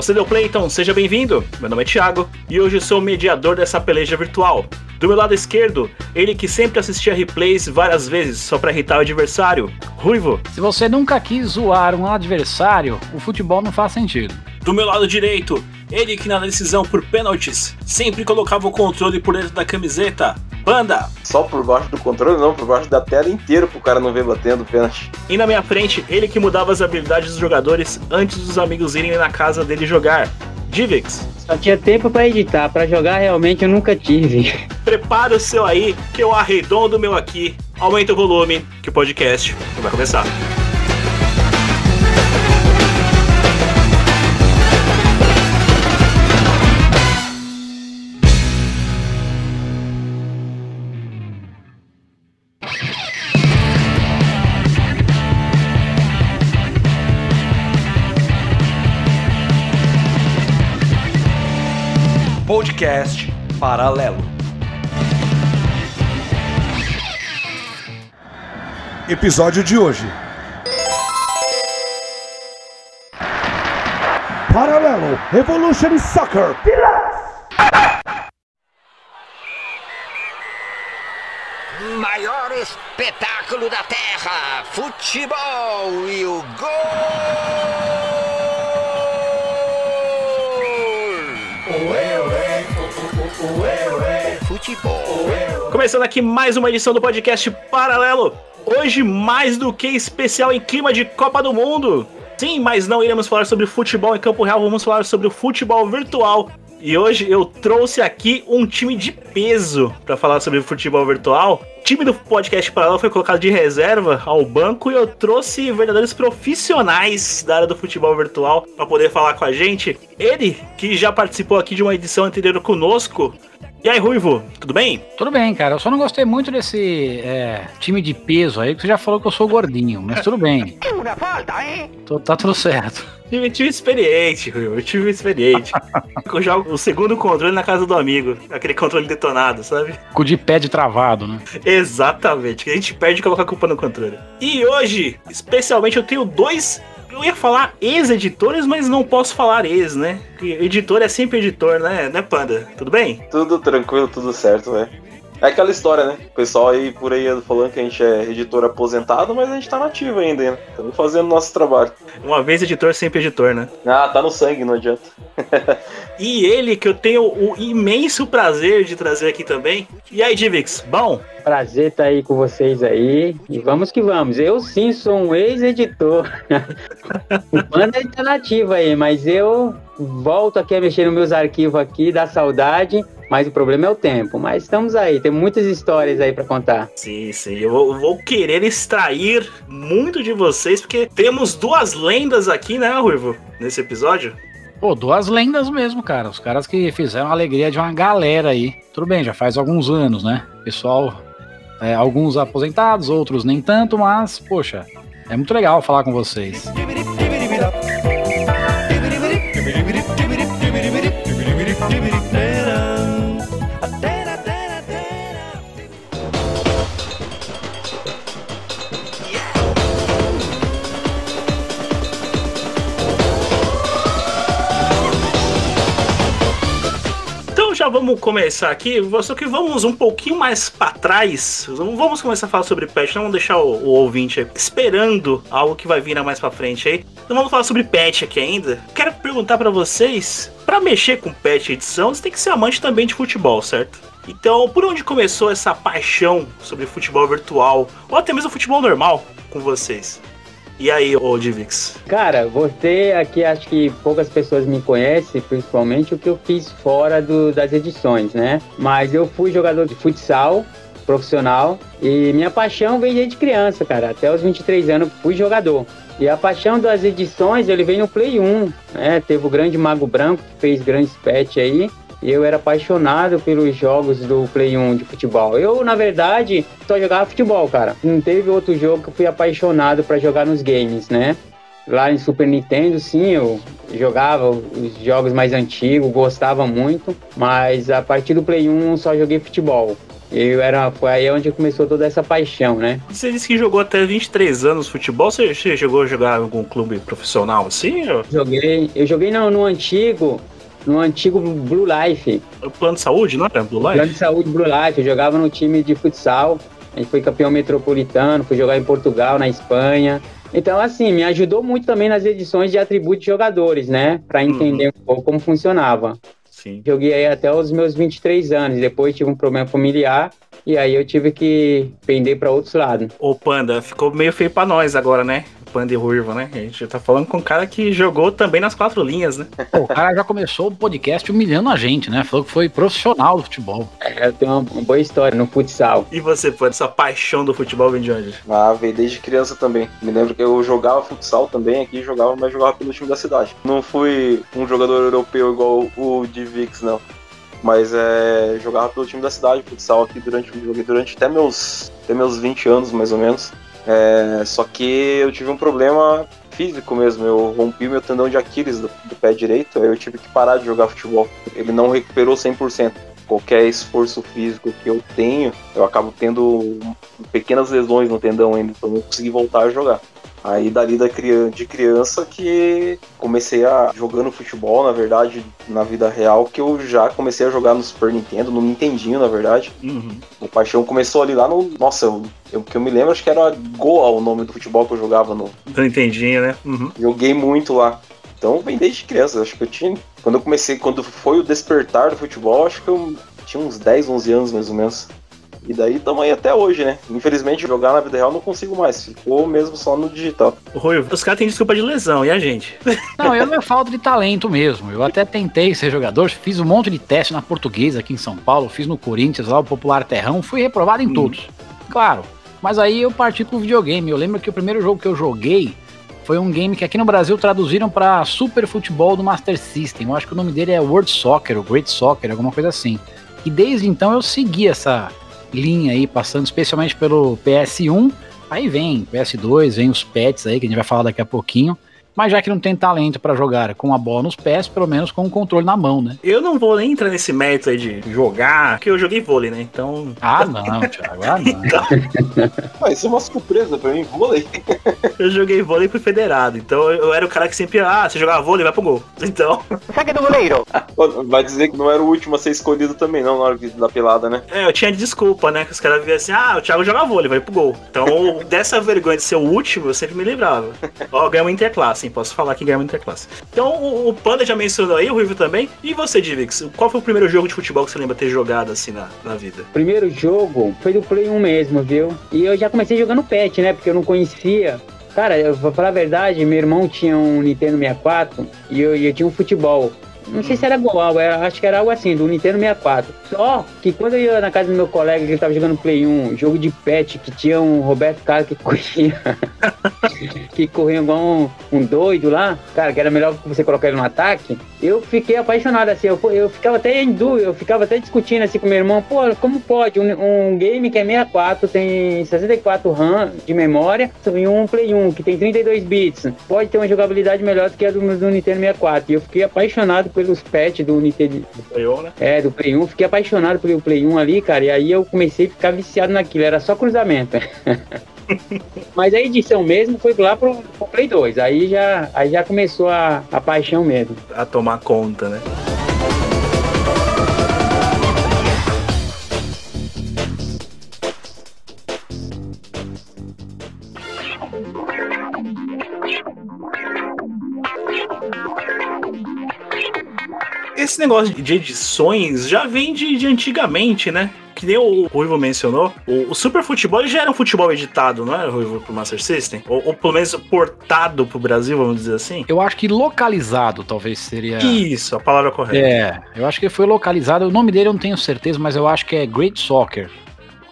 Você deu play, então seja bem-vindo. Meu nome é Thiago e hoje sou o mediador dessa peleja virtual. Do meu lado esquerdo, ele que sempre assistia replays várias vezes só para irritar o adversário, Ruivo. Se você nunca quis zoar um adversário, o futebol não faz sentido. Do meu lado direito, ele que na decisão por pênaltis sempre colocava o controle por dentro da camiseta, Panda. Só por baixo do controle, não, por baixo da tela inteira pro cara não ver batendo pênalti. E na minha frente, ele que mudava as habilidades dos jogadores antes dos amigos irem na casa dele jogar, Divix. Só tinha tempo para editar, para jogar realmente eu nunca tive. Prepara o seu aí, que eu arredondo o meu aqui. Aumenta o volume, que o podcast vai começar. Podcast Paralelo. Episódio de hoje. Paralelo Evolution Soccer. Maior espetáculo da Terra, futebol e o gol. Futebol. Começando aqui mais uma edição do podcast Paralelo. Hoje, mais do que especial em clima de Copa do Mundo. Sim, mas não iremos falar sobre futebol em campo real, vamos falar sobre o futebol virtual. E hoje eu trouxe aqui um time de peso para falar sobre futebol virtual. Time do podcast Paralelo foi colocado de reserva ao banco e eu trouxe verdadeiros profissionais da área do futebol virtual para poder falar com a gente. Ele, que já participou aqui de uma edição anterior conosco, e aí, Ruivo, tudo bem? Tudo bem, cara. Eu só não gostei muito desse é, time de peso aí, que você já falou que eu sou gordinho, mas tudo bem. Tô, tá tudo certo. Time, time experiente, Ruivo, time experiente. eu jogo o segundo controle na casa do amigo, aquele controle detonado, sabe? Com o de pé de travado, né? Exatamente, que a gente perde e coloca a culpa no controle. E hoje, especialmente, eu tenho dois eu ia falar ex-editores, mas não posso falar ex, né? Porque editor é sempre editor, né? Né, Panda? Tudo bem? Tudo tranquilo, tudo certo, né? É aquela história, né? O pessoal aí por aí falando que a gente é editor aposentado, mas a gente tá nativo ainda, né? Estamos fazendo nosso trabalho. Uma vez editor, sempre editor, né? Ah, tá no sangue, não adianta. e ele, que eu tenho o imenso prazer de trazer aqui também. E aí, Divix, bom? Prazer estar tá aí com vocês aí. E vamos que vamos. Eu sim sou um ex-editor. o Panda é tá nativo aí, mas eu volto aqui a mexer nos meus arquivos aqui, da saudade. Mas o problema é o tempo. Mas estamos aí, tem muitas histórias aí para contar. Sim, sim. Eu vou, vou, querer extrair muito de vocês, porque temos duas lendas aqui, né, Ruivo, nesse episódio. Pô, duas lendas mesmo, cara. Os caras que fizeram a alegria de uma galera aí. Tudo bem, já faz alguns anos, né? Pessoal, é, alguns aposentados, outros nem tanto, mas, poxa, é muito legal falar com vocês. Vamos começar aqui, só que vamos um pouquinho mais para trás. Vamos começar a falar sobre patch, não vamos deixar o, o ouvinte esperando algo que vai vir mais para frente aí. Então vamos falar sobre patch aqui ainda. Quero perguntar para vocês, para mexer com patch edição, você tem que ser amante também de futebol, certo? Então, por onde começou essa paixão sobre futebol virtual ou até mesmo futebol normal com vocês? E aí, ô Divix? Cara, você aqui acho que poucas pessoas me conhecem, principalmente o que eu fiz fora do, das edições, né? Mas eu fui jogador de futsal profissional e minha paixão vem desde criança, cara. Até os 23 anos fui jogador. E a paixão das edições, ele vem no Play 1, né? Teve o grande Mago Branco, que fez grandes patch aí eu era apaixonado pelos jogos do Play 1 de futebol. Eu, na verdade, só jogava futebol, cara. Não teve outro jogo que eu fui apaixonado para jogar nos games, né? Lá em Super Nintendo, sim, eu jogava os jogos mais antigos, gostava muito, mas a partir do Play 1 só joguei futebol. Eu era, foi aí onde começou toda essa paixão, né? Você disse que jogou até 23 anos futebol. Você, você chegou a jogar em algum clube profissional assim? Ou... Joguei, eu joguei no, no antigo, no antigo Blue Life. O plano de saúde, não era? Blue Plano Life? de saúde Blue Life, eu jogava no time de futsal. A gente foi campeão metropolitano, fui jogar em Portugal, na Espanha. Então, assim, me ajudou muito também nas edições de atributos de jogadores, né? Pra entender um pouco como funcionava. Sim. Joguei aí até os meus 23 anos. Depois tive um problema familiar e aí eu tive que pender para outros lados. Ô, Panda, ficou meio feio pra nós agora, né? Panda e Ruivo, né? A gente tá falando com um cara que jogou também nas quatro linhas, né? Pô, o cara já começou o podcast humilhando a gente, né? Falou que foi profissional do futebol. É, Eu tenho uma, uma boa história no futsal. E você, Panda, sua paixão do futebol vem de onde? Ah, veio desde criança também. Me lembro que eu jogava futsal também aqui, jogava, mas jogava pelo time da cidade. Não fui um jogador europeu igual o de Vix, não. Mas é, jogava pelo time da cidade, futsal aqui durante, joguei durante até meus, até meus 20 anos, mais ou menos. É, só que eu tive um problema físico mesmo. Eu rompi meu tendão de Aquiles do, do pé direito, aí eu tive que parar de jogar futebol. Ele não recuperou 100%. Qualquer esforço físico que eu tenho, eu acabo tendo pequenas lesões no tendão ainda, então eu não consegui voltar a jogar. Aí dali da criança, de criança que comecei a jogando futebol, na verdade, na vida real, que eu já comecei a jogar no Super Nintendo, no Nintendinho, na verdade. Uhum. O paixão começou ali lá no. Nossa, eu, eu, que eu me lembro, acho que era Goa o nome do futebol que eu jogava no. Não entendi, né? Uhum. Joguei muito lá. Então vem desde criança, acho que eu tinha. Quando eu comecei, quando foi o despertar do futebol, acho que eu tinha uns 10, 11 anos mais ou menos. E daí tamo aí até hoje, né? Infelizmente, jogar na vida real não consigo mais. Ficou mesmo só no digital. Ruivo, os caras têm desculpa de lesão, e a gente? Não, eu não é falta de talento mesmo. Eu até tentei ser jogador, fiz um monte de teste na portuguesa aqui em São Paulo, fiz no Corinthians, lá o Popular Terrão, fui reprovado em Hum. todos. Claro. Mas aí eu parti pro videogame. Eu lembro que o primeiro jogo que eu joguei foi um game que aqui no Brasil traduziram pra Super Futebol do Master System. Eu acho que o nome dele é World Soccer, ou Great Soccer, alguma coisa assim. E desde então eu segui essa linha aí, passando especialmente pelo PS1. Aí vem PS2, vem os pets aí, que a gente vai falar daqui a pouquinho. Mas já que não tem talento pra jogar com a bola nos pés, pelo menos com o controle na mão, né? Eu não vou nem entrar nesse mérito aí de jogar, porque eu joguei vôlei, né? Então. Ah, não, Thiago, ah, não. Ah, isso é uma surpresa pra mim, vôlei. Eu joguei vôlei pro federado. Então eu era o cara que sempre, ah, você jogava vôlei, vai pro gol. Então, Saque do goleiro. Vai dizer que não era o último a ser escolhido também, não, na hora da pelada, né? é, eu tinha desculpa, né? Que os caras viam assim, ah, o Thiago joga vôlei, vai pro gol. Então, dessa vergonha de ser o último, eu sempre me lembrava. Ó, ganhamos uma interclasse, Posso falar que ganhamos uma interclasse. Então, o, o Panda já mencionou aí, o Ruivo também. E você, Divix, qual foi o primeiro jogo de futebol que você lembra ter jogado assim na, na vida? Primeiro jogo foi do Play 1 mesmo, viu? E eu já comecei jogando pet, né? Porque eu não conhecia. Cara, eu falar a verdade, meu irmão tinha um Nintendo 64 e eu, eu tinha um futebol. Não sei se era era- acho que era algo assim, do Nintendo 64. Só que quando eu ia na casa do meu colega que ele tava jogando Play 1, jogo de pet, que tinha um Roberto Carlos que corria. que corria igual um, um doido lá, cara, que era melhor você colocar ele no ataque. Eu fiquei apaixonado assim, eu, eu ficava até em dúvida, eu ficava até discutindo assim com meu irmão, pô, como pode um, um game que é 64, tem 64 RAM de memória e um Play 1 que tem 32 bits, pode ter uma jogabilidade melhor do que a do, do Nintendo 64. E eu fiquei apaixonado pelos patches do Nintendo, Eu, né? é, do Play 1, fiquei apaixonado pelo Play 1 ali, cara, e aí eu comecei a ficar viciado naquilo, era só cruzamento. Mas a edição mesmo foi lá pro, pro Play 2, aí já, aí já começou a, a paixão mesmo. A tomar conta, né? Esse negócio de edições já vem de, de antigamente, né? Que nem o Ruivo mencionou, o, Super Futebol já era um futebol editado, não era, Ruivo, pro Master System? Ou, ou pelo menos portado pro Brasil, vamos dizer assim? Eu acho que localizado talvez seria. Isso, a palavra correta. É, eu acho que foi localizado. O nome dele eu não tenho certeza, mas eu acho que é Great Soccer.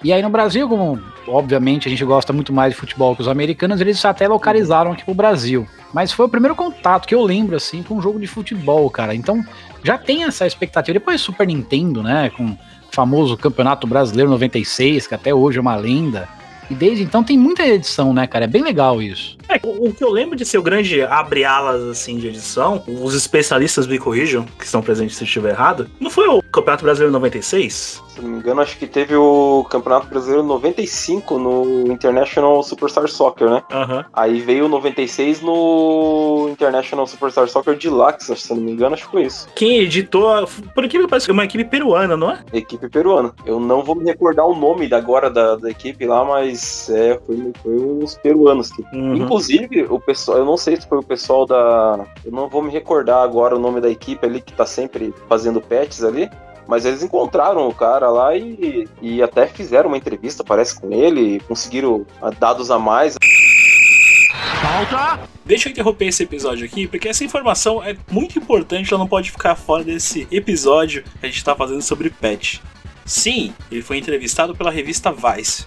E aí no Brasil, como obviamente a gente gosta muito mais de futebol que os americanos, eles até localizaram aqui pro Brasil. Mas foi o primeiro contato que eu lembro, assim, com um jogo de futebol, cara. Então já tem essa expectativa. Depois Super Nintendo, né, com o famoso Campeonato Brasileiro 96, que até hoje é uma lenda. E desde então tem muita edição, né, cara? É bem legal isso. É, o, o que eu lembro de ser o grande abre-alas assim de edição, os especialistas me corrijam, que estão presentes se eu estiver errado, não foi o Campeonato Brasileiro 96? Se não me engano, acho que teve o Campeonato Brasileiro 95 no International Superstar Soccer, né? Aham. Aí veio o 96 no International Superstar Soccer Deluxe, se eu não me engano, acho que foi isso. Quem editou, por aqui parece que é uma equipe peruana, não é? Equipe peruana. Eu não vou me recordar o nome agora da, da equipe lá, mas é, foi, foi os peruanos que Uhum. Inclusive, o pessoal, eu não sei se foi o pessoal da. Eu não vou me recordar agora o nome da equipe ali que tá sempre fazendo patches ali. Mas eles encontraram o cara lá e, e até fizeram uma entrevista, parece, com ele, conseguiram ah, dados a mais. Deixa eu interromper esse episódio aqui, porque essa informação é muito importante, ela não pode ficar fora desse episódio que a gente tá fazendo sobre Pet. Sim, ele foi entrevistado pela revista Vice.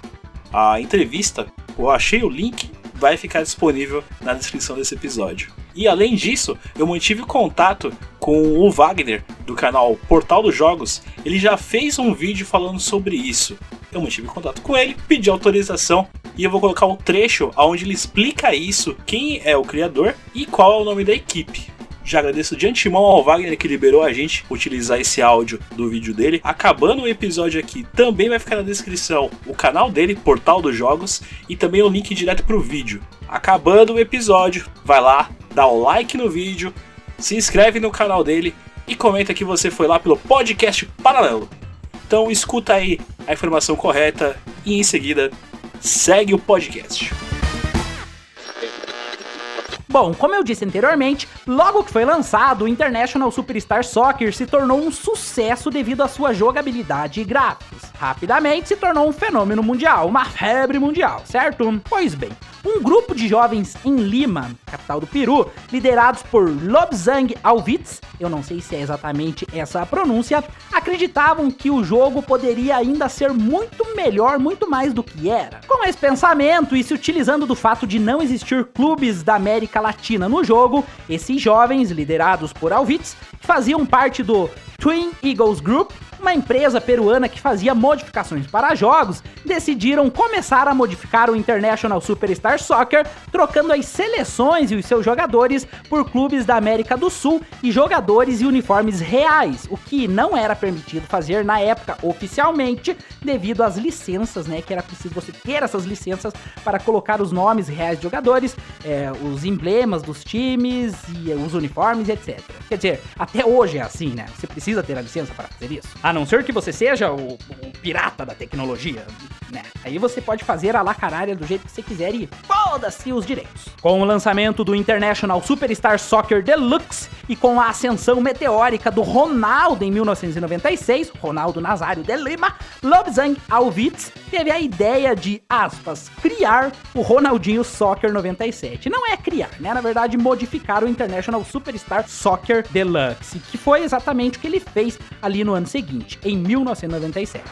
A entrevista, eu achei o link, vai ficar disponível na descrição desse episódio. E além disso, eu mantive contato com o Wagner, do canal Portal dos Jogos. Ele já fez um vídeo falando sobre isso. Eu mantive contato com ele, pedi autorização e eu vou colocar um trecho onde ele explica isso, quem é o criador e qual é o nome da equipe. Já agradeço de antemão ao Wagner que liberou a gente utilizar esse áudio do vídeo dele. Acabando o episódio aqui, também vai ficar na descrição o canal dele, Portal dos Jogos, e também o link direto pro vídeo. Acabando o episódio, vai lá, dá o like no vídeo, se inscreve no canal dele e comenta que você foi lá pelo podcast paralelo. Então escuta aí a informação correta e em seguida segue o podcast. Bom, como eu disse anteriormente, logo que foi lançado, o International Superstar Soccer se tornou um sucesso devido à sua jogabilidade e gráficos. Rapidamente se tornou um fenômeno mundial, uma febre mundial, certo? Pois bem, um grupo de jovens em Lima, capital do Peru, liderados por Lobsang Alvitz, eu não sei se é exatamente essa a pronúncia, acreditavam que o jogo poderia ainda ser muito melhor, muito mais do que era. Com esse pensamento e se utilizando do fato de não existir clubes da América Latina no jogo, esses jovens, liderados por Alvitz, faziam parte do Twin Eagles Group, uma empresa peruana que fazia modificações para jogos, decidiram começar a modificar o International Superstar Soccer, trocando as seleções e os seus jogadores por clubes da América do Sul e jogadores e uniformes reais, o que não era permitido fazer na época oficialmente, devido às licenças, né? Que era preciso você ter essas licenças para colocar os nomes reais de jogadores, é, os emblemas dos times e os uniformes etc. Quer dizer, até hoje é assim, né? Você precisa ter a licença para fazer isso. A não ser que você seja o, o pirata da tecnologia, né? Aí você pode fazer a lacarária do jeito que você quiser e foda-se os direitos. Com o lançamento do International Superstar Soccer Deluxe e com a ascensão meteórica do Ronaldo em 1996, Ronaldo Nazário de Lima, Lobsang Alvitz teve a ideia de, aspas, criar o Ronaldinho Soccer 97. Não é criar, né? Na verdade, modificar o International Superstar Soccer Deluxe, que foi exatamente o que ele fez ali no ano seguinte, em 1997.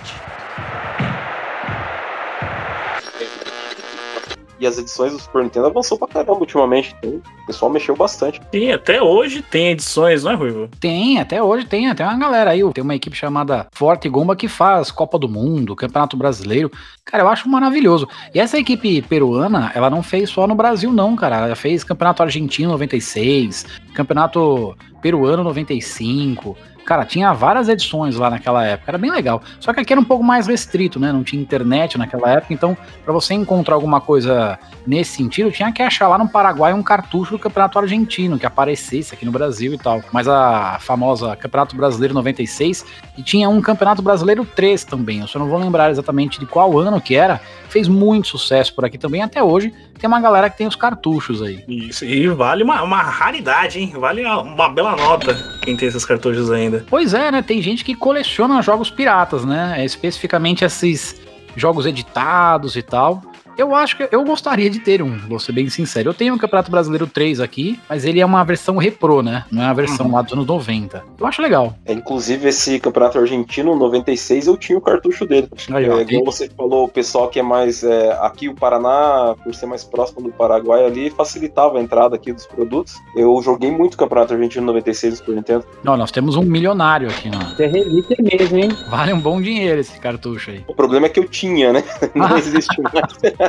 E as edições do Super Nintendo avançou pra caramba ultimamente. Então, o pessoal mexeu bastante. Sim, até hoje tem edições, não é, Ruivo? Tem, até hoje tem, até uma galera aí. Tem uma equipe chamada Forte Gomba que faz Copa do Mundo, Campeonato Brasileiro. Cara, eu acho maravilhoso. E essa equipe peruana, ela não fez só no Brasil, não, cara. Ela fez Campeonato Argentino 96, Campeonato Peruano 95. Cara, tinha várias edições lá naquela época, era bem legal. Só que aqui era um pouco mais restrito, né? Não tinha internet naquela época, então para você encontrar alguma coisa nesse sentido, tinha que achar lá no Paraguai um cartucho do Campeonato Argentino que aparecesse aqui no Brasil e tal. Mas a famosa Campeonato Brasileiro 96 e tinha um Campeonato Brasileiro 3 também. Eu só não vou lembrar exatamente de qual ano que era. Fez muito sucesso por aqui também até hoje. Tem uma galera que tem os cartuchos aí. Isso, e vale uma, uma raridade, hein? Vale uma, uma bela nota quem tem esses cartuchos ainda. Pois é, né? Tem gente que coleciona jogos piratas, né? Especificamente esses jogos editados e tal. Eu acho que eu gostaria de ter um, vou ser bem sincero. Eu tenho o Campeonato Brasileiro 3 aqui, mas ele é uma versão repro, né? Não é a versão Uhum. lá dos anos 90. Eu acho legal. É, inclusive, esse campeonato argentino, 96, eu tinha o cartucho dele. Aí, ó, É, igual você falou, o pessoal que é mais. é, aqui, o Paraná, por ser mais próximo do Paraguai ali, facilitava a entrada aqui dos produtos. Eu joguei muito campeonato argentino 96 do Super Nintendo. Não, nós temos um milionário aqui, né? É relíquia mesmo, hein? Vale um bom dinheiro esse cartucho aí. O problema é que eu tinha, né? Não existe mais.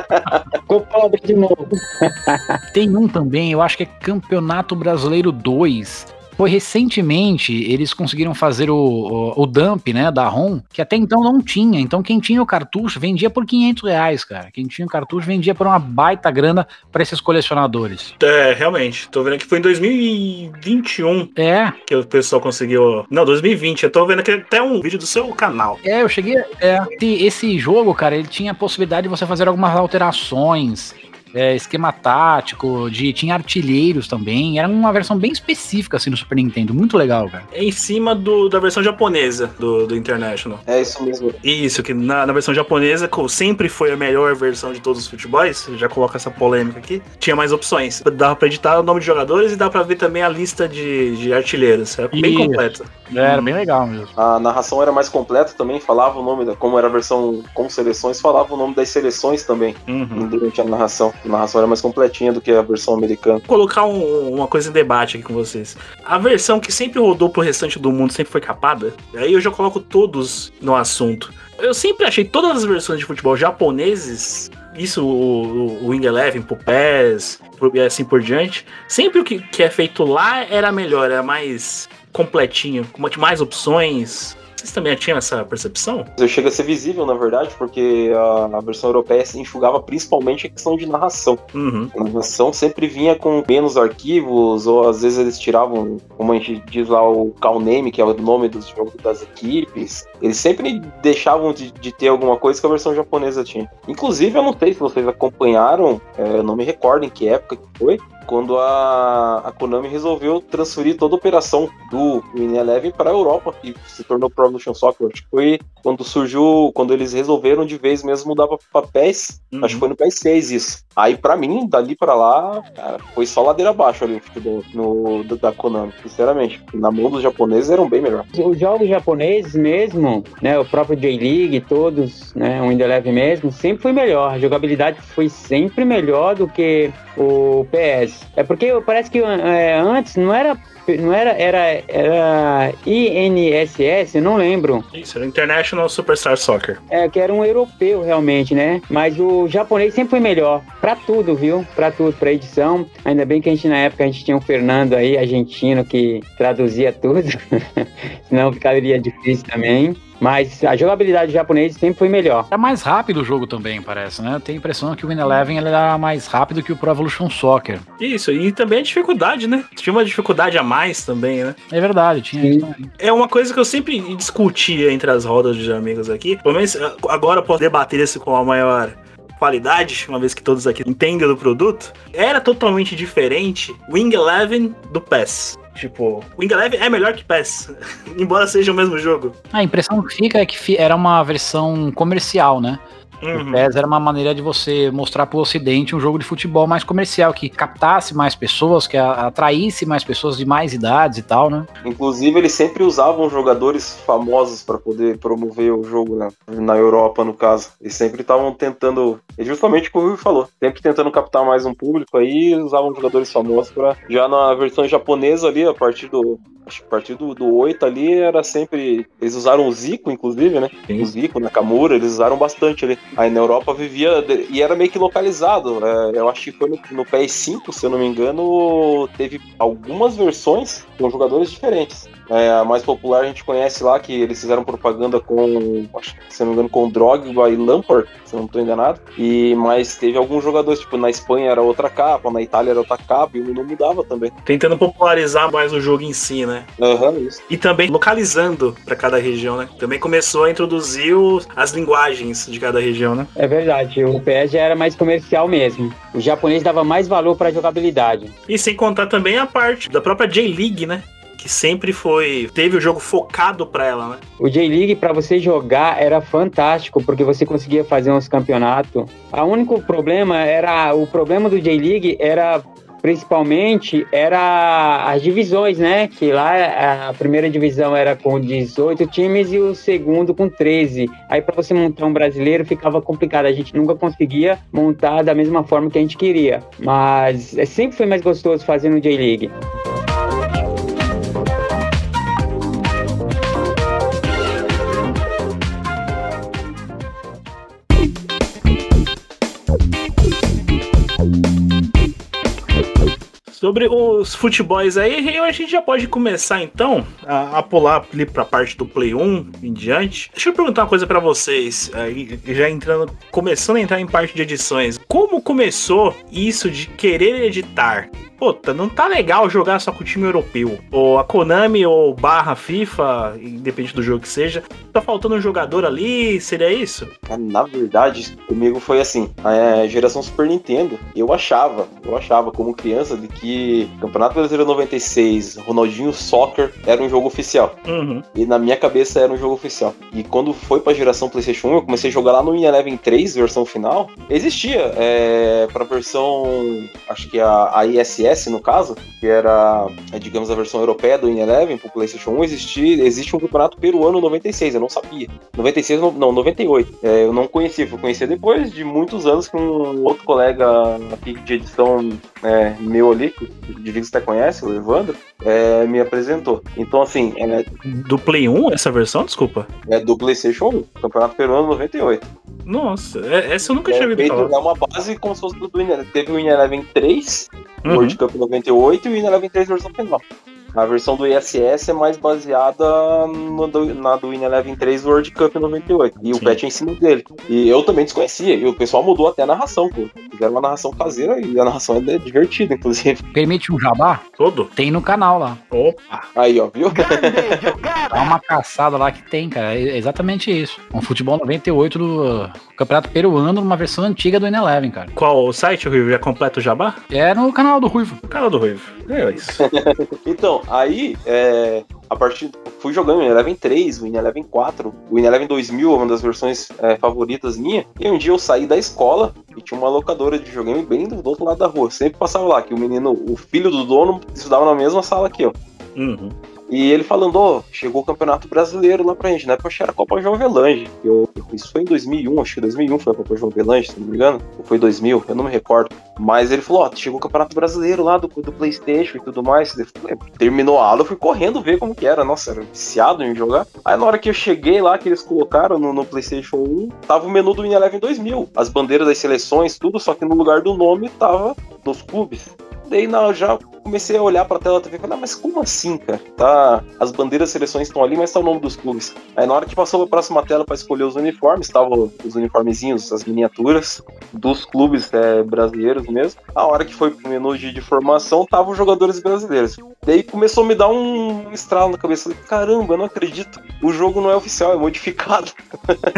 Pobre de novo. Tem um também, eu acho que é Campeonato Brasileiro 2. Foi recentemente eles conseguiram fazer o, o, o dump, né, da ROM, que até então não tinha. Então quem tinha o cartucho vendia por 500 reais, cara. Quem tinha o cartucho vendia por uma baita grana para esses colecionadores. É, realmente. Tô vendo que foi em 2021 É, que o pessoal conseguiu. Não, 2020. Eu tô vendo aqui até um vídeo do seu canal. é, eu cheguei. É, esse, esse jogo, cara, ele tinha a possibilidade de você fazer algumas alterações. É, esquema tático, de, tinha artilheiros também. Era uma versão bem específica assim no Super Nintendo. Muito legal, cara. É em cima do, da versão japonesa do, do International. É isso mesmo. Isso, que na, na versão japonesa, como sempre foi a melhor versão de todos os futebols, já coloca essa polêmica aqui, tinha mais opções. Dava pra editar o nome de jogadores e dá pra ver também a lista de, de artilheiros. Era bem Isso. completo. Era bem legal mesmo. A narração era mais completa também, falava o nome, da, como era a versão com seleções, falava o nome das seleções também Uhum. durante a narração. A narração era mais completinha do que a versão americana. Vou colocar um- uma coisa em debate aqui com vocês. A versão que sempre rodou pro restante do mundo sempre foi capada. Aí eu já coloco todos no assunto. Eu sempre achei todas as versões de futebol japoneses, isso o, o, Wing Eleven pro PES e assim por diante, sempre o que, que é feito lá era melhor, era mais completinho, com mais opções. Vocês também tinham essa percepção? Chega a ser visível, na verdade, porque a, a versão europeia se enxugava principalmente a questão de narração. Uhum. A narração sempre vinha com menos arquivos, ou às vezes eles tiravam, como a gente diz lá, o call name, que é o nome dos jogos das equipes. Eles sempre deixavam de, de ter alguma coisa que a versão japonesa tinha. Inclusive, eu não sei se vocês acompanharam, é, eu não me recordo em que época que foi, quando a, a Konami resolveu transferir toda a operação do Win Eleven para a Europa e se tornou Pro Evolution Soccer. Acho que foi quando surgiu, quando eles resolveram de vez mesmo mudar para PES. Uhum. Acho que foi no PS6 isso. Aí pra mim, dali pra lá, cara, foi só ladeira abaixo ali o futebol no, da- da Konami, sinceramente. Na mão dos japoneses eram bem melhor. Os jogos japoneses mesmo, né, o próprio J-League, todos, né, o Wind Eleven mesmo, sempre foi melhor. A jogabilidade foi sempre melhor do que o PS. É porque parece que é, antes não era não era era era INSS, eu não lembro. Isso, era International Superstar Soccer. É, que era um europeu realmente, né? Mas o japonês sempre foi melhor. Pra tudo, viu? Pra tudo, pra edição. Ainda bem que a gente, na época, a gente tinha o Fernando aí, argentino, que traduzia tudo. Senão ficaria difícil também. Mas a jogabilidade japonesa sempre foi melhor. Era mais rápido o jogo também, parece, né? Eu tenho a impressão que o Win Eleven ele era mais rápido que o Pro Evolution Soccer. Isso, e também a dificuldade, né? Tinha uma dificuldade a mais também, né? É verdade, tinha Sim. isso. É uma coisa que eu sempre discutia entre as rodas de amigos aqui. Pelo menos eh, agora eu posso debater isso com a maior qualidade, uma vez que todos aqui entendem do produto. Era totalmente diferente o Wing Eleven do PES. Tipo, o Wing Eleven é melhor que PES, embora seja o mesmo jogo. A impressão que fica é que era uma versão comercial, né? O Uhum. PES era uma maneira de você mostrar pro ocidente um jogo de futebol mais comercial, que captasse mais pessoas, que atraísse mais pessoas de mais idades e tal, né? Inclusive, eles sempre usavam jogadores famosos para poder promover o jogo né? na Europa, no caso. Eles sempre estavam tentando, é justamente o que o Rui falou, sempre tentando captar mais um público aí, usavam jogadores famosos para já na versão japonesa ali, a partir do acho que a partir do, do 8 ali era sempre. Eles usaram o Zico, inclusive, né? Sim. O Zico, Nakamura, eles usaram bastante ali. Aí na Europa vivia. E era meio que localizado. é, eu acho que foi no, no PS5, se eu não me engano, teve algumas versões com jogadores diferentes. É, a mais popular a gente conhece lá, que eles fizeram propaganda com, acho que, se não me engano, com Drogba e Lampard, se eu não estou enganado. E, mas teve alguns jogadores, tipo, na Espanha era outra capa, na Itália era outra capa, e o não mudava também. Tentando popularizar mais o jogo em si, né? Aham, isso. E também localizando pra cada região, né? Também começou a introduzir o- as linguagens de cada região, né? É verdade, o PS já era mais comercial mesmo. O japonês dava mais valor para jogabilidade. E sem contar também a parte da própria J-League, né? Que sempre foi. Teve o jogo focado pra ela, né? O J-League para você jogar era fantástico, porque você conseguia fazer uns campeonatos. O único problema era o problema do J-League era principalmente era as divisões, né? Que lá a primeira divisão era com 18 times e o segundo com 13. Aí para você montar um brasileiro ficava complicado, a gente nunca conseguia montar da mesma forma que a gente queria. Mas é, sempre foi mais gostoso fazer no J-League. Sobre os futebols aí, a gente já pode começar então a, a pular ali pra parte do Play 1 em diante. Deixa eu perguntar uma coisa pra vocês, aí, já entrando, começando a entrar em parte de edições. Como começou isso de querer editar? Puta, não tá legal jogar só com o time europeu. Ou a Konami ou barra FIFA, independente do jogo que seja, tá faltando um jogador ali, seria isso? Na verdade, comigo foi assim, a geração Super Nintendo, eu achava, eu achava como criança de que Campeonato Brasileiro 96, Ronaldinho Soccer era um jogo oficial. Uhum. E na minha cabeça era um jogo oficial. E quando foi pra geração PlayStation 1, eu comecei a jogar lá no Eleven 3, versão final. Existia é, pra versão, acho que a, a No caso, que era, é, digamos, a versão europeia do Eleven pro PlayStation 1, existia, existe um campeonato peruano 96, eu não sabia. 96, não, não 98. É, eu não conhecia, fui conhecer depois de muitos anos que um outro colega aqui de edição é, meu ali, que o Divigo até conhece, o Evandro, é, me apresentou. Então, assim, é, Do Play 1, essa versão, desculpa? é do PlayStation 1, Campeonato Peruano 98. Nossa, é- essa eu nunca tinha É, ouvido feito, falar. é uma base como se fosse do Win Teve o Win Eleven 3, Uhum. World Cup 98 e o Win Eleven 3 versão final. A versão do ISS é mais baseada no do- na do Win Eleven 3 World Cup 98. E o Sim. patch é em cima dele. E eu também desconhecia. E o pessoal mudou até a narração, pô. Fizeram uma narração caseira e a narração é divertida, inclusive. Permite um jabá? Todo? Tem no canal lá. Opa! Aí, ó, viu? Dá uma caçada lá que tem, cara. É exatamente isso. Um futebol 98 do Campeonato Peruano, numa versão antiga do N11, cara. Qual o site, Ruivo? Já completa o jabá? É no canal do Ruivo. Canal do Ruivo. É isso. Então, aí, é, a partir. Fui jogando o Eleven 3, o Eleven 4, o Eleven 2000, uma das versões é, favoritas minha. E um dia eu saí da escola e tinha uma locadora de videogame bem do, do outro lado da rua. Sempre passava lá, que o menino, o filho do dono, estudava na mesma sala que eu. Uhum. E ele falando, ó, chegou o Campeonato Brasileiro lá pra gente, né? Poxa, era a Copa João Avelange. Eu, isso foi em 2001, acho que 2001 foi a Copa João Avelange, se não me engano. Ou foi 2000, eu não me recordo. Mas ele falou, ó, chegou o Campeonato Brasileiro lá do, do Playstation e tudo mais. Falei, Terminou a aula, eu fui correndo ver como que era. Nossa, era viciado em jogar. Aí na hora que eu cheguei lá, que eles colocaram no, no Playstation 1, tava o menu do Win Eleven 2000. As bandeiras das seleções, tudo, só que no lugar do nome tava dos clubes. Daí eu já comecei a olhar pra tela da TV e falei, ah, mas como assim, cara? Tá, as bandeiras das seleções estão ali, mas tá o nome dos clubes. Aí na hora que passou pra próxima tela pra escolher os uniformes, estavam os uniformezinhos, as miniaturas dos clubes é, brasileiros mesmo. A hora que foi pro menu de, de formação, estavam os jogadores brasileiros. Daí começou a me dar um estralo na cabeça. Falei, caramba, eu não acredito. O jogo não é oficial, é modificado.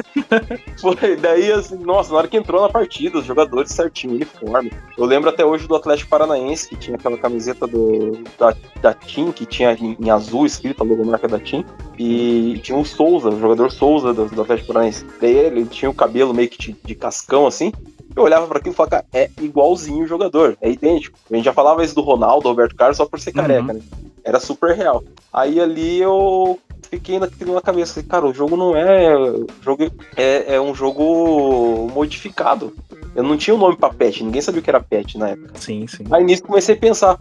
foi, daí assim, nossa, na hora que entrou na partida, os jogadores certinho, uniforme. Eu lembro até hoje do Atlético Paranaense, que tinha aquela camiseta do, da, da TIM, que tinha em, azul escrita a logomarca da TIM. E tinha o Souza, o jogador Souza do, do Atlético Paranaense. Daí ele tinha o cabelo meio que de, de cascão assim. Eu olhava pra aquilo e falava, cara, é igualzinho o jogador, é idêntico. A gente já falava isso do Ronaldo, do Roberto Carlos, só por ser careca, né? Era super real. Aí ali eu fiquei naquilo na cabeça, falei, cara, o jogo não é. Jogo é, é um jogo modificado. Eu não tinha o nome pra pet, ninguém sabia o que era pet na época. Sim, sim. Aí nisso comecei a pensar.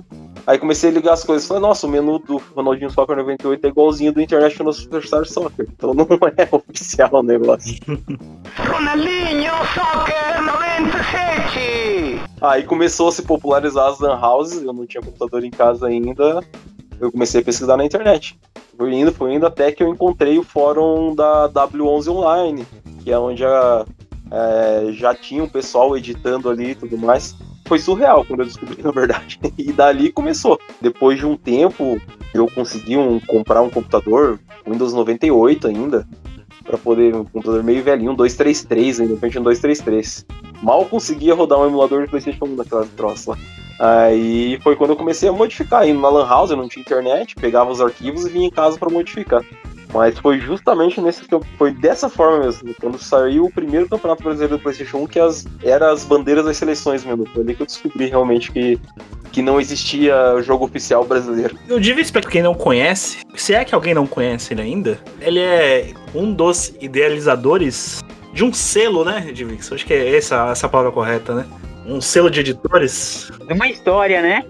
Aí comecei a ligar as coisas. Falei, nossa, o menu do Ronaldinho Soccer 98 é igualzinho do International Superstar Soccer. Então não é oficial o negócio. Ronaldinho Soccer 97! Aí começou a se popularizar as lan houses. Eu não tinha computador em casa ainda. Eu comecei a pesquisar na internet. Fui indo, fui indo até que eu encontrei o fórum da W11 Online, que é onde a, é, já tinha um pessoal editando ali e tudo mais. Foi surreal quando eu descobri, na verdade. E dali começou. Depois de um tempo, eu consegui um, comprar um computador, Windows 98 ainda, para poder, um computador meio velhinho, um 233 ainda, Pentium 233. Mal conseguia rodar um emulador de PlayStation 1 daquela troça lá. Aí foi quando eu comecei a modificar, indo na Lan House, eu não tinha internet, pegava os arquivos e vinha em casa para modificar. Mas foi justamente nesse foi dessa forma mesmo, quando saiu o primeiro campeonato brasileiro do PlayStation 1, que as, era as bandeiras das seleções mesmo. Foi ali que eu descobri realmente que, que não existia jogo oficial brasileiro. O Divis, pra quem não conhece, se é que alguém não conhece ele ainda, ele é um dos idealizadores de um selo, né, Divix? Acho que é essa, essa palavra correta, né? Um selo de editores. De uma história, né?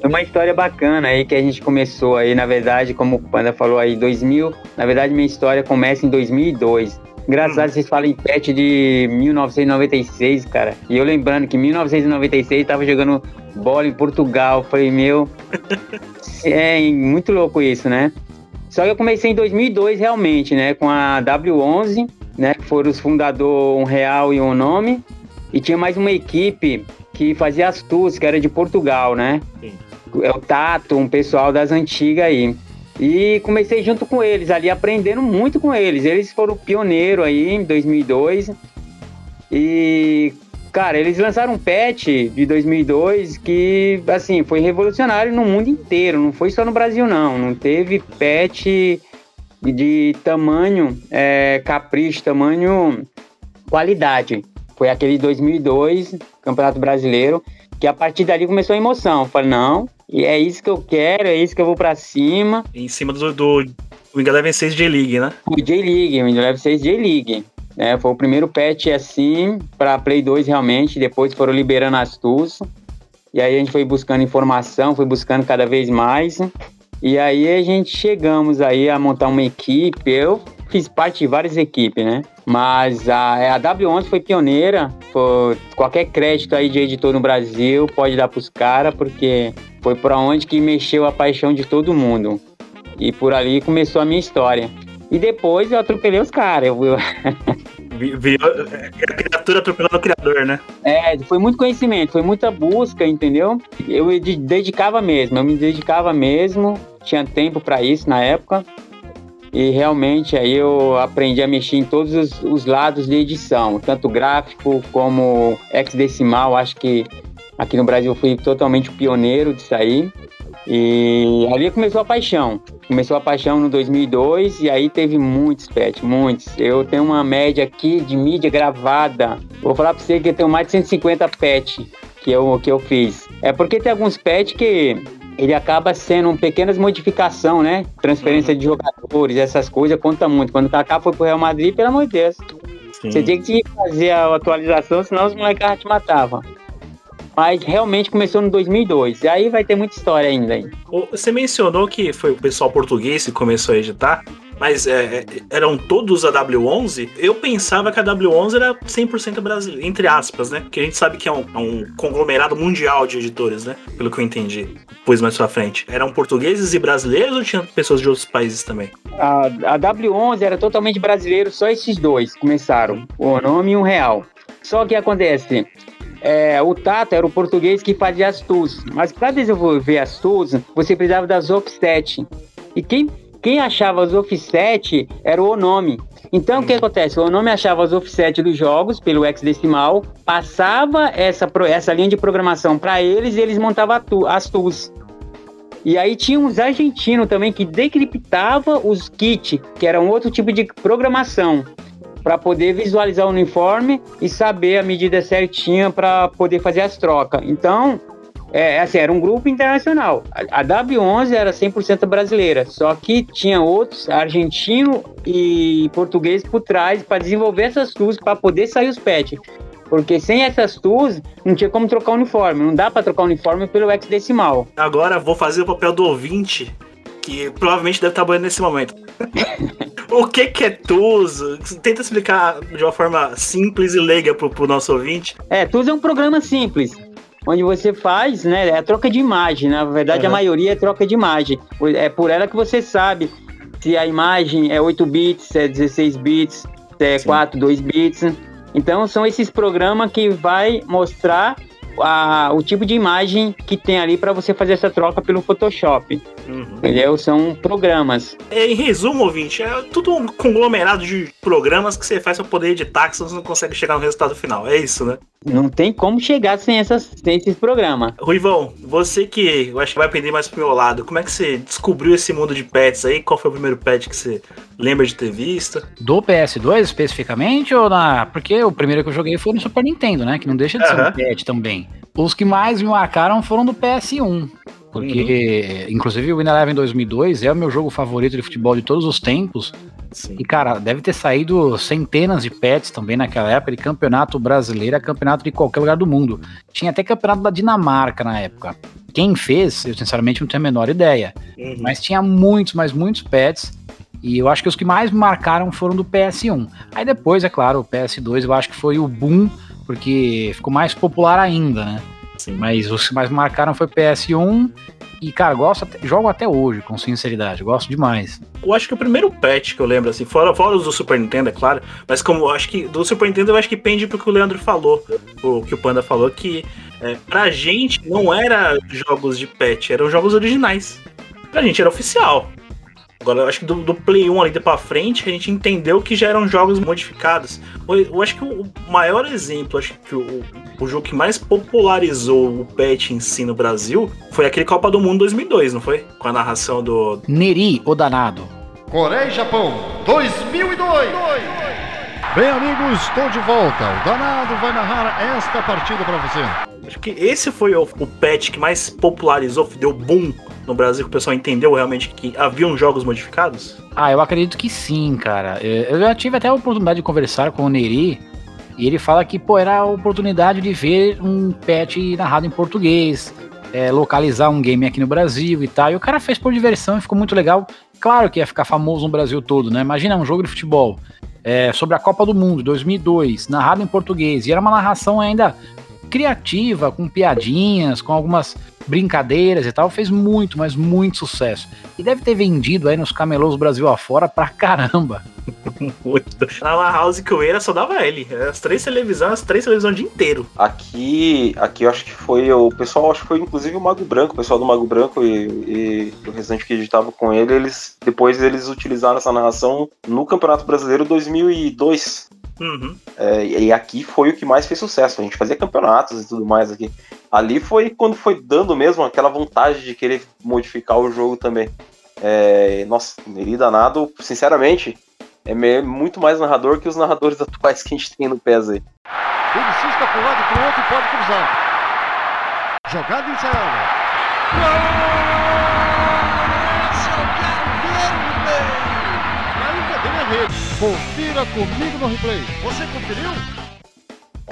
De uma história bacana aí que a gente começou aí, na verdade, como o Panda falou aí, 2000. Na verdade, minha história começa em 2002. Graças a Deus vocês falam em pet de 1996, cara. E eu lembrando que em 1996 tava jogando bola em Portugal. Falei, meu. é muito louco isso, né? Só que eu comecei em 2002 realmente, né? Com a W11, né? Que foram os fundadores um real e um nome. E tinha mais uma equipe que fazia as tours, que era de Portugal, né? Sim. É o Tato, um pessoal das antigas aí. E comecei junto com eles ali, aprendendo muito com eles. Eles foram pioneiro aí em 2002. E, cara, eles lançaram um patch de 2002 que, assim, foi revolucionário no mundo inteiro. Não foi só no Brasil, não. Não teve patch de tamanho é, capricho, tamanho qualidade. Foi aquele 2002, Campeonato Brasileiro, que a partir dali começou a emoção. Falei, não, e é isso que eu quero, é isso que eu vou pra cima. Em cima do, do Wing Eleven 6 J-League, né? O J-League, o Wing Eleven 6 J-League. É, foi o primeiro patch assim para Play 2 realmente, depois foram liberando as tools. E aí a gente foi buscando informação, foi buscando cada vez mais. E aí a gente chegamos aí a montar uma equipe. Eu fiz parte de várias equipes, né? Mas a, a W11 foi pioneira. Qualquer crédito aí de editor no Brasil pode dar pros caras, porque foi por onde que mexeu a paixão de todo mundo. E por ali começou a minha história. E depois eu atropelei os caras. Eu, eu... Virou a criatura atropelando o criador, né? É, foi muito conhecimento, foi muita busca, entendeu? Eu me dedicava mesmo, eu me dedicava mesmo, tinha tempo para isso na época. E realmente aí eu aprendi a mexer em todos os, os lados de edição, tanto gráfico como hexadecimal. Acho que aqui no Brasil eu fui totalmente pioneiro disso aí. E ali começou a paixão. Começou a paixão no 2002 e aí teve muitos pets, muitos. Eu tenho uma média aqui de mídia gravada. Vou falar para você que eu tenho mais de 150 pets que eu, que eu fiz. É porque tem alguns pets que ele acaba sendo uma pequenas modificação, né? Transferência de jogadores, essas coisas conta muito. Quando o Kaká foi pro Real Madrid, pelo amor de Deus. Sim. Você tinha que fazer a atualização, senão os moleques te matavam. Mas realmente começou no 2002. E aí vai ter muita história ainda. Aí. Você mencionou que foi o pessoal português que começou a editar, mas é, eram todos a W11? Eu pensava que a W11 era 100% brasileira, entre aspas, né? Porque a gente sabe que é um, é um, conglomerado mundial de editores, né? Pelo que eu entendi, depois mais pra frente. Eram portugueses e brasileiros ou tinha pessoas de outros países também? A, a W11 era totalmente brasileiro, só esses dois começaram, o nome e um real. Só que acontece, é, o Tato era o português que fazia as tools. Mas para desenvolver as tools, você precisava das offset. E quem, quem achava as offset era o Onome. Então, o que acontece? O Onome achava as offset dos jogos pelo hexadecimal, passava essa, essa linha de programação para eles e eles montavam as tools. E aí tinha uns argentinos também que decriptava os kits, que era um outro tipo de programação para poder visualizar o uniforme e saber a medida certinha para poder fazer as trocas. Então, é, assim, era um grupo internacional. A, a W11 era 100% brasileira, só que tinha outros, argentino e português por trás para desenvolver essas tools para poder sair os patches. Porque sem essas tools, não tinha como trocar o uniforme. Não dá para trocar o uniforme pelo hexadecimal. Agora vou fazer o papel do ouvinte, que provavelmente deve estar banhando nesse momento. o que, que é TUS? Tenta explicar de uma forma simples e leiga pro, pro nosso ouvinte. É, TUS é um programa simples onde você faz, né, é a troca de imagem, na verdade uhum. a maioria é troca de imagem. É por ela que você sabe se a imagem é 8 bits, se é 16 bits, se é Sim. 4, 2 bits. Então são esses programas que vai mostrar a, o tipo de imagem que tem ali para você fazer essa troca pelo Photoshop. Uhum. Entendeu? São programas. É, em resumo, ouvinte, é tudo um conglomerado de programas que você faz para poder editar que você não consegue chegar no resultado final. É isso, né? Não tem como chegar sem, essas, sem esses programas. Ruivão, você que eu acho que vai aprender mais pro meu lado, como é que você descobriu esse mundo de pets aí? Qual foi o primeiro pet que você lembra de ter visto? Do PS2 especificamente ou na. Porque o primeiro que eu joguei foi no Super Nintendo, né? Que não deixa de ser um pet também. Os que mais me marcaram foram do PS1. Porque, uhum. inclusive, o Win Eleven 2002 é o meu jogo favorito de futebol de todos os tempos. Sim. E, cara, deve ter saído centenas de pets também naquela época, de campeonato brasileiro campeonato de qualquer lugar do mundo. Tinha até campeonato da Dinamarca na época. Quem fez, eu sinceramente não tenho a menor ideia. Uhum. Mas tinha muitos, mas muitos pets. E eu acho que os que mais me marcaram foram do PS1. Aí depois, é claro, o PS2 eu acho que foi o boom, porque ficou mais popular ainda, né? Sim. Mas os que mais marcaram foi PS1 e, cara, gosto jogo até hoje, com sinceridade, gosto demais. Eu acho que o primeiro patch que eu lembro, assim, fora, fora os do Super Nintendo, é claro, mas como eu acho que do Super Nintendo eu acho que pende pro que o Leandro falou, o que o Panda falou, que é, pra gente não era jogos de patch, eram jogos originais. Pra gente era oficial. Agora, eu acho que do, do Play 1 ali de pra frente, a gente entendeu que já eram jogos modificados. Eu, eu acho que o maior exemplo, acho que o, o jogo que mais popularizou o patch em si no Brasil foi aquele Copa do Mundo 2002, não foi? Com a narração do, Neri, o danado. Coreia e Japão, 2002. Bem, amigos, estou de volta. O Danado vai narrar esta partida para você. Acho que esse foi o, o patch que mais popularizou, deu boom no Brasil, que o pessoal entendeu realmente que haviam jogos modificados. Ah, eu acredito que sim, cara. Eu já tive até a oportunidade de conversar com o Neri e ele fala que, pô, era a oportunidade de ver um patch narrado em português, é, localizar um game aqui no Brasil e tal. E o cara fez por diversão e ficou muito legal. Claro que ia ficar famoso no Brasil todo, né? Imagina um jogo de futebol é, sobre a Copa do Mundo 2002, narrado em português. E era uma narração ainda criativa, com piadinhas, com algumas brincadeiras e tal. Fez muito, mas muito sucesso. E deve ter vendido aí nos camelôs Brasil afora pra caramba. Muito. Na La House que eu era só dava ele. As três televisões, as três televisões o dia inteiro. Aqui, aqui eu acho que foi o pessoal, acho que foi inclusive o Mago Branco, o pessoal do Mago Branco e, e o restante que editava com ele, eles depois eles utilizaram essa narração no Campeonato Brasileiro 2002. Uhum. É, e aqui foi o que mais fez sucesso. A gente fazia campeonatos e tudo mais aqui. Ali foi quando foi dando mesmo aquela vontade de querer modificar o jogo também. É, nossa, Neri danado, sinceramente, é muito mais narrador que os narradores atuais que a gente tem no PES aí. Ele cisca para um lado e para o outro e pode cruzar. Jogada ensaiada. Ainda Confira comigo no replay. Você conferiu?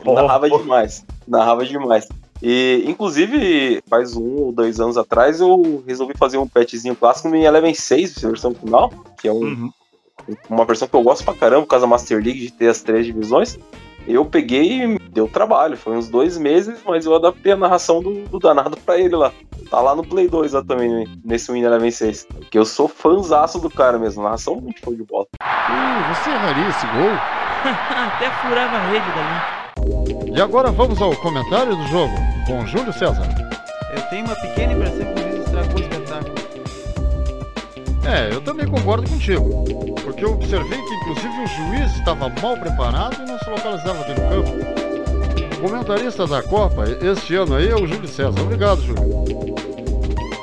Oh, narrava oh. demais. Narrava demais. E, inclusive, faz um ou dois anos atrás, eu resolvi fazer um patchzinho clássico no Eleven 6, versão final, que é um- Uhum. uma versão que eu gosto pra caramba, por causa da Master League, de ter as três divisões. Eu peguei e deu trabalho, foi uns dois meses, mas eu adaptei a narração do, do danado pra ele lá. Tá lá no Play 2 lá também, nesse Win Eleven 6. Que eu sou fãzaço do cara mesmo, narração muito show de bola. Uh, você erraria esse gol? Até furava a rede dali. E agora vamos ao comentário do jogo, com Júlio César. Eu tenho uma pequena impressão que o estragou o espetáculo. É, eu também concordo contigo. Porque eu observei que inclusive o juiz estava mal preparado e não se localizava dentro do campo. O comentarista da Copa este ano aí é o Júlio César. Obrigado, Júlio.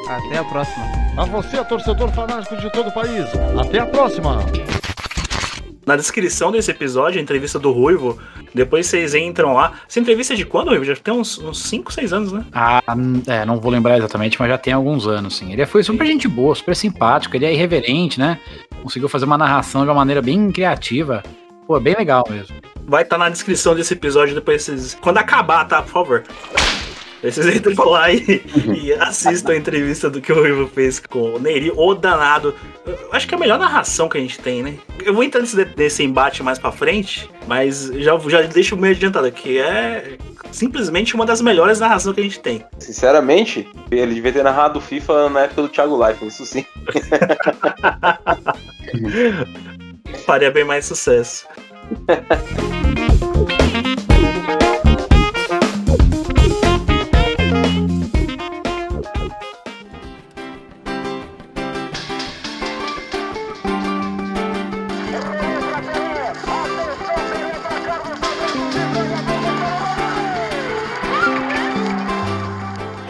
Até a próxima. A você, torcedor fanático de todo o país. Até a próxima! Na descrição desse episódio, a entrevista do Ruivo, depois vocês entram lá. Essa entrevista é de quando, Ruivo? Já tem uns 5, 6 anos, né? Ah, hum, é, não vou lembrar exatamente, mas já tem alguns anos, sim. Ele foi super gente boa, super simpático, ele é irreverente, né? Conseguiu fazer uma narração de uma maneira bem criativa. Pô, é bem legal mesmo. Vai estar na descrição desse episódio depois vocês. Quando acabar, tá? Por favor. Vocês entram lá e, e assistam a entrevista do que o Ruivo fez com o Neri, o danado. Eu acho que é a melhor narração que a gente tem, né? Eu vou entrar nesse, nesse embate mais pra frente, mas já, já deixo meio adiantado, que é simplesmente uma das melhores narrações que a gente tem. Sinceramente, ele devia ter narrado FIFA na época do Thiago Life, isso sim. Faria bem mais sucesso.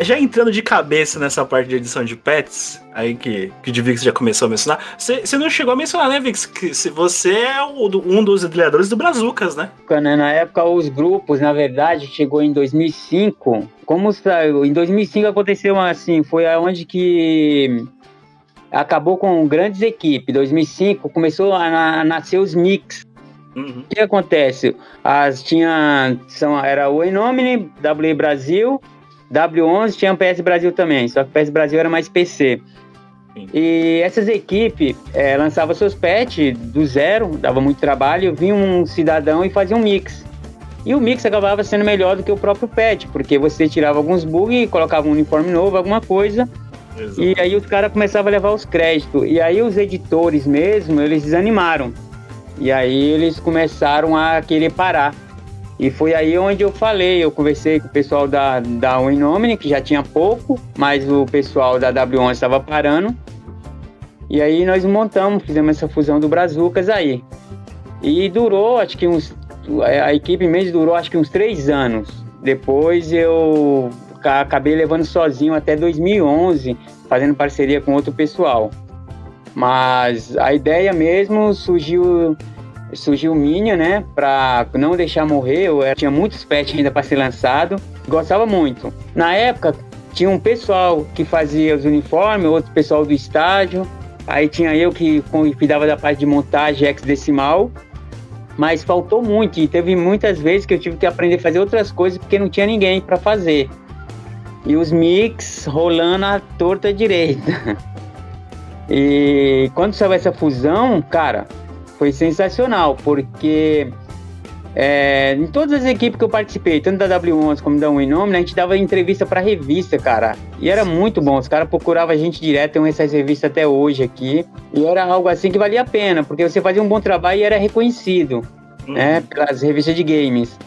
Já entrando de cabeça nessa parte de edição de pets, aí que, que o Vix já começou a mencionar, você não chegou a mencionar, né, Vix? Que se você é o um dos idealizadores do Brazucas, né? né? Na época, os grupos, na verdade, chegou em 2005. Como saiu? Em 2005 aconteceu assim, foi aonde que acabou com grandes equipes. 2005 começou a, na- a nascer os mix. Uhum. O que acontece? As tinha são era o Enomine, W Brasil, W11 tinha o PS Brasil também, só que o PS Brasil era mais PC. Sim. E essas equipes é, lançavam seus pets do zero, dava muito trabalho, vinha um cidadão e fazia um mix. E o mix acabava sendo melhor do que o próprio pet, porque você tirava alguns bugs, colocava um uniforme novo, alguma coisa, Exato. e aí os caras começavam a levar os créditos. E aí os editores mesmo, eles desanimaram. E aí eles começaram a querer parar. E foi aí onde eu falei, eu conversei com o pessoal da, da Winomini, que já tinha pouco, mas o pessoal da W11 estava parando. E aí nós montamos, fizemos essa fusão do Brazucas aí. E durou, acho que uns. A equipe mesmo durou acho que uns três anos. Depois eu ca- acabei levando sozinho até 2011, fazendo parceria com outro pessoal. Mas a ideia mesmo surgiu surgiu minha, né, para não deixar morrer. Eu era- tinha muitos pets ainda para ser lançado. Gostava muito. Na época tinha um pessoal que fazia os uniformes, outro pessoal do estádio. Aí tinha eu que cu- cuidava da parte de montagem hexadecimal. Mas faltou muito e teve muitas vezes que eu tive que aprender a fazer outras coisas porque não tinha ninguém para fazer. E os mix rolando à torta direita. E quando saiu essa fusão, cara, foi sensacional, porque é, em todas as equipes que eu participei, tanto da W11 como da Winome, a gente dava entrevista pra revista, cara. E era muito bom, os caras procuravam a gente direto, tem essas revistas até hoje aqui. E era algo assim que valia a pena, porque você fazia um bom trabalho e era reconhecido, né, pelas revistas de games.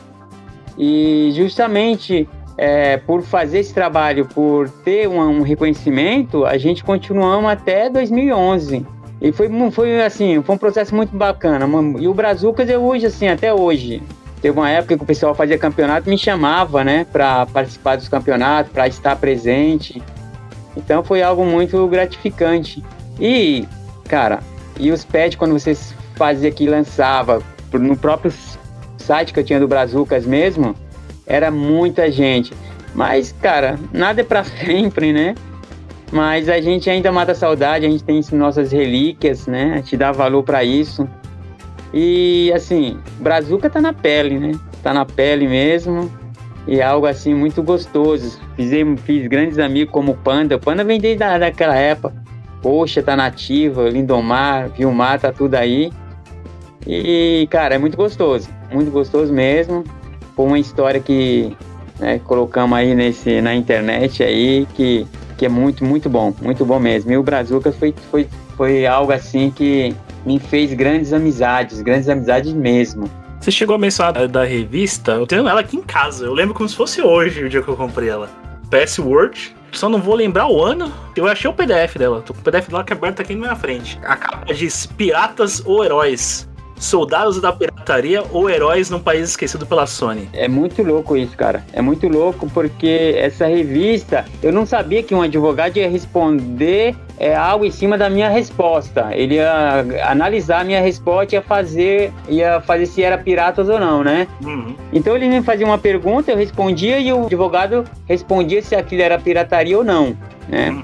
E justamente é, por fazer esse trabalho, por ter um, um reconhecimento, a gente continuamos até 2011. E foi, foi assim, foi um processo muito bacana. E o Brazucas é hoje, assim, até hoje. Teve uma época que o pessoal fazia campeonato me chamava, né, para participar dos campeonatos, para estar presente. Então foi algo muito gratificante. E, cara, e os pets quando você fazia que lançava no próprio site que eu tinha do Brazucas mesmo, era muita gente. Mas, cara, nada é pra sempre, né? Mas a gente ainda mata a saudade, a gente tem nossas relíquias, né? A gente dá valor pra isso. E assim, Brazuca tá na pele, né? Tá na pele mesmo. E é algo assim muito gostoso. Fizemos, fiz grandes amigos como o Panda. O Panda vem desde da, daquela época. Poxa, tá nativa, Lindomar, Vilmar, tá tudo aí. E, cara, é muito gostoso. Muito gostoso mesmo. Foi uma história que né, colocamos aí nesse, na internet aí, que, que é muito, muito bom. Muito bom mesmo. E o Brazuca foi, foi, foi algo assim que me fez grandes amizades, grandes amizades mesmo. Você chegou a mencionar da, revista, eu tenho ela aqui em casa. Eu lembro como se fosse hoje o dia que eu comprei ela. PS Word. Só não vou lembrar o ano. Eu achei o PDF dela. Tô com o PDF dela que é aberto aqui na minha frente. A capa diz Piratas ou Heróis. Soldados da pirataria ou heróis num país esquecido pela Sony. É muito louco isso, cara. É muito louco porque essa revista, eu não sabia que um advogado ia responder é, algo em cima da minha resposta. Ele ia analisar a minha resposta e ia fazer, ia fazer se era piratas ou não, né? Uhum. Então ele me fazia uma pergunta, eu respondia e o advogado respondia se aquilo era pirataria ou não, né?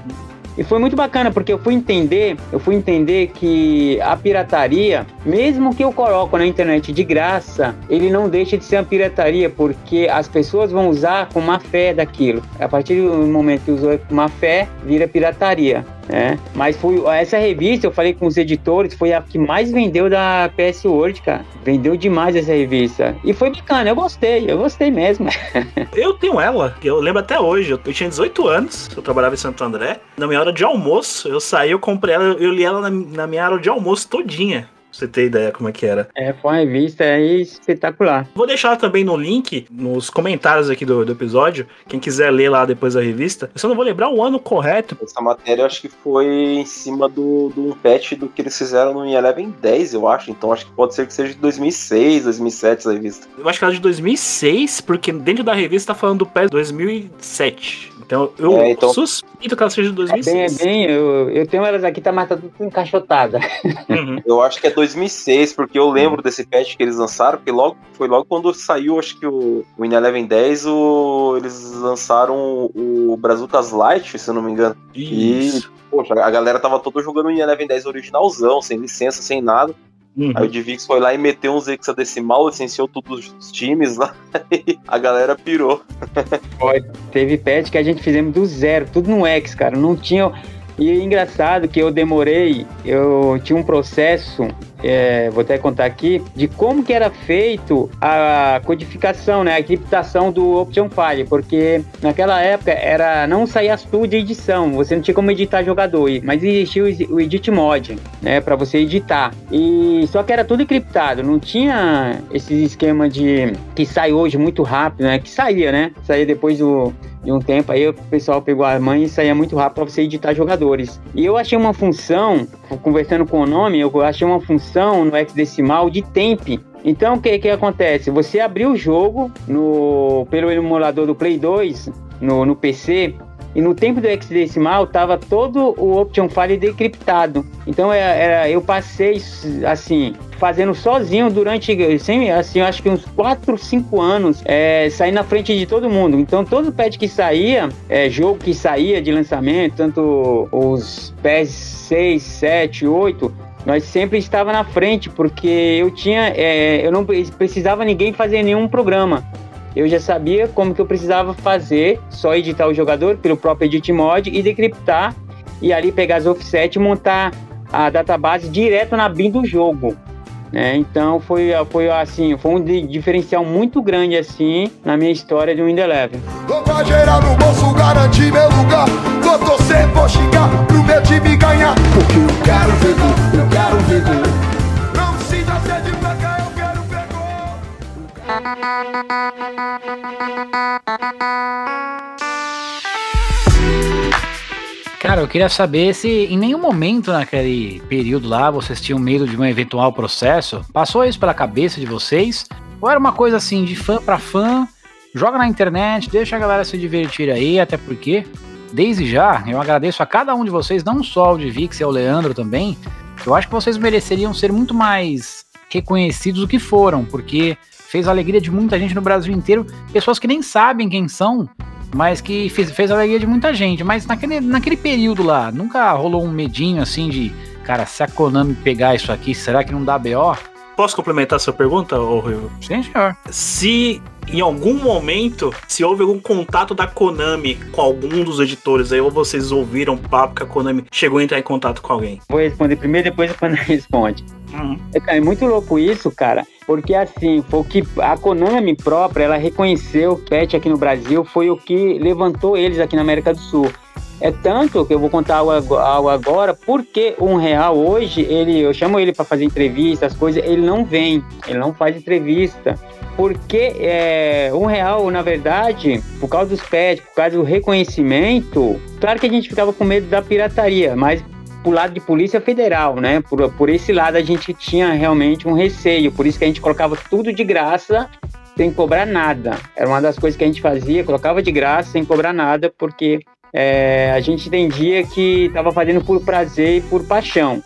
E foi muito bacana porque eu fui entender, eu fui entender que a pirataria, mesmo que eu coloco na internet de graça, ele não deixa de ser uma pirataria porque as pessoas vão usar com má fé daquilo. A partir do momento que usou com má fé, vira pirataria. Né? Mas foi essa revista, eu falei com os editores, foi a que mais vendeu da PS Word, cara. Vendeu demais essa revista. E foi bacana, eu gostei, eu gostei mesmo. Eu tenho ela, eu lembro até hoje. Eu, eu tinha 18 anos, eu trabalhava em Santo André. Na minha hora de almoço, eu saí, eu comprei ela, eu li ela na, na minha hora de almoço todinha. Pra você ter ideia como é que era. É, foi uma revista aí espetacular. Vou deixar também no link, nos comentários aqui do, do episódio. Quem quiser ler lá depois da revista. Eu só não vou lembrar o ano correto. Essa matéria eu acho que foi em cima do, do um patch do que eles fizeram no Eleven 10, eu acho. Então acho que pode ser que seja de 2006, 2007 essa revista. Eu acho que ela é de 2006, porque dentro da revista tá falando do PES 2007. Então eu É, então- suspeito que ela seja de É bem, é 2006. bem, eu, eu tenho elas aqui, tá, mas tá tudo encaixotada. Uhum. Eu acho que é 2006, porque eu lembro desse patch que eles lançaram, porque logo, foi logo quando saiu, acho que o, o In Eleven 10, o, eles lançaram o, o Brazucas Light, se eu não me engano. Isso. Poxa, a galera tava toda jogando o In Eleven 10 originalzão, sem licença, sem nada. Uhum. Aí o Divix foi lá e meteu uns hexadecimal, licenciou todos os times lá, e a galera pirou. Teve patch que a gente fizemos do zero, tudo no X, cara. Não tinha. E é engraçado que eu demorei, eu tinha um processo, é, vou até contar aqui, de como que era feito a codificação, né, a encriptação do Option File, porque naquela época era não saía tudo de edição, você não tinha como editar jogador, mas existia o Edit Mod, né, para você editar. E só que era tudo encriptado, não tinha esse esquema de que sai hoje muito rápido, né, que saía, né, saía depois do de um tempo, aí o pessoal pegou a mãe e saía muito rápido para você editar jogadores. E eu achei uma função, conversando com o nome, eu achei uma função no hexadecimal de temp. Então o que, que acontece? Você abriu o jogo no, pelo emulador do Play 2 no, no PC, e no tempo do hexadecimal tava todo o option file decriptado. Então era, é, era, eu passei assim fazendo sozinho durante assim, acho que uns 4, 5 anos, é, na frente de todo mundo. Então todo patch que saía, é, jogo que saía de lançamento, tanto os PES 6, 7, 8, nós sempre estava na frente porque eu tinha, é, eu não precisava ninguém fazer nenhum programa eu já sabia como que eu precisava fazer, só editar o jogador pelo próprio Edit Mod e decriptar e ali pegar as offset e montar a database direto na BIM do jogo. Né? Então foi, foi assim, foi um diferencial muito grande assim na minha história de Windows Eleven. Tô com a geral no bolso, garantir meu lugar. Vou torcer, vou xingar pro meu time ganhar. Porque eu quero ver eu quero ver Cara, eu queria saber se em nenhum momento naquele período lá vocês tinham medo de um eventual processo. Passou isso pela cabeça de vocês? Ou era uma coisa assim, de fã para fã, joga na internet, deixa a galera se divertir aí, até porque, desde já, eu agradeço a cada um de vocês, não só ao de Vix e ao Leandro também, eu acho que vocês mereceriam ser muito mais reconhecidos do que foram, porque fez a alegria de muita gente no Brasil inteiro, pessoas que nem sabem quem são, mas que fez, fez a alegria de muita gente. Mas naquele, naquele período lá, nunca rolou um medinho assim de, cara, se a Konami pegar isso aqui, será que não dá BO? Posso complementar a sua pergunta, ô Rio? Sim, senhor. Se em algum momento, se houve algum contato da Konami com algum dos editores aí, ou vocês ouviram papo que a Konami chegou a entrar em contato com alguém? Vou responder primeiro, depois a Konami responde. Uhum. É, é muito louco isso, cara, porque assim, foi o que a Konami própria, ela reconheceu o PET aqui no Brasil, foi o que levantou eles aqui na América do Sul. É tanto que eu vou contar algo agora, porque um real hoje, ele, eu chamo ele para fazer entrevista, as coisas, ele não vem, ele não faz entrevista. Porque é, um real, na verdade, por causa dos pets, por causa do reconhecimento, claro que a gente ficava com medo da pirataria, mas pro lado de Polícia Federal, né? Por, por esse lado a gente tinha realmente um receio, por isso que a gente colocava tudo de graça, sem cobrar nada. Era uma das coisas que a gente fazia, colocava de graça, sem cobrar nada, porque é, a gente entendia que estava fazendo por prazer e por paixão.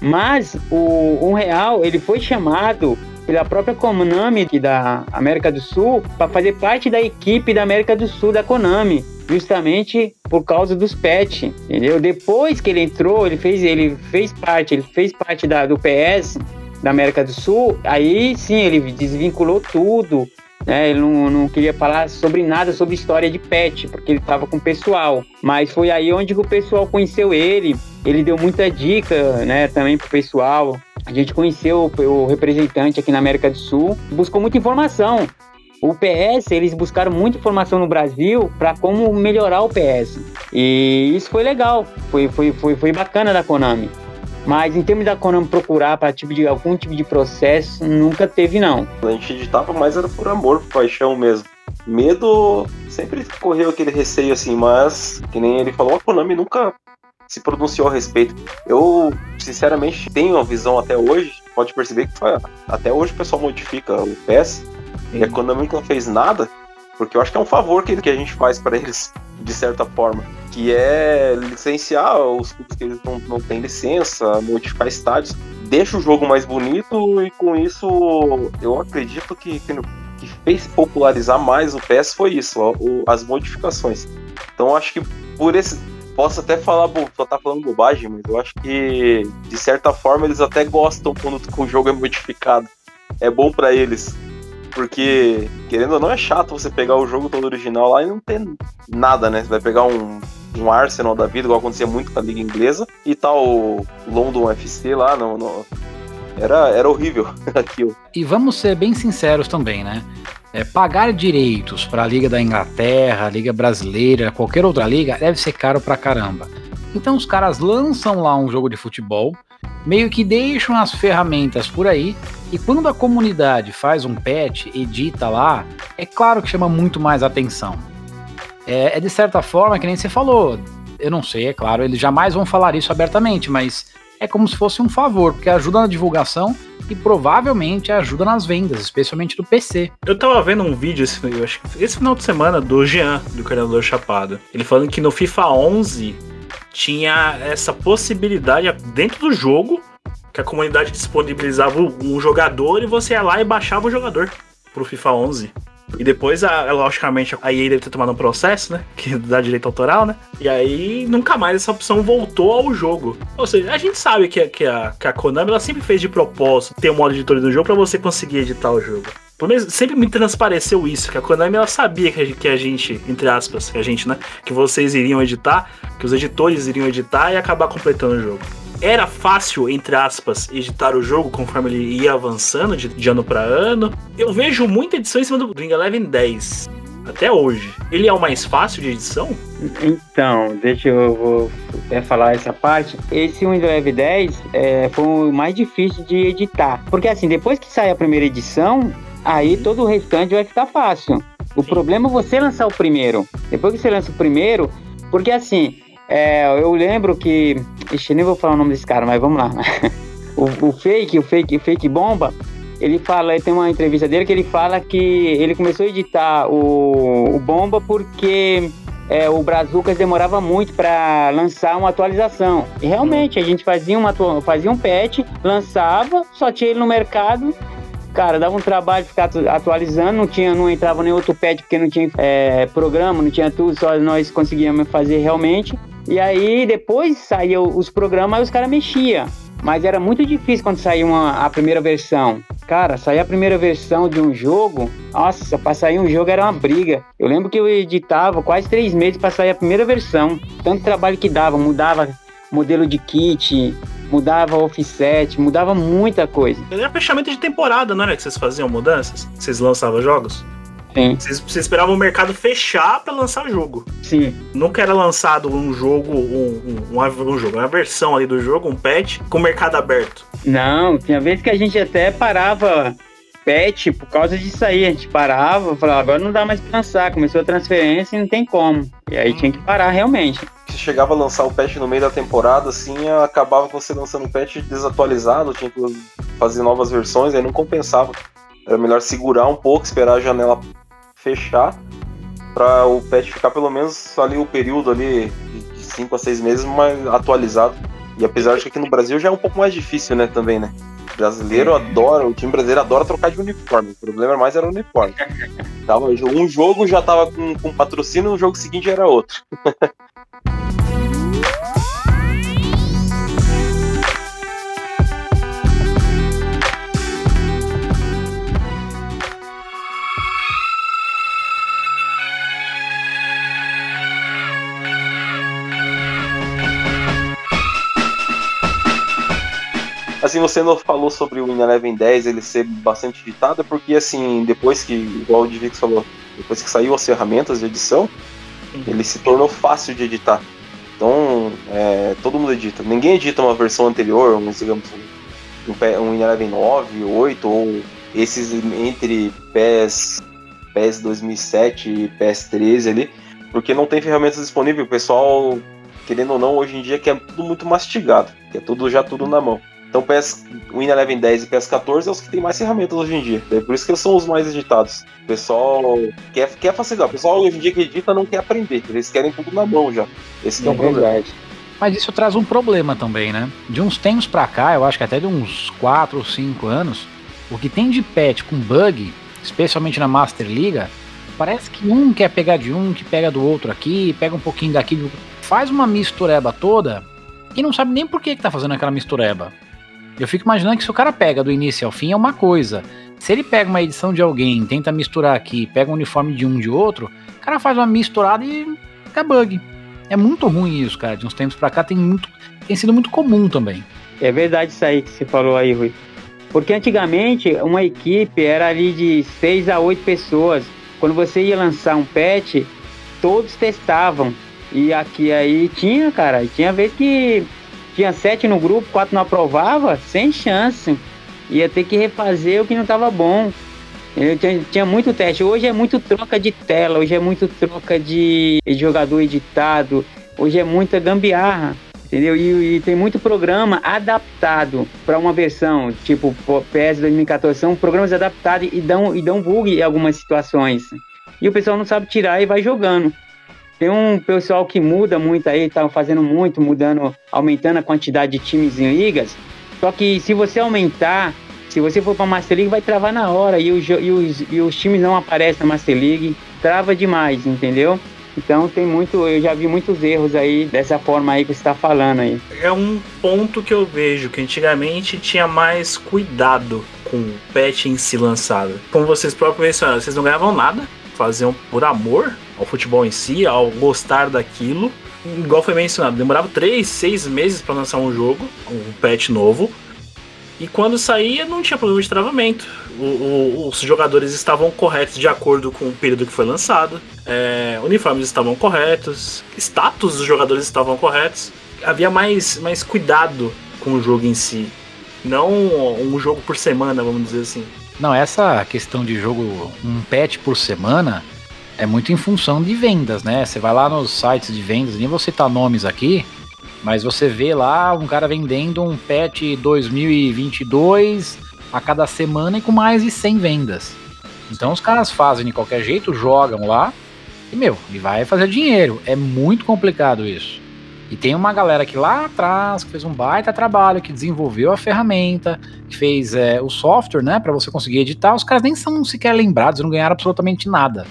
Mas o um real ele foi chamado pela própria Konami da América do Sul para fazer parte da equipe da América do Sul da Konami, justamente por causa dos pets, entendeu? Depois que ele entrou, ele fez ele fez parte, ele fez parte da, do PS da América do Sul, aí sim ele desvinculou tudo, né? Ele não, não queria falar sobre nada sobre história de pet, porque ele estava com o pessoal. Mas foi aí onde o pessoal conheceu ele. Ele deu muita dica, né, também pro pessoal. A gente conheceu o, representante aqui na América do Sul, buscou muita informação. O PS, eles buscaram muita informação no Brasil para como melhorar o PS. E isso foi legal, foi, foi, foi, foi bacana da Konami. Mas em termos da Konami procurar para tipo de algum tipo de processo, nunca teve não. A gente editava mais era por amor, por paixão mesmo. Medo sempre correu aquele receio assim, mas que nem ele falou, a Konami nunca se pronunciou a respeito. Eu, sinceramente, tenho a visão até hoje, pode perceber que foi, até hoje o pessoal modifica o PES e a Konami não fez nada, porque eu acho que é um favor que, que a gente faz para eles, de certa forma que é licenciar os clubes que eles não, não têm licença, modificar estádios, deixa o jogo mais bonito e com isso eu acredito que, que, que fez popularizar mais o PES foi isso, o, as modificações. Então acho que por esse. Posso até falar, só tá falando bobagem, mas eu acho que de certa forma eles até gostam quando o jogo é modificado. É bom para eles. Porque, querendo ou não, é chato você pegar o jogo todo original lá e não ter nada, né? Você vai pegar um um Arsenal da vida, igual acontecia muito com a liga inglesa, e tal o London FC lá, no, no- era, era horrível aquilo. E vamos ser bem sinceros também, né? É, pagar direitos para a Liga da Inglaterra, Liga Brasileira, qualquer outra liga, deve ser caro pra caramba. Então os caras lançam lá um jogo de futebol, meio que deixam as ferramentas por aí, e quando a comunidade faz um patch, edita lá, é claro que chama muito mais atenção. É, é de certa forma que nem você falou. Eu não sei, é claro, eles jamais vão falar isso abertamente, mas é como se fosse um favor, porque ajuda na divulgação e provavelmente ajuda nas vendas, especialmente do PC. Eu tava vendo um vídeo esse, acho esse final de semana do Jean, do Coordenador Chapado. Ele falando que no FIFA 11 tinha essa possibilidade dentro do jogo que a comunidade disponibilizava um jogador e você ia lá e baixava o jogador pro FIFA 11. E depois, a, logicamente, a EA deve ter tomado um processo, né? Que dá direito autoral, né? E aí nunca mais essa opção voltou ao jogo. Ou seja, a gente sabe que, a- que, a, que a Konami ela sempre fez de propósito ter um modo editor do jogo pra você conseguir editar o jogo. Pelo menos sempre me transpareceu isso, que a Konami ela sabia que a, gente- entre aspas, que a gente, né? Que vocês iriam editar, que os editores iriam editar e acabar completando o jogo. Era fácil, entre aspas, editar o jogo conforme ele ia avançando de, de ano pra ano. Eu vejo muita edição em cima do Ring Eleven 10. Até hoje. Ele é o mais fácil de edição? Então, deixa eu vou até falar essa parte. Esse Windows Live 10 é, foi o mais difícil de editar. Porque assim, depois que sai a primeira edição, aí todo o restante vai ficar fácil. O problema é você lançar o primeiro. Depois que você lança o primeiro, porque assim, é, eu lembro que. Ixi, nem vou falar o nome desse cara, mas vamos lá. o, o fake, o fake, o fake bomba, ele fala, tem uma entrevista dele que ele fala que ele começou a editar o, o bomba porque é, o Brazucas demorava muito para lançar uma atualização. E realmente, a gente fazia, uma, fazia um patch, lançava, só tinha ele no mercado. Cara, dava um trabalho ficar atu- atualizando, não tinha, não entrava nem outro patch porque não tinha é, programa, não tinha tudo, só nós conseguíamos fazer realmente. E aí depois saía os programas, aí os caras mexiam. Mas era muito difícil quando saía uma, a primeira versão. Cara, sair a primeira versão de um jogo, nossa, pra sair um jogo era uma briga. Eu lembro que eu editava quase três meses pra sair a primeira versão. Tanto trabalho que dava, mudava modelo de kit, mudava offset, mudava muita coisa. Era fechamento de temporada, não era que vocês faziam mudanças? Vocês lançavam jogos? Sim. Vocês, vocês esperavam o mercado fechar pra lançar jogo. Sim. Nunca era lançado um jogo, um, um, um jogo, uma versão ali do jogo, um patch, com o mercado aberto. Não, tinha vezes que a gente até parava patch por causa disso aí. A gente parava, falava, agora não dá mais pra lançar. Começou a transferência e não tem como. E aí tinha que parar realmente. Se chegava a lançar o patch no meio da temporada, assim, acabava com você lançando um patch desatualizado, tinha que fazer novas versões, aí não compensava. Era melhor segurar um pouco, esperar a janela fechar, para o patch ficar pelo menos ali o período ali de 5 a 6 meses mais atualizado. E apesar de que aqui no Brasil já é um pouco mais difícil, né, também, né? O brasileiro adora, o time brasileiro adora trocar de uniforme. O problema mais era o uniforme. Tava, um jogo já tava com, com patrocínio, no jogo seguinte era outro. Assim, você não falou sobre o Win Eleven 10 ele ser bastante editado, é porque assim, depois que, igual o Divix falou, depois que saiu as ferramentas de edição, ele se tornou fácil de editar. Então, é, todo mundo edita. Ninguém edita uma versão anterior, um, digamos, um, um Eleven 9, 8, ou esses entre PES, PES 2007 e PES 13 ali, porque não tem ferramentas disponíveis. O pessoal, querendo ou não, hoje em dia quer tudo muito mastigado, quer tudo já tudo na mão. Então PS, Win Eleven 10 e PS 14 é os que tem mais ferramentas hoje em dia. É por isso que eles são os mais editados. O pessoal quer, quer facilitar. O pessoal hoje em dia que edita não quer aprender. Eles querem tudo na mão já. Esse que é, o problema. Mas isso traz um problema também, né? De uns tempos pra cá, eu acho que até de uns 4 ou 5 anos, o que tem de patch com bug, especialmente na Master Liga, parece que um quer pegar de um, que pega do outro aqui, pega um pouquinho daqui, faz uma mistureba toda e não sabe nem por que, que tá fazendo aquela mistureba. Eu fico imaginando que se o cara pega do início ao fim é uma coisa. Se ele pega uma edição de alguém, tenta misturar aqui, pega um uniforme de um de outro, o cara faz uma misturada e fica bug. É muito ruim isso, cara. De uns tempos pra cá tem, muito, tem sido muito comum também. É verdade isso aí que você falou aí, Rui. Porque antigamente uma equipe era ali de 6 a 8 pessoas. Quando você ia lançar um patch, todos testavam. E aqui aí tinha, cara, tinha vez que tinha sete no grupo, quatro não aprovava, sem chance. Ia ter que refazer o que não estava bom. Eu tinha, tinha, muito teste. Hoje é muito troca de tela, hoje é muito troca de, jogador editado, hoje é muita gambiarra entendeu? E, e, tem muito programa adaptado para uma versão, tipo PS 2014, são programas adaptados e dão, e dão bug em algumas situações. E o pessoal não sabe tirar e vai jogando. Tem um pessoal que muda muito aí, tá fazendo muito, mudando, aumentando a quantidade de times em ligas. Só que se você aumentar, se você for para Master League, vai travar na hora e os, e os, e os times não aparecem na Master League, trava demais, entendeu? Então tem muito, eu já vi muitos erros aí dessa forma aí que você está falando aí. É um ponto que eu vejo que antigamente tinha mais cuidado com o patch em si lançado. Como vocês próprios mencionaram, vocês não ganhavam nada, faziam por amor ao futebol em si, ao gostar daquilo. Igual foi mencionado, demorava 3, 6 meses para lançar um jogo, um patch novo. E quando saía, não tinha problema de travamento. O, o, os jogadores estavam corretos de acordo com o período que foi lançado. É, uniformes estavam corretos. Status dos jogadores estavam corretos. Havia mais, mais cuidado com o jogo em si. Não um jogo por semana, vamos dizer assim. Não, essa questão de jogo, um patch por semana, é muito em função de vendas, né? Você vai lá nos sites de vendas, nem vou citar nomes aqui, mas você vê lá um cara vendendo um patch 2022 a cada semana e com mais de 100 vendas. Então os caras fazem de qualquer jeito, jogam lá e, meu, e vai fazer dinheiro. É muito complicado isso. E tem uma galera que lá atrás que fez um baita trabalho, que desenvolveu a ferramenta, que fez é, o software, né, para você conseguir editar. Os caras nem são sequer lembrados, não ganharam absolutamente nada.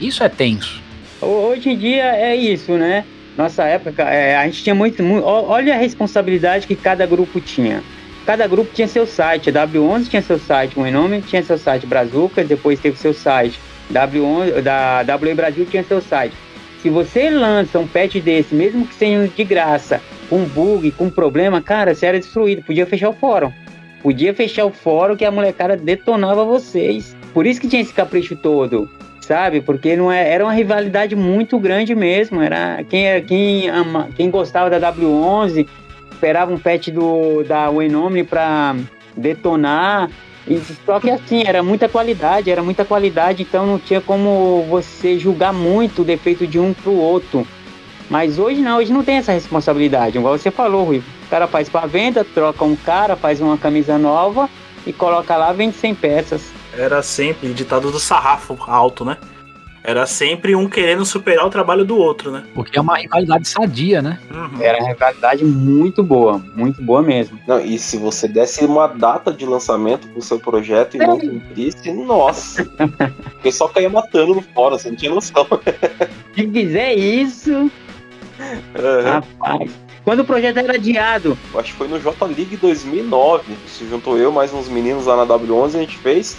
Isso é tenso. Hoje em dia é isso, né? Nossa época, é, a gente tinha muito, muito. Olha a responsabilidade que cada grupo tinha. Cada grupo tinha seu site. A W11 tinha seu site, o nome tinha seu site Brazuca, depois teve seu site. W11, da W Brasil tinha seu site. Se você lança um patch desse, mesmo que seja de graça, com bug, com problema, cara, você era destruído. Podia fechar o fórum. Podia fechar o fórum que a molecada detonava vocês. Por isso que tinha esse capricho todo sabe? Porque não é, era uma rivalidade muito grande mesmo. Era quem, quem, ama, quem gostava da W11 esperava um patch do, da Wenomni para detonar. E, só que assim, era muita qualidade, era muita qualidade, então não tinha como você julgar muito o defeito de um pro outro. Mas hoje não, hoje não tem essa responsabilidade. Igual você falou, Rui. O cara faz para venda, troca um cara, faz uma camisa nova e coloca lá, vende 100 peças era sempre ditado do sarrafo alto, né? Era sempre um querendo superar o trabalho do outro, né? Porque é uma rivalidade sadia, né? Uhum. Era uma rivalidade muito boa, muito boa mesmo. Não, e se você desse uma data de lançamento pro seu projeto e não cumprisse, nossa! Porque só caía matando no fora, você não tinha noção. se quiser isso. Uhum. Rapaz. Quando o projeto era adiado? Acho que foi no J League 2009. Se juntou eu mais uns meninos lá na W11 a gente fez.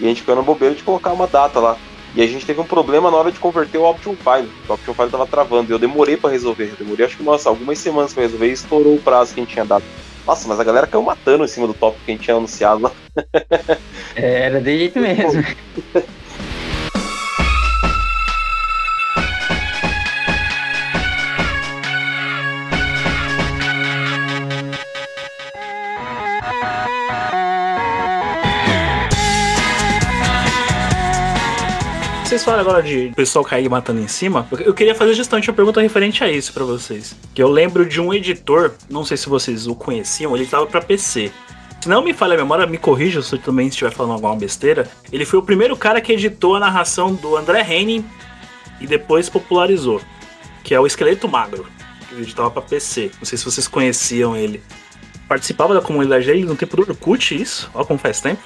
E a gente ficou na bobeira de colocar uma data lá. E a gente teve um problema na hora de converter o Option File. O Option File tava travando. E eu demorei para resolver. Eu demorei acho que, nossa, algumas semanas para resolver e estourou o prazo que a gente tinha dado. Nossa, mas a galera caiu matando em cima do tópico que a gente tinha anunciado lá. É, era de jeito mesmo. vocês falaram agora de pessoal cair matando em cima, eu queria fazer justamente uma pergunta referente a isso para vocês. Que eu lembro de um editor, não sei se vocês o conheciam, ele estava para PC. Se não me falha a memória, me corrija se eu também estiver falando alguma besteira. Ele foi o primeiro cara que editou a narração do André Henning e depois popularizou, que é o Esqueleto Magro, que ele editava para PC. Não sei se vocês conheciam ele. Participava da comunidade dele no tempo do Orkut, isso, ó como faz tempo.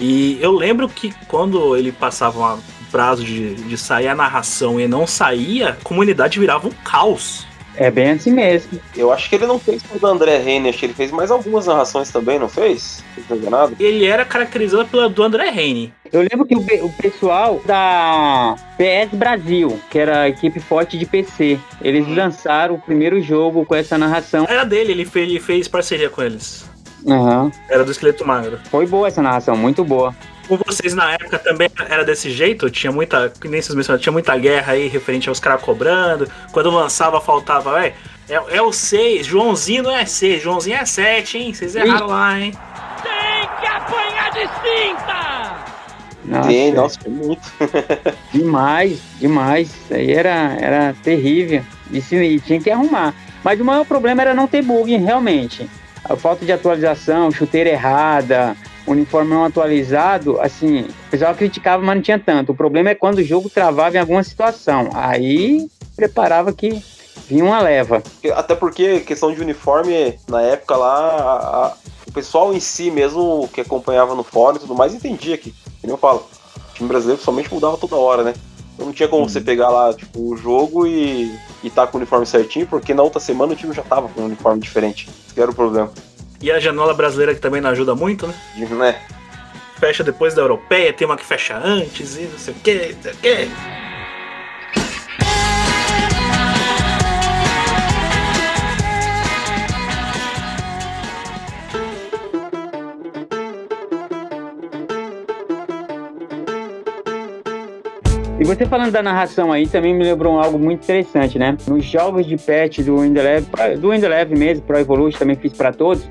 E eu lembro que quando ele passava uma prazo de, de sair a narração e não saía, a comunidade virava um caos. É bem assim mesmo. Eu acho que ele não fez com o André Reine, acho que ele fez mais algumas narrações também, não fez? Não tô enganado. Ele era caracterizado pela do André Reine. Eu lembro que o, o pessoal da PS Brasil, que era a equipe forte de PC, eles lançaram o primeiro jogo com essa narração. Era dele, ele fez, ele fez parceria com eles. Aham. Era do Esqueleto Magro. Foi boa essa narração, muito boa. Com vocês na época também era desse jeito? Tinha muita, nem vocês mencionaram, tinha muita guerra aí referente aos caras cobrando. Quando lançava, faltava, é, é, é o 6, Joãozinho não é 6, Joãozinho é 7, hein? Vocês erraram lá, hein? Tem que apanhar de cinta! Nossa, Sim, nossa, foi muito. Demais, demais. Isso aí era, era terrível. Isso, e tinha que arrumar. Mas o maior problema era não ter bug, realmente. A falta de atualização, chuteira errada, uniforme não atualizado, assim, o pessoal criticava, mas não tinha tanto. O problema é quando o jogo travava em alguma situação. Aí preparava que vinha uma leva. Até porque questão de uniforme, na época lá, a- a- o pessoal em si mesmo que acompanhava no fórum e tudo mais entendia que, nem eu falo, o time brasileiro somente mudava toda hora, né? Não tinha como você pegar lá tipo, o jogo e, e tá com o uniforme certinho, porque na outra semana o time já tava com um uniforme diferente. Esse era o problema. E a janela brasileira que também não ajuda muito, né? Né? Fecha depois da europeia, tem uma que fecha antes e não sei o que, não sei o que. E você falando da narração aí, também me lembrou algo muito interessante, né? Nos jogos de patch do Windeleve, do Windeleve mesmo, Pro Evolution, também fiz para todos.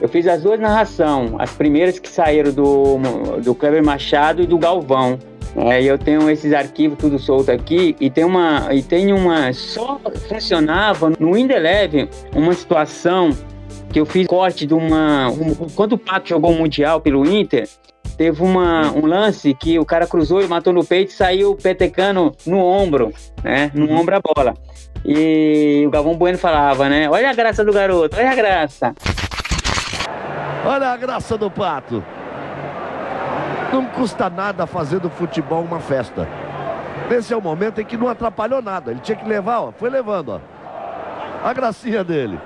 Eu fiz as duas narrações, as primeiras que saíram do, do Kleber Machado e do Galvão. É, e eu tenho esses arquivos tudo solto aqui e tem uma e tem uma só funcionava no Windeleve uma situação que eu fiz corte de uma um- quando o Pato jogou o mundial pelo Inter teve uma, um lance que o cara cruzou e matou no peito e saiu petecando no ombro, né? No ombro a bola. E o Galvão Bueno falava, né? Olha a graça do garoto, olha a graça. Olha a graça do pato. Não custa nada fazer do futebol uma festa. Esse é o momento em que não atrapalhou nada. Ele tinha que levar, ó. Foi levando, ó. A gracinha dele.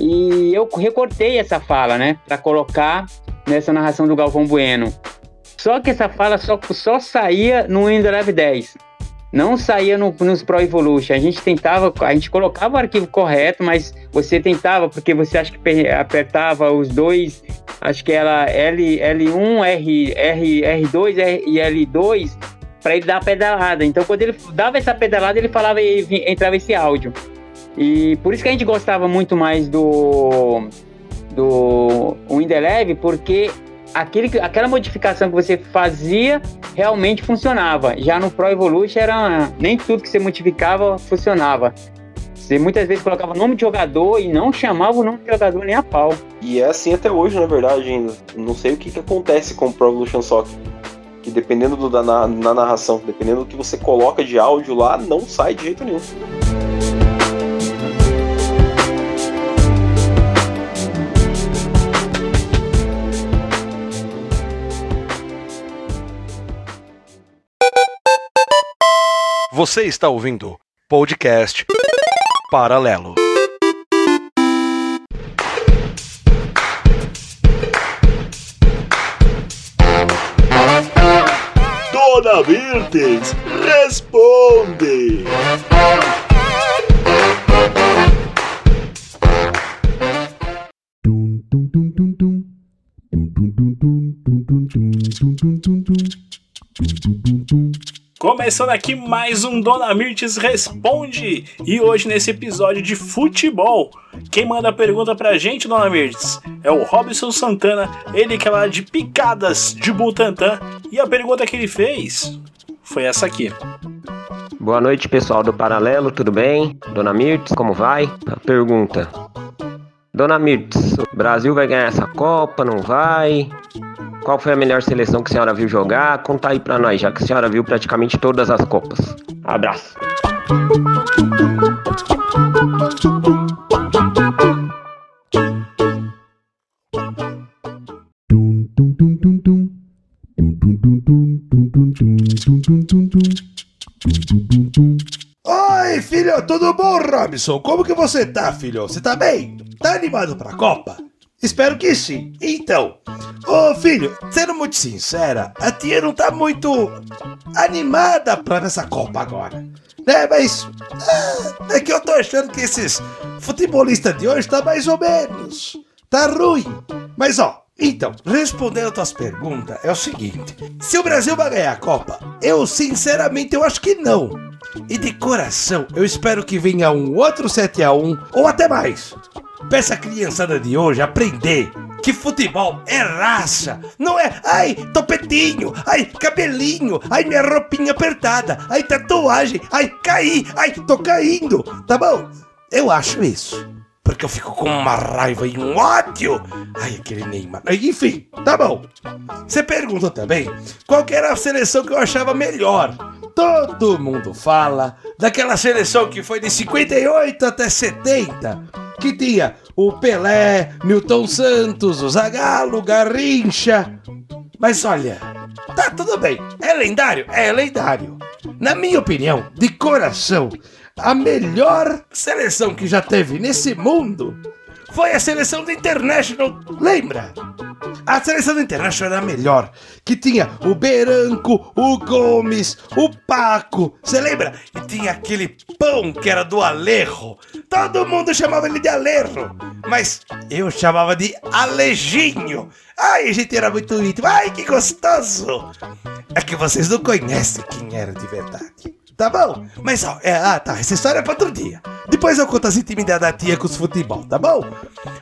E eu recortei essa fala, né? Pra colocar nessa narração do Galvão Bueno. Só que essa fala só, só saía no Live 10. Não saía no- nos Pro Evolution. A gente tentava, a gente colocava o arquivo correto, mas você tentava, porque você acha que pe- apertava os dois, acho que era L, L1, R, R, R2 R, e L2 para ele dar a pedalada. Então, quando ele dava essa pedalada, ele falava e entrava esse áudio. E por isso que a gente gostava muito mais do do Windeleve, porque aquele, que- aquela modificação que você fazia realmente funcionava. Já no Pro Evolution era nem tudo que você modificava funcionava. Você muitas vezes colocava nome de jogador e não chamava o nome de jogador nem a pau. E é assim até hoje, na verdade, ainda. Não sei o que, que acontece com o Pro Evolution Soccer. Que dependendo do, da na, na narração, dependendo do que você coloca de áudio lá, não sai de jeito nenhum. Você está ouvindo podcast Paralelo. Dona Mirtes, responde! Começando aqui mais um Dona Mirtes Responde! E hoje nesse episódio de futebol, quem manda a pergunta pra gente, Dona Mirtes, é o Robson Santana, ele que é lá de Picadas de Butantã. E a pergunta que ele fez foi essa aqui. Boa noite, pessoal do Paralelo, tudo bem? Dona Mirtz, como vai? A pergunta. Dona Mirtz, o Brasil vai ganhar essa Copa, não vai? Qual foi a melhor seleção que a senhora viu jogar? Conta aí pra nós, já que a senhora viu praticamente todas as Copas. Abraço. Oi, filho! Tudo bom, Robson? Como que você tá, filho? Você tá bem? Tá animado pra Copa? Espero que sim. Então, ô filho, sendo muito sincera, a tia não tá muito animada pra essa Copa agora. Né, mas ah, é que eu tô achando que esses futebolistas de hoje tá mais ou menos. Tá ruim. Mas ó, então, respondendo a tuas perguntas, é o seguinte: se o Brasil vai ganhar a Copa, eu sinceramente eu acho que não. E de coração, eu espero que venha um outro 7 a 1 ou até mais. Peça a criançada de hoje aprender que futebol é raça, não é ai topetinho, ai cabelinho, ai minha roupinha apertada, ai tatuagem, ai caí, ai tô caindo, tá bom? Eu acho isso. Porque eu fico com uma raiva e um ódio. Ai, aquele Neymar. Enfim, tá bom. Você perguntou também qual era a seleção que eu achava melhor. Todo mundo fala daquela seleção que foi de 58 até 70, que tinha o Pelé, Milton Santos, o Zagallo, Garrincha. Mas olha, tá tudo bem. É lendário? É lendário. Na minha opinião, de coração, a melhor seleção que já teve nesse mundo foi a seleção do International. Lembra? A seleção do International era melhor. Que tinha o Beranco, o Gomes, o Paco. Você lembra? E tinha aquele pão que era do Alejo. Todo mundo chamava ele de Alejo. Mas eu chamava de Alejinho. Ai, a gente era muito íntimo. Ai, que gostoso. É que vocês não conhecem quem era de verdade. Tá bom? Mas ó, é, ah, tá. Essa história é pra outro dia. Depois eu conto as intimidades da tia com os futebol, tá bom?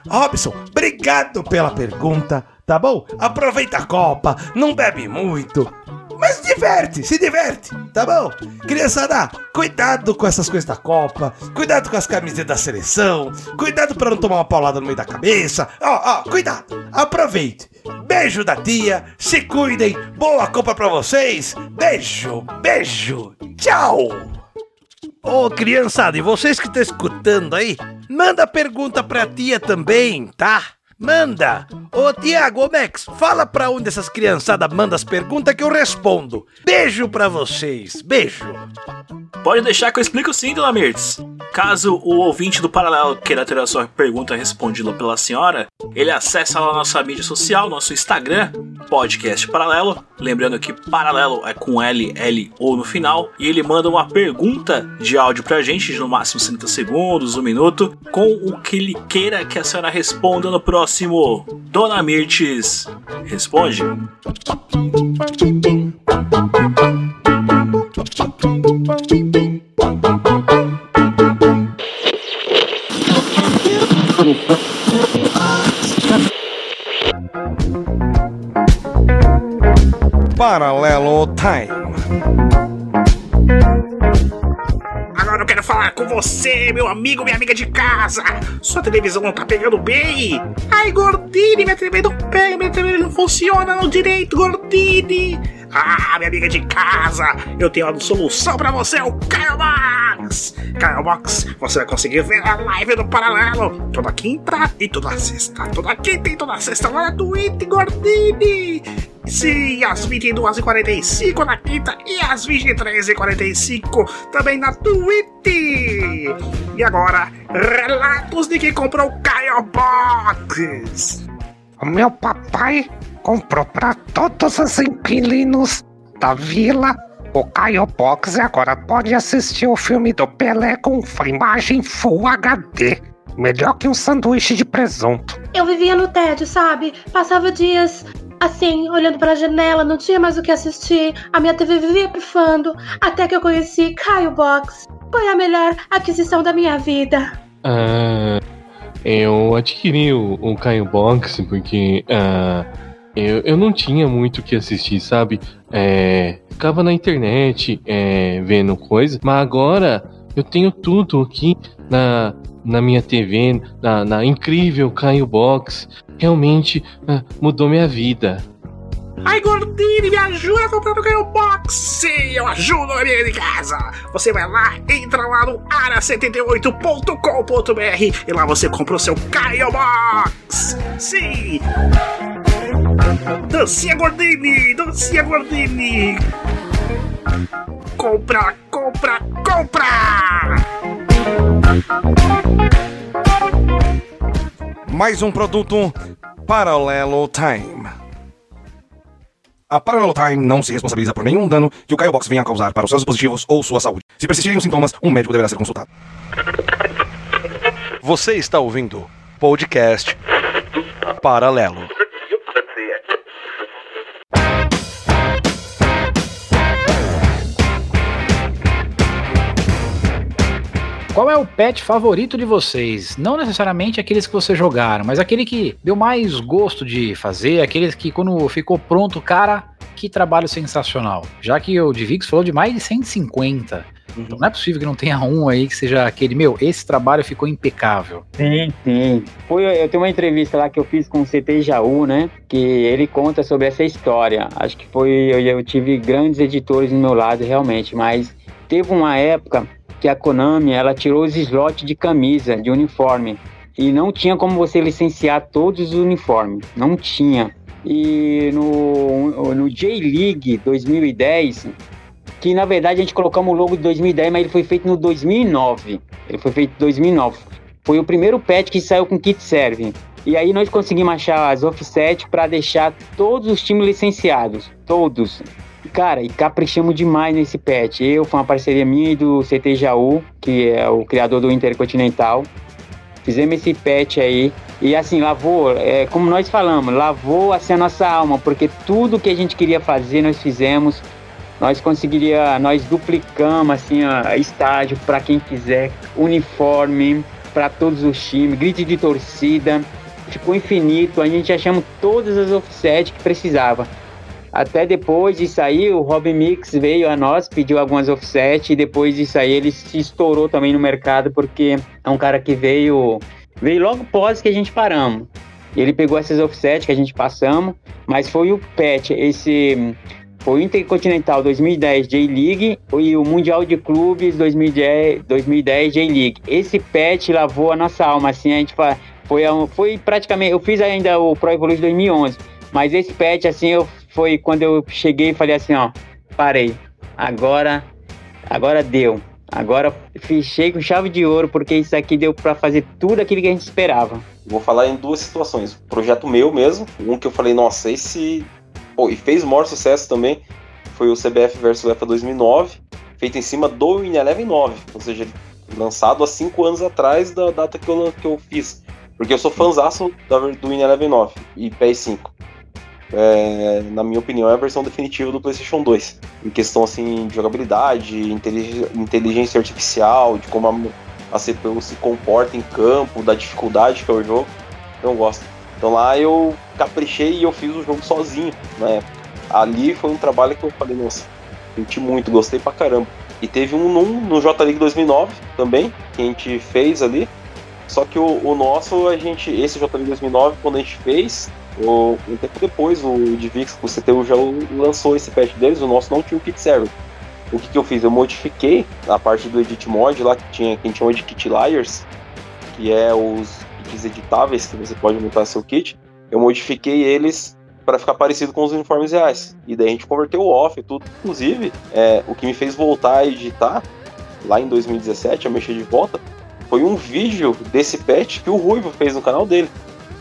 Robson, obrigado pela pergunta, tá bom? Aproveita a Copa, não bebe muito. Mas diverte, se diverte, tá bom? Criançada, cuidado com essas coisas da Copa, cuidado com as camisetas da seleção, cuidado pra não tomar uma paulada no meio da cabeça. Ó, ó, cuidado, aproveite. Beijo da tia, se cuidem, boa Copa pra vocês. Beijo, beijo, tchau. Ô criançada, e vocês que estão escutando aí, manda pergunta pra tia também, tá? Manda! Ô Tiago, Max, fala pra onde essas criançadas mandam as perguntas que eu respondo. Beijo pra vocês, beijo! Pode deixar que eu explico sim, dona Mirtz. Caso o ouvinte do Paralelo queira ter a sua pergunta respondida pela senhora, ele acessa lá nossa mídia social, nosso Instagram, Podcast Paralelo. Lembrando que Paralelo é com L, L ou no final. E ele manda uma pergunta de áudio pra gente, de no máximo 30 segundos, um minuto, com o que ele queira que a senhora responda no próximo. Dona Mirtz, responde. Paralelo Time. Falar com você, meu amigo, minha amiga de casa. Sua televisão não tá pegando bem? Ai, Gordini, minha TV não pega, minha TV não funciona no direito, Gordini. Ah, minha amiga de casa, eu tenho uma solução pra você, o Caio Box. Caio Box, você vai conseguir ver a live do Paralelo toda quinta e toda sexta. Toda quinta e toda sexta lá na Twitch, Gordini. Sim, às 22h45 na quinta e às 23h45 também na Twitch. E agora, relatos de quem comprou o Caio Box. Meu papai comprou para todos os inquilinos da vila o Caio Box e agora pode assistir o filme do Pelé com imagem Full HD. Melhor que um sanduíche de presunto. Eu vivia no tédio, sabe? Passava dias assim, olhando pela janela, não tinha mais o que assistir. A minha TV vivia pifando. Até que eu conheci Caio Box. Foi a melhor aquisição da minha vida. Ah, eu adquiri o, o Caio Box porque ah, eu, eu não tinha muito o que assistir, sabe? É, ficava na internet é, vendo coisas, mas agora eu tenho tudo aqui na, na minha TV, na, na incrível Caio Box. Realmente ah, mudou minha vida. Ai, Gordini, me ajuda a comprar o Caio Box! Sim, eu ajudo a minha de casa! Você vai lá, entra lá no ara78.com.br e lá você compra o seu Caio Box! Sim! Dancinha Gordini! Dancinha Gordini! Compra, compra, compra! Mais um produto Paralelo Time. A Parallel Time não se responsabiliza por nenhum dano que o Caio Box venha a causar para os seus dispositivos ou sua saúde. Se persistirem os sintomas, um médico deverá ser consultado. Você está ouvindo podcast Paralelo. Qual é o pet favorito de vocês? Não necessariamente aqueles que vocês jogaram, mas aquele que deu mais gosto de fazer, aqueles que quando ficou pronto, cara, que trabalho sensacional. Já que o Divix falou de mais de 150. Então não é possível que não tenha um aí que seja aquele, meu, esse trabalho ficou impecável. Sim, sim. Foi, eu tenho uma entrevista lá que eu fiz com o CT Jaú, né? Que ele conta sobre essa história. Acho que foi. Eu, eu tive grandes editores do meu lado, realmente, mas teve uma época que a Konami ela tirou os slots de camisa, de uniforme. E não tinha como você licenciar todos os uniformes. Não tinha. E no, no J-League 2010, que na verdade a gente colocamos o logo de 2010, mas ele foi feito no 2009. Ele foi feito em 2009. Foi o primeiro patch que saiu com kit serve. E aí nós conseguimos achar as offset para deixar todos os times licenciados. Todos. Cara, e caprichamos demais nesse patch. Eu, foi uma parceria minha e do CT Jaú, que é o criador do Intercontinental. Fizemos esse patch aí. E assim, lavou, é, como nós falamos, lavou assim a nossa alma, porque tudo que a gente queria fazer, nós fizemos. Nós conseguiria, nós duplicamos assim a estádio para quem quiser, uniforme para todos os times, grid de torcida, ficou infinito. A gente achamos todas as offset que precisava. Até depois disso aí, o Robin Mix veio a nós, pediu algumas offset e depois disso aí ele se estourou também no mercado porque é um cara que veio veio logo após que a gente paramos. Ele pegou essas offset que a gente passamos, mas foi o patch, esse foi o Intercontinental 2010 J-League e o Mundial de Clubes 2010, 2010 J-League. Esse patch lavou a nossa alma, assim, a gente foi, foi praticamente, eu fiz ainda o Pro Evolution 2011, mas esse patch, assim, eu, foi quando eu cheguei e falei assim, ó, parei, agora, agora deu. Agora fechei com chave de ouro, porque isso aqui deu para fazer tudo aquilo que a gente esperava. Vou falar em duas situações. Projeto meu mesmo, um que eu falei, nossa, esse Pô, e fez o maior sucesso também foi o CBF versus UEFA 2009, feito em cima do Win Eleven 9, ou seja, lançado há cinco anos atrás da data que eu, que eu fiz. Porque eu sou fãzaço do Win Eleven 9 e PS5. É, na minha opinião, é a versão definitiva do PlayStation 2. Em questão assim, de jogabilidade, inteligência artificial, de como a, a CPU se comporta em campo, da dificuldade que é o jogo. Eu gosto. Então lá eu caprichei e eu fiz o jogo sozinho época. Ali foi um trabalho que eu falei, nossa, senti muito, gostei pra caramba. E teve um no, no J League 2009 também, que a gente fez ali. Só que o, o nosso, a gente, esse J League 2009, quando a gente fez, o, um tempo depois, o Divix, o CTU já lançou esse patch deles, o nosso não tinha o kit server. O que, que eu fiz? Eu modifiquei a parte do Edit Mod lá, que tinha, que a gente chama de Kit Liars, que é os kits editáveis que você pode montar seu kit, eu modifiquei eles para ficar parecido com os uniformes reais. E daí a gente converteu o off e tudo. Inclusive, é, o que me fez voltar a editar lá em 2017, a mexer de volta, foi um vídeo desse patch que o Ruivo fez no canal dele.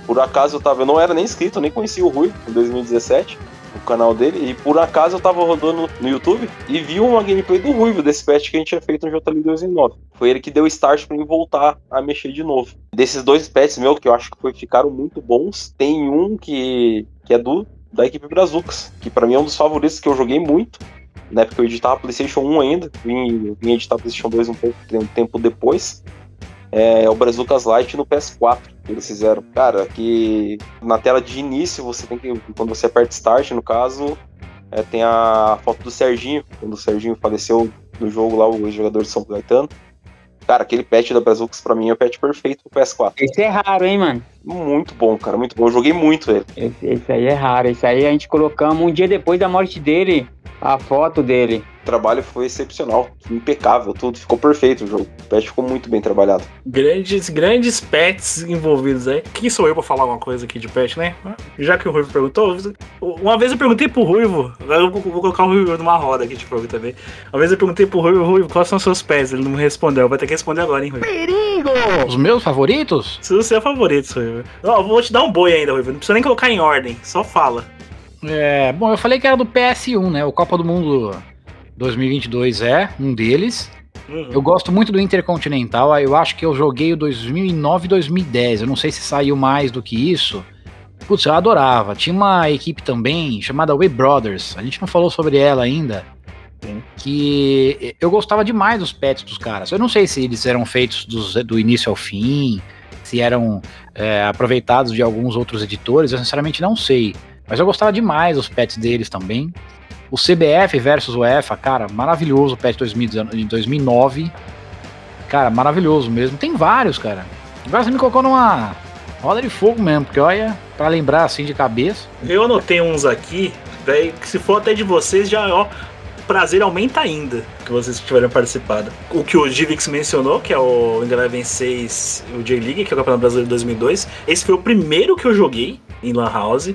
Por acaso eu tava, eu não era nem inscrito, nem conhecia o Ruivo em 2017 o canal dele. E por acaso eu tava rodando no YouTube e vi uma gameplay do Ruivo, desse patch que a gente tinha feito no JL 2009. Foi ele que deu start pra mim voltar a mexer de novo. Desses dois patches meus, que eu acho que foi, ficaram muito bons, tem um que, que é do da equipe Brazucas, que para mim é um dos favoritos que eu joguei muito. Na época eu editava PlayStation 1 ainda, vim, vim editar PlayStation 2 um pouco um tempo depois é, o Brazucas Lite no PS4 que eles fizeram. Cara, que na tela de início você tem que, quando você aperta Start, no caso, é, tem a foto do Serginho, quando o Serginho faleceu no jogo lá, o jogador de São Caetano. Cara, aquele patch da Brazucas pra mim é o patch perfeito pro PS4. Esse é raro, hein, mano? Muito bom, cara, muito bom. Eu joguei muito ele. Esse, esse aí é raro. Esse aí a gente colocamos um dia depois da morte dele a foto dele. O trabalho foi excepcional, impecável, tudo ficou perfeito o jogo. O patch ficou muito bem trabalhado. Grandes, grandes pets envolvidos aí. Quem sou eu pra falar alguma coisa aqui de pet, né? Já que o Ruivo perguntou, uma vez eu perguntei pro Ruivo, agora eu vou, colocar o Ruivo numa roda aqui de jogo também. Uma vez eu perguntei pro Ruivo, Ruivo, quais são os seus pés? Ele não me respondeu, vai ter que responder agora, hein, Ruivo? Perigo! Os meus favoritos? Se você é favorito, Ruivo. Ó, vou te dar um boi ainda, Ruivo. Não precisa nem colocar em ordem, só fala. É, bom, eu falei que era do PS1, né? O Copa do Mundo 2022 é um deles. Uhum. Eu gosto muito do Intercontinental. Eu acho que eu joguei o 2009 e 2010. Eu não sei se saiu mais do que isso. Putz, eu adorava. Tinha uma equipe também chamada We Brothers. A gente não falou sobre ela ainda. Sim. Que eu gostava demais dos pets dos caras. Eu não sei se eles eram feitos do, do início ao fim, se eram é, aproveitados de alguns outros editores. Eu sinceramente não sei. Mas eu gostava demais dos pets deles também. O CBF versus o EFA, cara, maravilhoso o patch de 2009. Cara, maravilhoso mesmo. Tem vários, cara. Agora você me colocou numa roda de fogo mesmo, porque olha, para lembrar assim de cabeça. Eu anotei uns aqui, velho, que se for até de vocês, já, ó, prazer aumenta ainda que vocês tiverem participado. O que o Divix mencionou, que é o Eleven 6, o J-League, que é o Campeonato Brasileiro 2002. Esse foi o primeiro que eu joguei em Lan House.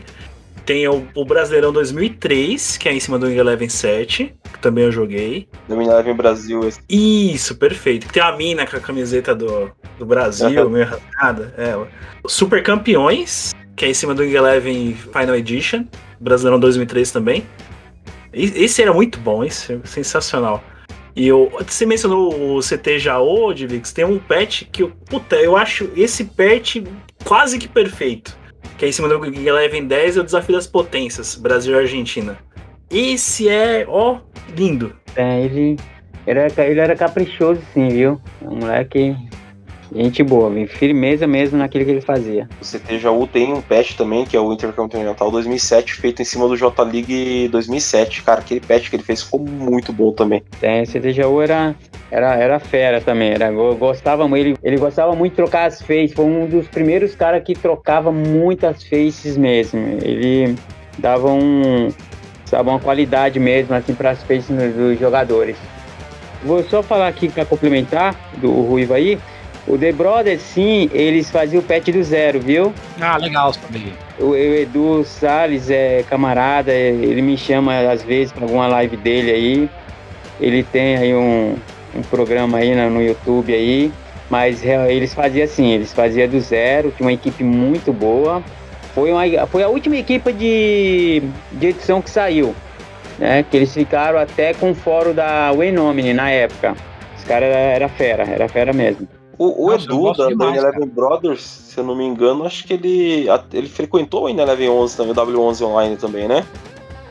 Tem o, o, Brasileirão 2003, que é em cima do Wing Eleven 7, que também eu joguei. Do Wing Eleven Brasil. Esse. Isso, perfeito. Tem a mina com a camiseta do, do Brasil, meio rasgada. É, Super Campeões, que é em cima do Wing Eleven Final Edition. Brasileirão 2003 também. Esse era muito bom, esse é sensacional. E eu, você mencionou o CT Jaô, Divix, tem um patch que, puta, eu acho esse patch quase que perfeito que é em cima do Eleven 10 é o Desafio das Potências, Brasil e Argentina. Esse é, ó, lindo. É, ele, era, ele era caprichoso sim, viu? É um moleque Gente boa, firmeza mesmo naquilo que ele fazia. O CTJU tem um patch também, que é o Intercontinental 2007, feito em cima do J-League 2007. Cara, aquele patch que ele fez ficou muito bom também. É, o CTJU era, era, era fera também. Era, gostava, ele, ele gostava muito de trocar as faces. Foi um dos primeiros caras que trocava muitas faces mesmo. Ele dava um. Sabe, uma qualidade mesmo assim para as faces dos jogadores. Vou só falar aqui para complementar do Ruivo aí. O The Brothers, sim, eles faziam o pet do zero, viu? Ah, legal também. O, o Edu Salles é camarada, ele me chama às vezes para alguma live dele aí. Ele tem aí um, um programa aí no, no YouTube aí. Mas é, eles faziam assim, eles faziam do zero, tinha uma equipe muito boa. Foi, uma, foi a última equipe de, de edição que saiu. Né, que eles ficaram até com o fórum da Waynomini na época. Os caras era, era fera, era fera mesmo. O, o Nossa, Edu da, demais, da Eleven Brothers, se eu não me engano, acho que ele, ele frequentou o Eleven 11 também, o W11 online também, né?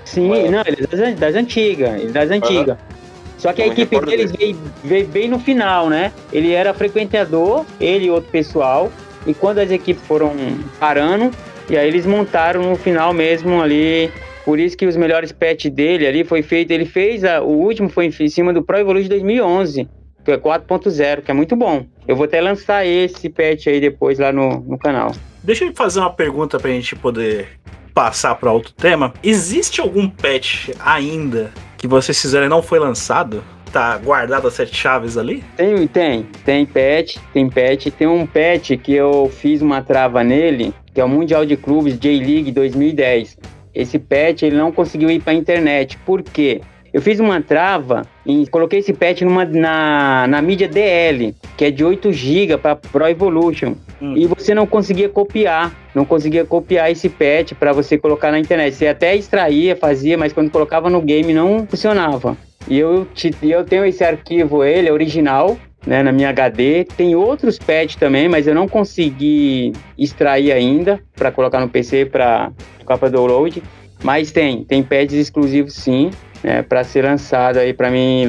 Sim, é? não, ele é das, das antigas, ele é das antigas. Uhum. Só que a equipe deles veio, veio bem no final, né? Ele era frequentador, ele e outro pessoal, e quando as equipes foram parando, e aí eles montaram no final mesmo ali. Por isso que os melhores pets dele ali foi feito. Ele fez a, o último foi em cima do Pro Evolution 2011 que é 4.0, que é muito bom. Eu vou até lançar esse patch aí depois lá no, no canal. Deixa eu fazer uma pergunta pra gente poder passar para outro tema. Existe algum patch ainda que vocês fizeram e não foi lançado? Tá guardado as sete chaves ali? Tem, tem. Tem patch, tem patch. Tem um patch que eu fiz uma trava nele, que é o Mundial de Clubes J-League 2010. Esse patch ele não conseguiu ir para internet. Por quê? Eu fiz uma trava e coloquei esse patch numa, na, na mídia DL, que é de 8 GB para Pro Evolution. Hum. E você não conseguia copiar, não conseguia copiar esse patch para você colocar na internet. Você até extraía, fazia, mas quando colocava no game não funcionava. E eu, eu tenho esse arquivo, ele é original, né, na minha HD. Tem outros patches também, mas eu não consegui extrair ainda para colocar no PC para capa download. Mas tem, tem pads exclusivos sim né, para ser lançado aí para mim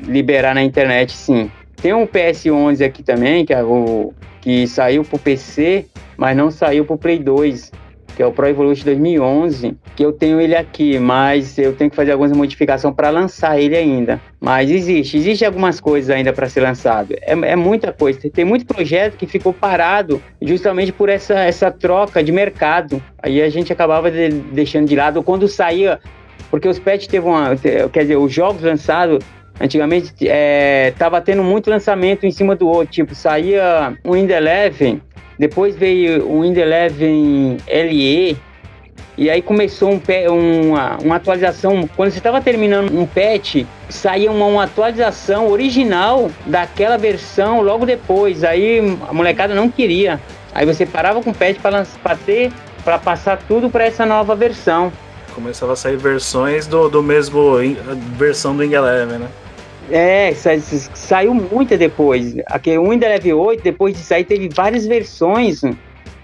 liberar na internet, sim. Tem um PS11 aqui também, que é o que saiu pro PC, mas não saiu pro Play 2, que é o Pro Evolution 2011, que eu tenho ele aqui, mas eu tenho que fazer algumas modificações para lançar ele ainda. Mas existe, existe algumas coisas ainda para ser lançado. É, é, muita coisa. Tem muito projeto que ficou parado justamente por essa, essa troca de mercado. Aí a gente acabava de, deixando de lado. Quando saía Porque os patches teve uma. Quer dizer, os jogos lançados. Antigamente é, tava tendo muito lançamento em cima do outro. Tipo, saía o Wind Eleven, depois veio o Wind Eleven LE, e aí começou um, uma, uma atualização. Quando você estava terminando um patch, saía uma, uma atualização original daquela versão logo depois. Aí a molecada não queria. Aí você parava com o patch para ter, para passar tudo para essa nova versão. Começava a sair versões do, do mesmo versão do Wing né? É, sa- sa- saiu muita depois. Aquele Windows Level 8, depois disso aí, teve várias versões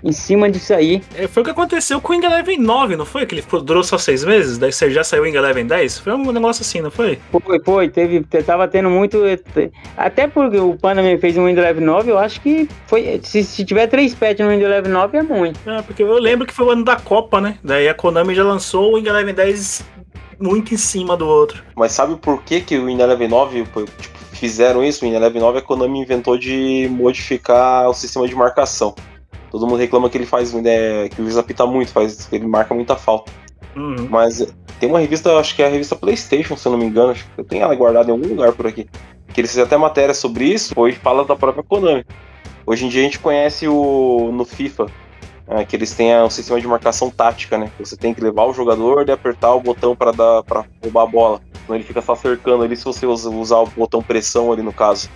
em cima disso aí. É, foi o que aconteceu com o Wing Eleven 9, não foi? Que ele durou só seis meses? Daí você já saiu o Wing Eleven 10? Foi um negócio assim, não foi? Foi, foi, teve, te- tava tendo muito. Até porque o Panda me fez um Windows Level 9, eu acho que foi. Se, se tiver três patches no Windows Level 9 é muito. É, porque eu lembro que foi o ano da Copa, né? Daí a Konami já lançou o Wing Eleven 10 muito em cima do outro. Mas sabe por que, que o Win Eleven 9 pô, tipo, fizeram isso? O Win Eleven 9 a Konami inventou de modificar o sistema de marcação. Todo mundo reclama que ele faz, né, que o juiz apita muito, faz, ele marca muita falta. Uhum. Mas tem uma revista, acho que é a revista PlayStation, se eu não me engano, acho que eu tenho ela guardada em algum lugar por aqui. Que eles fizeram até matéria sobre isso, hoje fala da própria Konami. Hoje em dia a gente conhece o no FIFA, é, que eles têm um sistema de marcação tática, né? Você tem que levar o jogador e apertar o botão para dar para roubar a bola. Senão ele fica só cercando ali se você usa- usar o botão pressão ali no caso.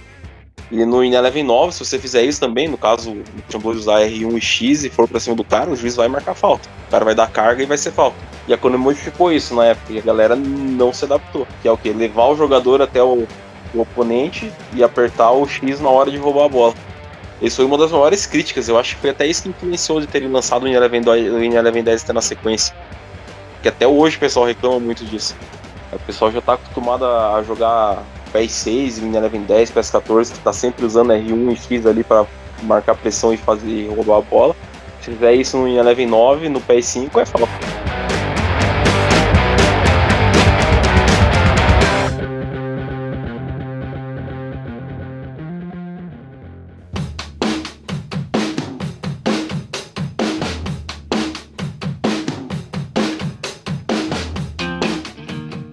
E no Eleven 9, se você fizer isso também, no caso, o Champions usar R1 e X e for pra cima do cara, o juiz vai marcar falta. O cara vai dar carga e vai ser falta. E a Konami modificou isso na época e a galera não se adaptou. Que é o que? Levar o jogador até o, o oponente e apertar o X na hora de roubar a bola. Isso foi uma das maiores críticas. Eu acho que foi até isso que influenciou de terem lançado o In Eleven 10 o In Eleven 10 até na sequência. Que até hoje o pessoal reclama muito disso. O pessoal já tá acostumado a jogar PS6, In Eleven 10, PS14, que tá sempre usando R1 e X ali para marcar pressão e fazer roubar a bola. Se fizer isso no Eleven 9, no PS5 é falta.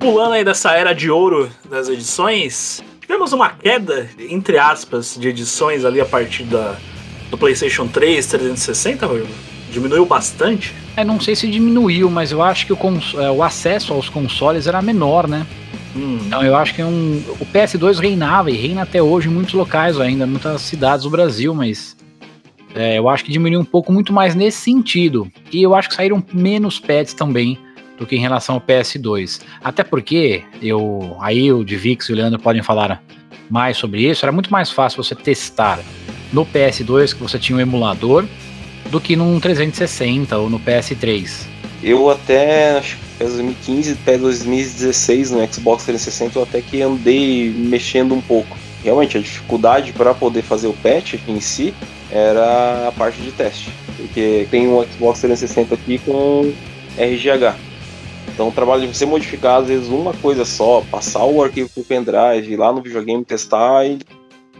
Pulando aí dessa era de ouro das edições, tivemos uma queda, entre aspas, de edições ali a partir da, do PlayStation 3, 360, Rodrigo? Diminuiu bastante? É, não sei se diminuiu, mas eu acho que o, é, o acesso aos consoles era menor, né? Então eu acho que um, o PS2 reinava e reina até hoje em muitos locais ainda, muitas cidades do Brasil, mas é, eu acho que diminuiu um pouco muito mais nesse sentido. E eu acho que saíram menos pads também do que em relação ao PS2. Até porque eu, aí o Divix e o Leandro podem falar mais sobre isso, era muito mais fácil você testar no PS2 que você tinha um emulador do que num 360 ou no PS3. Eu até, acho que até 2015, até 2016 no Xbox 360 eu até que andei mexendo um pouco. Realmente a dificuldade para poder fazer o patch em si era a parte de teste, porque tem um Xbox 360 aqui com RGH. Então o trabalho de você modificar às vezes uma coisa só, passar o arquivo pro pendrive, ir lá no videogame testar e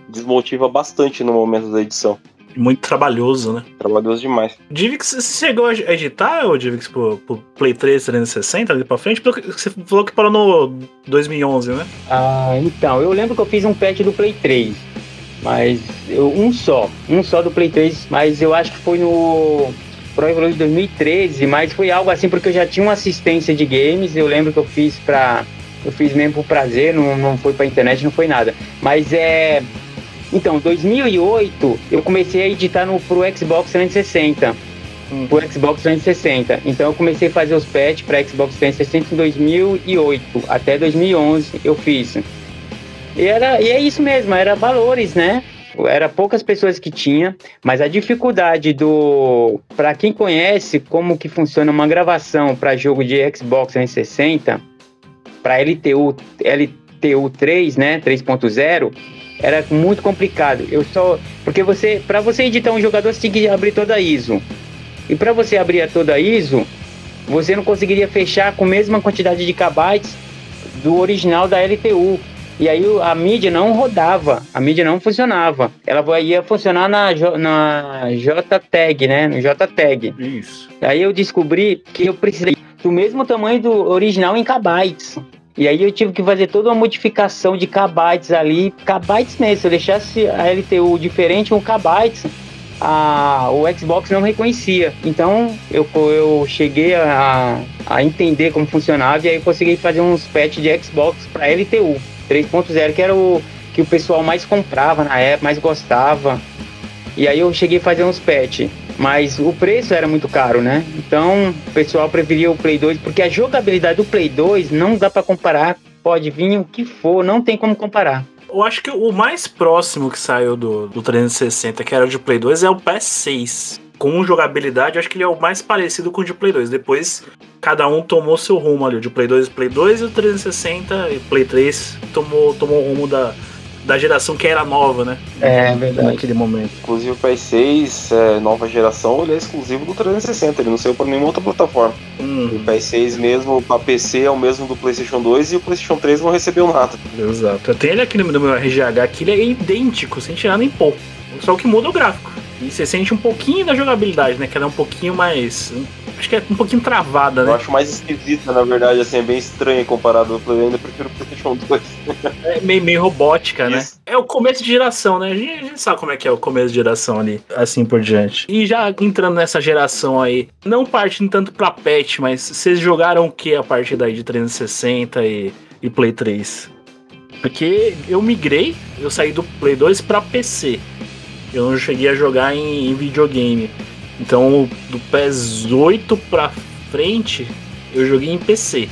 desmotiva bastante no momento da edição. Muito trabalhoso, né? Trabalhoso demais. Divix, você chegou a editar, ô Divix, pro, pro Play 3 360 ali pra frente? Porque Você falou que parou no 2011, né? Ah, então, eu lembro que eu fiz um patch do Play 3. Mas eu, um só, um só do Play 3, mas eu acho que foi no Pro Evolution 2013, mas foi algo assim porque eu já tinha uma assistência de games, eu lembro que eu fiz pra. Eu fiz mesmo por prazer, não, não foi pra internet, não foi nada. Mas é. Então, 2008 eu comecei a editar no, pro Xbox 360. Pro Xbox 360. Então eu comecei a fazer os patches para Xbox 360 em 2008. Até 2011 eu fiz. E, era, e é isso mesmo, era valores, né? Era poucas pessoas que tinha, mas a dificuldade do para quem conhece como que funciona uma gravação para jogo de Xbox 360, para LTU LTU 3, né, 3.0, era muito complicado. Eu só porque você para você editar um jogador você tem que abrir toda a ISO. E para você abrir toda a ISO, você não conseguiria fechar com a mesma quantidade de kbytes do original da LTU. E aí a mídia não rodava, a mídia não funcionava. Ela ia funcionar na, na JTAG, né? No JTAG. Isso. Aí eu descobri que eu precisei do mesmo tamanho do original em kbytes. E aí eu tive que fazer toda uma modificação de kbytes ali, kbytes mesmo. Se eu deixasse a LTU diferente, um kbytes, a, o Xbox não reconhecia. Então eu, eu cheguei a, a entender como funcionava e aí eu consegui fazer uns patches de Xbox para LTU 3.0, que era o que o pessoal mais comprava na época, mais gostava. E aí eu cheguei a fazer uns patches. Mas o preço era muito caro, né? Então o pessoal preferia o Play 2, porque a jogabilidade do Play 2 não dá para comparar. Pode vir o que for, não tem como comparar. Eu acho que o mais próximo que saiu do, do 360, que era de Play 2, é o PS6. Com jogabilidade, acho que ele é o mais parecido com o de Play 2. Depois, cada um tomou seu rumo ali. O de Play 2 e Play 2 e o 360 e Play 3 tomou, tomou o rumo da, da geração que era nova, né? É, verdade. Naquele momento. Inclusive o PS6, é, nova geração, ele é exclusivo do 360, ele não saiu para nenhuma outra plataforma. Hum. O PS6 mesmo, para PC, é o mesmo do PlayStation 2 e o PlayStation 3 não recebeu nada. Exato. Eu tenho ele aqui no meu RGH, que ele é idêntico, sem tirar nem pouco. Só o que muda é o gráfico. E você sente um pouquinho da jogabilidade, né? Que ela é um pouquinho mais. Acho que é um pouquinho travada, né? Eu acho mais esquisita, na verdade, assim, é bem estranha comparado. Eu ainda prefiro o PlayStation 2. É meio, meio robótica, né? É o começo de geração, né? A gente, a gente sabe como é que é o começo de geração ali, assim por diante. E já entrando nessa geração aí, não partindo tanto pra patch, mas vocês jogaram o que a partir daí de 360 e, e Play 3? Porque eu migrei, eu saí do Play 2 pra PC. Eu não cheguei a jogar em, em videogame. Então, do PES 8 pra frente, eu joguei em PC.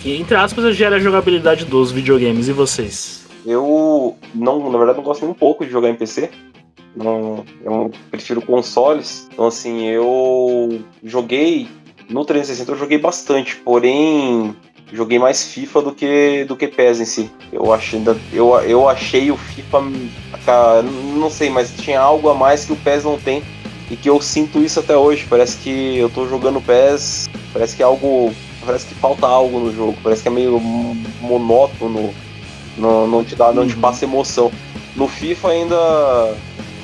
Que, entre aspas, já era a jogabilidade dos videogames. E vocês? Eu, não, na verdade, não gosto nem um pouco de jogar em PC. Não, eu prefiro consoles. Então, assim, eu joguei no 360, eu joguei bastante. Porém, joguei mais FIFA do que do que PES em si. Eu achei, eu, eu achei o FIFA, não sei, mas tinha algo a mais que o PES não tem e que eu sinto isso até hoje. Parece que eu tô jogando PES, parece que é algo, parece que falta algo no jogo, parece que é meio monótono, não, não te dá, não te passa emoção. No FIFA ainda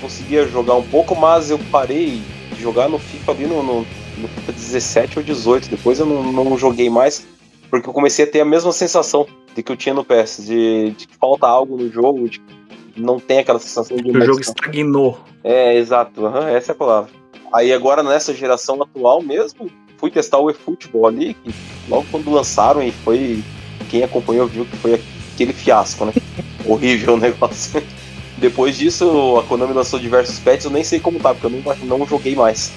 conseguia jogar um pouco, mas eu parei de jogar no FIFA ali no, no, no FIFA 17 ou 18. Depois eu não, não joguei mais porque eu comecei a ter a mesma sensação de que eu tinha no PS, de, de que falta algo no jogo, de que não tem aquela sensação de. O jogo estagnou. É, exato, uhum, essa é a palavra. Aí agora nessa geração atual mesmo, fui testar o eFootball ali, que logo quando lançaram e foi. Quem acompanhou viu que foi aquele fiasco, né? Horrível o negócio. Depois disso, a Konami lançou diversos patches, eu nem sei como tá, porque eu não, não joguei mais.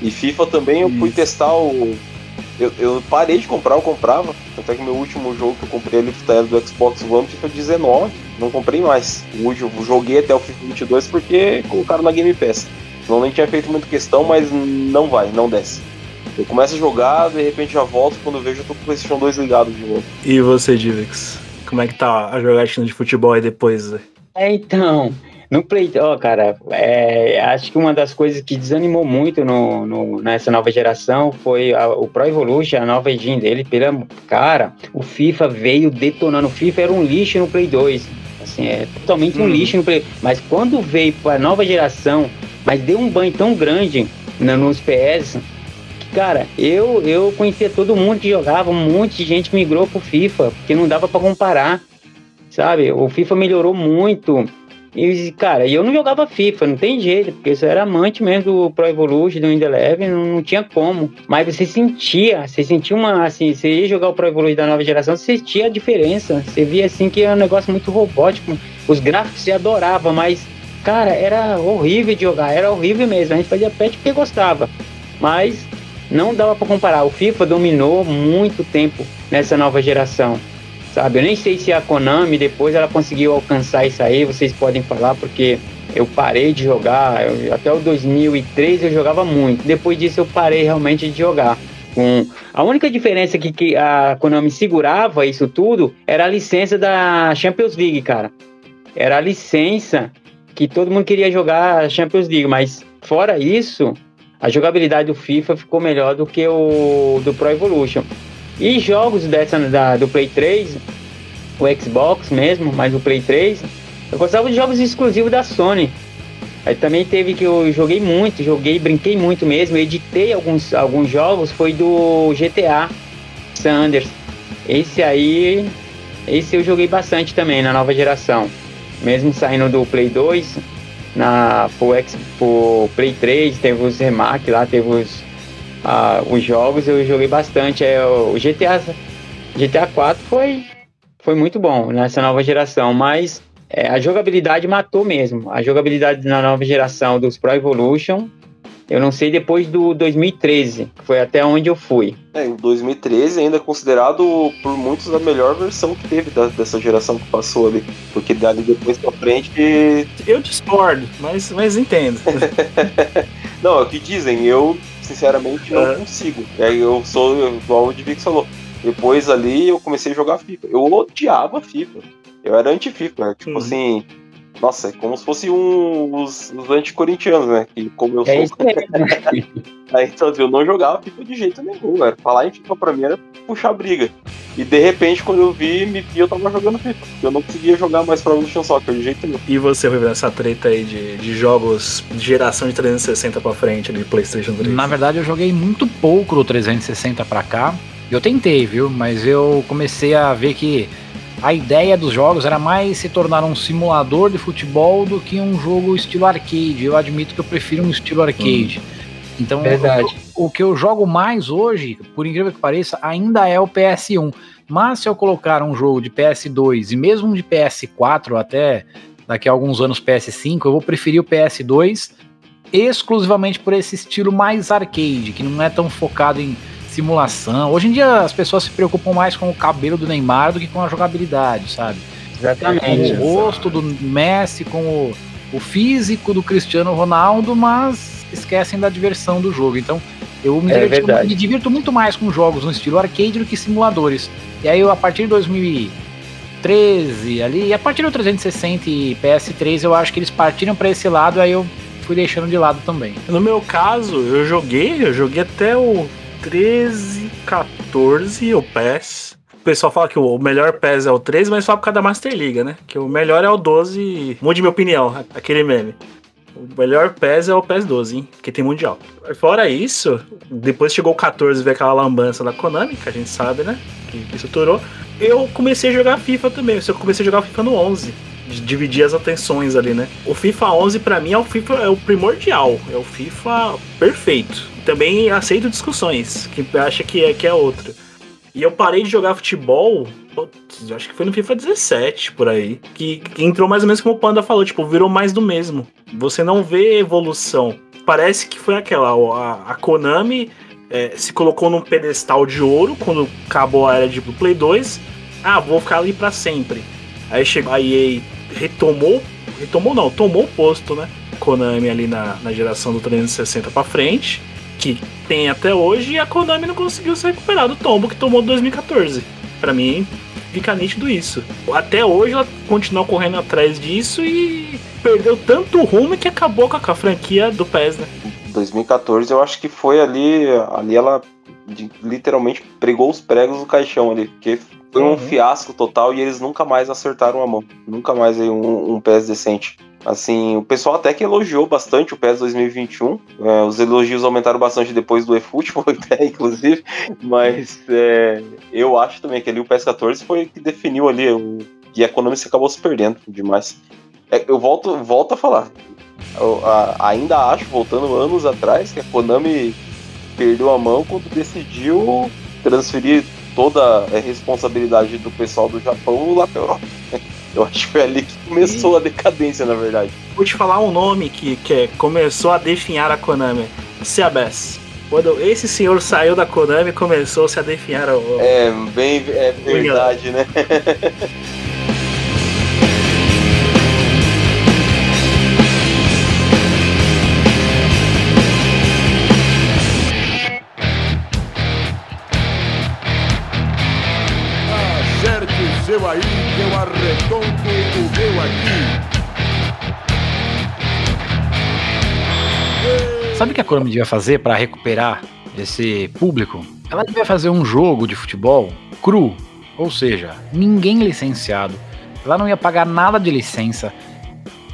E FIFA também eu fui testar o eu, eu, parei de comprar, eu comprava. Até que meu último jogo que eu comprei ali era do Xbox One, FIFA 19. Não comprei mais. O último, joguei até o FIFA 22 porque colocaram na Game Pass. Não nem tinha feito muita questão, mas não vai, não desce. Eu começo a jogar, de repente já volto, quando eu vejo eu tô com o PlayStation 2 ligado de novo. E você, Divix? Como é que tá a jogatina de futebol aí depois? É, então, no Play, ó, oh, cara, é, acho que uma das coisas que desanimou muito no, no nessa nova geração foi a, o Pro Evolution, a nova engine dele. Pela, cara, o FIFA veio detonando. O FIFA era um lixo no Play 2. Assim, é totalmente um uhum. lixo no Play. Mas quando veio para a nova geração, mas deu um banho tão grande na, nos PS que, cara, eu, eu conhecia todo mundo que jogava, um monte de gente migrou pro FIFA, porque não dava para comparar. Sabe? O FIFA melhorou muito e, cara, eu não jogava FIFA, não tem jeito, porque eu era amante mesmo do Pro Evolution, do Windows Eleven, não, não, tinha como. Mas você sentia, você sentia uma, assim, você ia jogar o Pro Evolution da nova geração, você sentia a diferença. Você via, assim, que é um negócio muito robótico. Os gráficos você adorava, mas, cara, era horrível de jogar, era horrível mesmo. A gente fazia pet porque gostava. Mas não dava para comparar. O FIFA dominou muito tempo nessa nova geração sabe? Eu nem sei se a Konami depois ela conseguiu alcançar isso aí, vocês podem falar, porque eu parei de jogar, eu, até o 2003 eu jogava muito, depois disso eu parei realmente de jogar. Com... A única diferença que, que a Konami segurava isso tudo era a licença da Champions League, cara. Era a licença que todo mundo queria jogar a Champions League, mas fora isso, a jogabilidade do FIFA ficou melhor do que o do Pro Evolution. E jogos dessa da, do Play 3, o Xbox mesmo, mas o Play 3, eu gostava de jogos exclusivos da Sony. Aí também teve que eu joguei muito, joguei, brinquei muito mesmo, editei alguns, alguns jogos, foi do GTA Sanders. Esse aí, esse eu joguei bastante também na nova geração. Mesmo saindo do Play 2, na pro, X, pro Play 3, teve os remark lá, teve os, ah, os jogos, eu joguei bastante. É, o GTA, GTA 4 foi, foi muito bom nessa nova geração, mas é, a jogabilidade matou mesmo. A jogabilidade na nova geração dos Pro Evolution, eu não sei depois do 2013, que foi até onde eu fui. É, em 2013 ainda é considerado por muitos a melhor versão que teve da, dessa geração que passou ali. Porque dali depois pra frente. Eu discordo, mas, mas entendo. não, é o que dizem, eu sinceramente não é. consigo. É, eu sou igual o Divix falou. Depois ali eu comecei a jogar FIFA. Eu odiava FIFA. Eu era anti-FIFA, tipo uhum. assim. Nossa, é como se fosse um, os, os anti-corintianos, né? Que como eu é sou. Aí, então, assim, eu não jogava FIFA de jeito nenhum, velho. Falar em FIFA pra mim era puxar briga. E de repente, quando eu vi, me vi, eu tava jogando FIFA. Eu não conseguia jogar mais Pro Evolution Soccer de jeito nenhum. E você, Rui, essa treta aí de, de jogos de geração de 360 pra frente, de PlayStation 3? Na verdade, eu joguei muito pouco do 360 pra cá. Eu tentei, viu? Mas eu comecei a ver que a ideia dos jogos era mais se tornar um simulador de futebol do que um jogo estilo arcade. Eu admito que eu prefiro um estilo arcade. Hum. Então, Verdade. O, o, que eu jogo mais hoje, por incrível que pareça, ainda é o PS1. Mas se eu colocar um jogo de PS2 e mesmo de PS4 até daqui a alguns anos PS5, eu vou preferir o PS2 exclusivamente por esse estilo mais arcade, que não é tão focado em simulação. Hoje em dia as pessoas se preocupam mais com o cabelo do Neymar do que com a jogabilidade, sabe? Exatamente. Com o rosto do Messi, com o, o físico do Cristiano Ronaldo, mas esquecem da diversão do jogo. Então, eu me, é me divirto muito mais com jogos no estilo arcade do que simuladores. E aí, eu, a partir de 2013 ali, e a partir do 360 e PS3, eu acho que eles partiram para esse lado, aí eu fui deixando de lado também. No meu caso, eu joguei, eu joguei até o 13, 14, o PES. O pessoal fala que o melhor PES é o 13, mas só por causa da Master League, né? Que o melhor é o 12. Mude minha opinião, aquele meme. O melhor PES é o PES 12, hein? Porque tem mundial. Fora isso, depois chegou o 14 ver aquela lambança da Konami, que a gente sabe, né? Que, estourou. Eu comecei a jogar FIFA também. Eu comecei a jogar FIFA no 11 dividir as atenções ali, né? O FIFA 11 para mim é o FIFA é o primordial, é o FIFA perfeito também aceito discussões. Quem acha que é, que é outra. E eu parei de jogar futebol, putz, acho que foi no FIFA 17 por aí, que, que, entrou mais ou menos como o Panda falou, tipo, virou mais do mesmo. Você não vê evolução. Parece que foi aquela, a, a Konami é, se colocou num pedestal de ouro quando acabou a era de Play 2. Ah, vou ficar ali para sempre. Aí chegou a EA, retomou, retomou não, tomou o posto, né? Konami ali na, na geração do 360 para frente que tem até hoje e a Konami não conseguiu se recuperar do tombo que tomou em 2014. Para mim, fica nítido isso. Até hoje ela continua correndo atrás disso e perdeu tanto rumo que acabou com a, franquia do PES, né? 2014 eu acho que foi ali, ali ela literalmente pregou os pregos do caixão ali, porque foi um uhum. fiasco total e eles nunca mais acertaram a mão. Nunca mais aí um, um PES decente. Assim, o pessoal até que elogiou bastante o PES 2021. É, os elogios aumentaram bastante depois do eFootball, até, inclusive. Mas é, eu acho também que ali o PES 14 foi que definiu ali o, e a Konami se acabou se perdendo demais. É, eu volto, volto a falar. Eu, a, ainda acho, voltando anos atrás, que a Konami perdeu a mão quando decidiu transferir toda a responsabilidade do pessoal do Japão lá para Europa. Eu acho que foi ali que começou e... a decadência, na verdade. Vou te falar um nome que, que é, começou a definhar a Konami. Seabess. Quando esse senhor saiu da Konami, começou-se a definhar o... É, bem, é verdade, né? Konami devia fazer para recuperar esse público? Ela devia fazer um jogo de futebol cru, ou seja, ninguém licenciado. Ela não ia pagar nada de licença.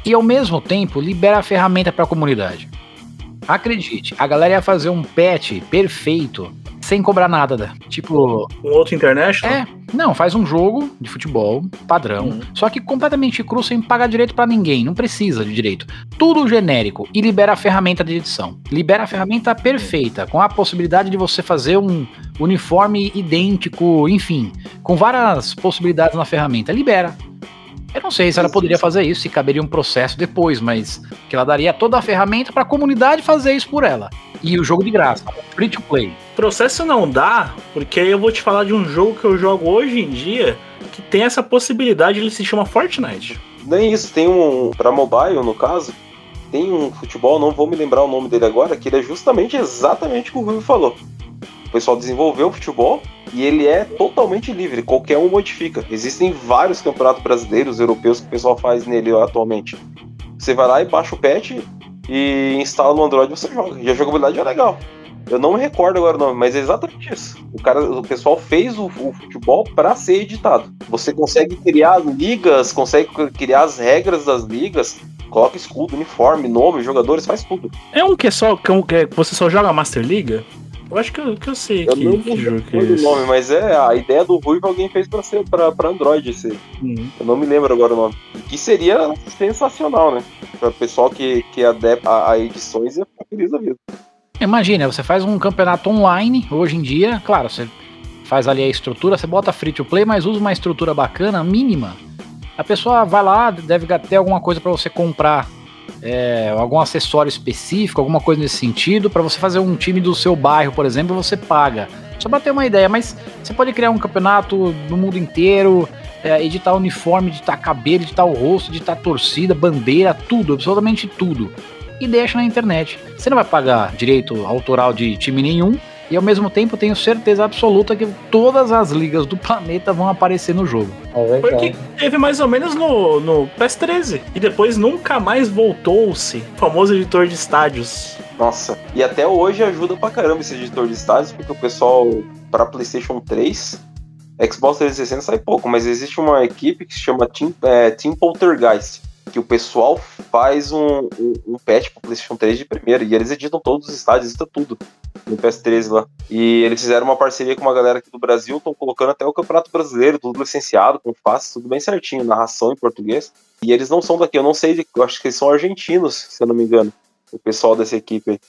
e ao mesmo tempo libera a ferramenta para a comunidade. Acredite, a galera ia fazer um patch perfeito sem cobrar nada, né? Tipo. Um outro International? É, não, faz um jogo de futebol padrão, Uhum. só que completamente cru, sem pagar direito pra ninguém, não precisa de direito. Tudo genérico e libera a ferramenta de edição. Libera a ferramenta perfeita, com a possibilidade de você fazer um uniforme idêntico, enfim, com várias possibilidades na ferramenta. Libera. Eu não sei se ela poderia fazer isso, se caberia um processo depois, mas que ela daria toda a ferramenta pra comunidade fazer isso por ela. E o jogo de graça, free to play. Processo não dá, porque aí eu vou te falar de um jogo que eu jogo hoje em dia que tem essa possibilidade, ele se chama Fortnite. Nem isso, tem um. Pra mobile, no caso, tem um futebol, não vou me lembrar o nome dele agora, que ele é justamente exatamente o que o Rui falou. O pessoal desenvolveu o futebol e ele é totalmente livre, qualquer um modifica. Existem vários campeonatos brasileiros, europeus que o pessoal faz nele atualmente. Você vai lá e baixa o patch e instala no Android e você joga. E a jogabilidade é legal. Eu não me recordo agora o nome, mas é exatamente isso. O, cara, o pessoal fez o, o futebol para ser editado. Você consegue criar ligas, consegue criar as regras das ligas, coloca escudo, uniforme, nome, jogadores, faz tudo. É um que é só que, é um- que é- você só joga Master Liga? Eu acho que eu, que eu sei Eu que, não que jogo que é o nome, mas é a ideia do Ruivo alguém fez pra, ser, pra, pra Android esse. Uhum. Eu não me lembro agora o nome. Que seria sensacional, né? Pra pessoal que, que adepta a, a edições ia ficar feliz da vida. Imagina, você faz um campeonato online hoje em dia, claro, você faz ali a estrutura, você bota free to play, mas usa uma estrutura bacana, mínima. A pessoa vai lá, deve ter alguma coisa para você comprar, é, algum acessório específico, alguma coisa nesse sentido, para você fazer um time do seu bairro, por exemplo, você paga. Só para ter uma ideia, mas você pode criar um campeonato no mundo inteiro, é, editar uniforme, editar cabelo, editar o rosto, editar torcida, bandeira, tudo, absolutamente tudo e deixa na internet. Você não vai pagar direito autoral de time nenhum e ao mesmo tempo tenho certeza absoluta que todas as ligas do planeta vão aparecer no jogo. Foi o que teve mais ou menos no, no PS13. E depois nunca mais voltou-se. O famoso editor de estádios. Nossa, e até hoje ajuda pra caramba esse editor de estádios, porque o pessoal, pra PlayStation 3, Xbox 360 sai pouco, mas existe uma equipe que se chama Team, é, Team Poltergeist, que o pessoal faz um, um, um patch pro PlayStation 3 de primeira, e eles editam todos os estádios, edita tudo no PS13 lá. E eles fizeram uma parceria com uma galera aqui do Brasil, estão colocando até o Campeonato Brasileiro, tudo licenciado, com face, tudo bem certinho, narração em português. E eles não são daqui, eu não sei, eu acho que eles são argentinos, se eu não me engano, o pessoal dessa equipe aí.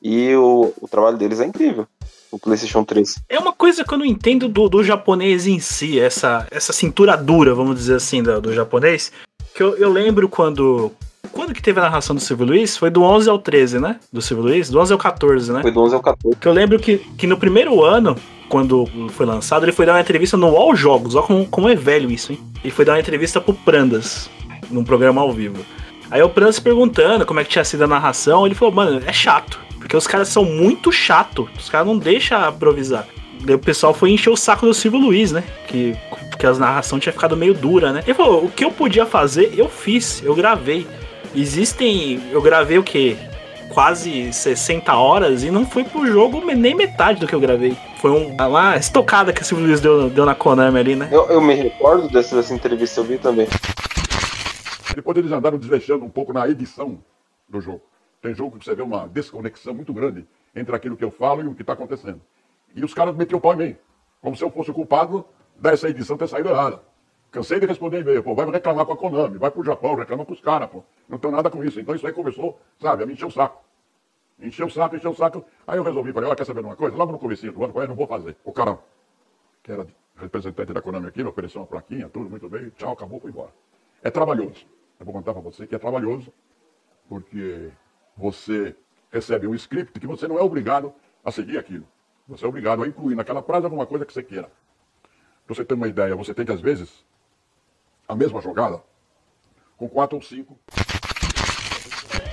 E o, o trabalho deles é incrível, o PlayStation 3. É uma coisa que eu não entendo do, do japonês em si, essa, essa cintura dura, vamos dizer assim, do, do japonês. Que eu, eu lembro quando. Quando que teve a narração do Silvio Luiz? Foi do 11 ao 13, né? Do Silvio Luiz? Do 11 ao 14, né? Foi do 11 ao 14. Que eu lembro que, que no primeiro ano, quando foi lançado, ele foi dar uma entrevista no All Jogos. Olha como, como é velho isso, hein? Ele foi dar uma entrevista pro Prandas, num programa ao vivo. Aí o Prandas perguntando como é que tinha sido a narração, ele falou, mano, é chato. Porque os caras são muito chato. Os caras não deixam improvisar. Daí o pessoal foi encher o saco do Silvio Luiz, né? Que, que as narração tinha ficado meio dura, né? Ele falou, o que eu podia fazer, eu fiz, eu gravei. Existem. Eu gravei o quê? Quase 60 horas e não foi pro jogo nem metade do que eu gravei. Foi um- uma estocada que o Silvio Luiz deu, deu na Konami ali, né? Eu, eu me recordo dessa, dessa entrevista, eu vi também. Depois eles andaram desleixando um pouco na edição do jogo. Tem jogo que você vê uma desconexão muito grande entre aquilo que eu falo e o que está acontecendo. E os caras metiam o pau em mim, como se eu fosse o culpado dessa edição ter saído errada. Cansei de responder e-mail, pô, vai reclamar com a Konami, vai pro Japão, reclama com os caras, pô. Não tem nada com isso. Então isso aí começou, sabe, a me encher o saco. Encheu o saco, encheu o saco. Aí eu resolvi, falei, olha, quer saber de uma coisa? Logo no comecinho do ano, falei, não vou fazer. O cara, que era representante da Konami aqui, me ofereceu uma plaquinha, tudo muito bem, tchau, acabou, foi embora. É trabalhoso. Eu vou contar para você que é trabalhoso, porque você recebe um script que você não é obrigado a seguir aquilo. Você é obrigado a incluir naquela frase alguma coisa que você queira. Pra você ter uma ideia, você tem que, às vezes, a mesma jogada, com quatro ou cinco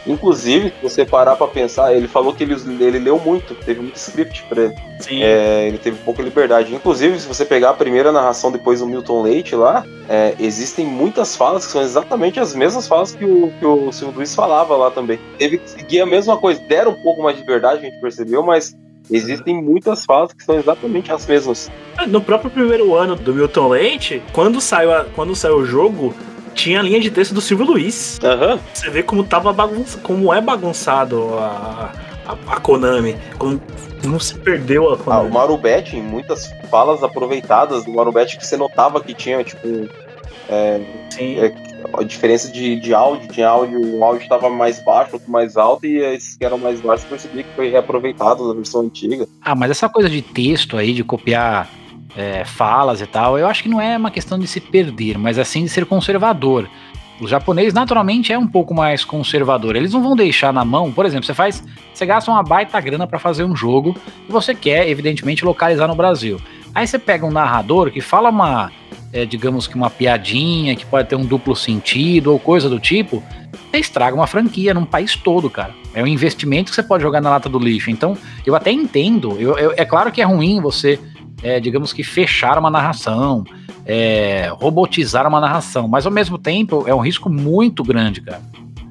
Inclusive, se você parar pra pensar, ele falou que ele, ele leu muito, teve muito script pra ele. Sim. É, ele teve pouca liberdade. Inclusive, se você pegar a primeira narração depois do Milton Leite lá, é, existem muitas falas que são exatamente as mesmas falas que o, que o Silvio Luiz falava lá também. Teve que seguir a mesma coisa, deram um pouco mais de liberdade, a gente percebeu, mas existem muitas falas que são exatamente as mesmas. No próprio primeiro ano do Milton Leite, quando saiu, a- quando saiu o jogo, tinha a linha de texto do Silvio Luiz. Aham. Você vê como tava bagunça, como é bagunçado a, a, a Konami. Como, como se perdeu a Ah, Konami. o Marubete, em muitas falas aproveitadas do Marubete que você notava que tinha, tipo, é, é, a diferença de, de áudio, tinha áudio, um áudio estava mais baixo, outro mais alto, e esses que eram mais baixos percebi que foi reaproveitado da versão antiga. Ah, mas essa coisa de texto aí, de copiar é, falas e tal, eu acho que não é uma questão de se perder, mas assim de ser conservador. O japonês naturalmente é um pouco mais conservador. Eles não vão deixar na mão, por exemplo, você faz, você gasta uma baita grana para fazer um jogo e você quer, evidentemente, localizar no Brasil. Aí você pega um narrador que fala uma, é, digamos que uma piadinha que pode ter um duplo sentido ou coisa do tipo, você estraga uma franquia num país todo, cara. É um investimento que você pode jogar na lata do lixo. Então, eu até entendo. Eu, eu- é claro que é ruim você, é, digamos que, fechar uma narração, é, robotizar uma narração, mas ao mesmo tempo é um risco muito grande, cara.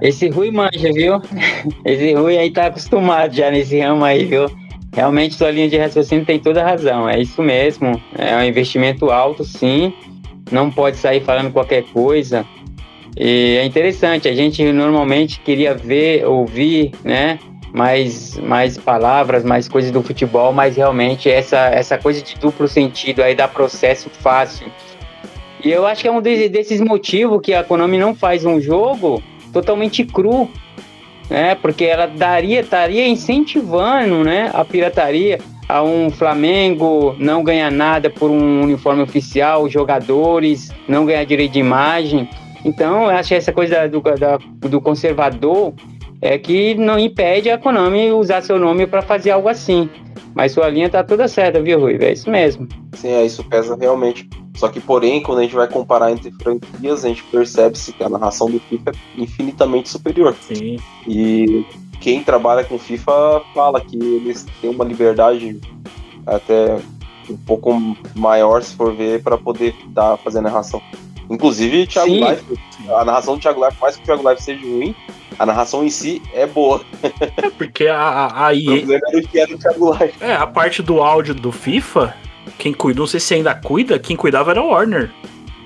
Esse Rui manja, viu? Esse Rui aí tá acostumado já nesse ramo aí, viu? Realmente sua linha de raciocínio tem toda a razão. É isso mesmo. É um investimento alto, sim. Não pode sair falando qualquer coisa. E é interessante, a gente normalmente queria ver, ouvir, né? Mais, mais palavras, mais coisas do futebol, mas realmente essa, essa coisa de duplo sentido aí dá processo fácil. E eu acho que é um desse- desses motivos que a Konami não faz um jogo totalmente cru, né? Porque ela daria, estaria incentivando, né, a pirataria a um Flamengo não ganhar nada por um uniforme oficial, jogadores não ganhar direito de imagem. Então, eu acho que essa coisa do, da- do conservador é que não impede a Konami usar seu nome para fazer algo assim. Mas sua linha tá toda certa, viu, Rui? É isso mesmo. Sim, é, isso pesa realmente. Só que, porém, quando a gente vai comparar entre franquias, a gente percebe-se que a narração do FIFA é infinitamente superior. Sim. E quem trabalha com FIFA fala que eles têm uma liberdade até um pouco maior, se for ver, para poder dar, fazer a narração. Inclusive, Thiago Sim. Life, a narração do Thiago Life, mais que o Thiago Life seja ruim, a narração em si é boa. Porque a, a, a O EA. problema era o que era o Thiago Life. É, a parte do áudio do FIFA, quem cuida, não sei se ainda cuida, quem cuidava era o Warner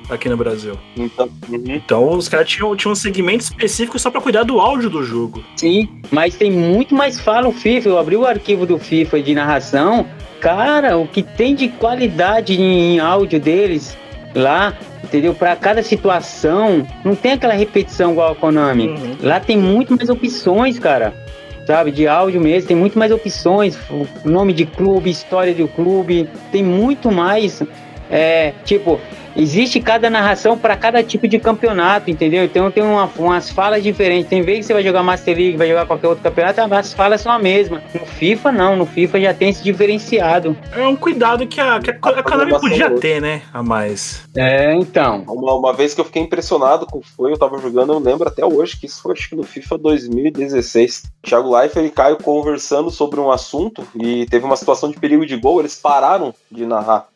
aqui no Brasil. Então, então os caras tinham, tinham um segmento específico só pra cuidar do áudio do jogo. Sim, mas tem muito mais fala o FIFA. Eu abri o arquivo do FIFA de narração. Cara, o que tem de qualidade em, em áudio deles lá, entendeu? Para cada situação, não tem aquela repetição igual a Konami. Lá tem muito mais opções, cara. Sabe, de áudio mesmo, tem muito mais opções, nome de clube, história do clube, tem muito mais. É, tipo, existe cada narração para cada tipo de campeonato, entendeu? Então tem uma- umas falas diferentes. Tem vezes que você vai jogar Master League, vai jogar qualquer outro campeonato, as falas são a mesma. No FIFA, não. No FIFA já tem esse diferenciado. É um cuidado que a, que a, a Konami podia ter, né? A mais. É, então. Uma, uma vez que eu fiquei impressionado com foi, eu tava jogando, eu lembro até hoje que isso foi acho que no FIFA 2016. Thiago Leifert e Caio conversando sobre um assunto e teve uma situação de perigo de gol, eles pararam de narrar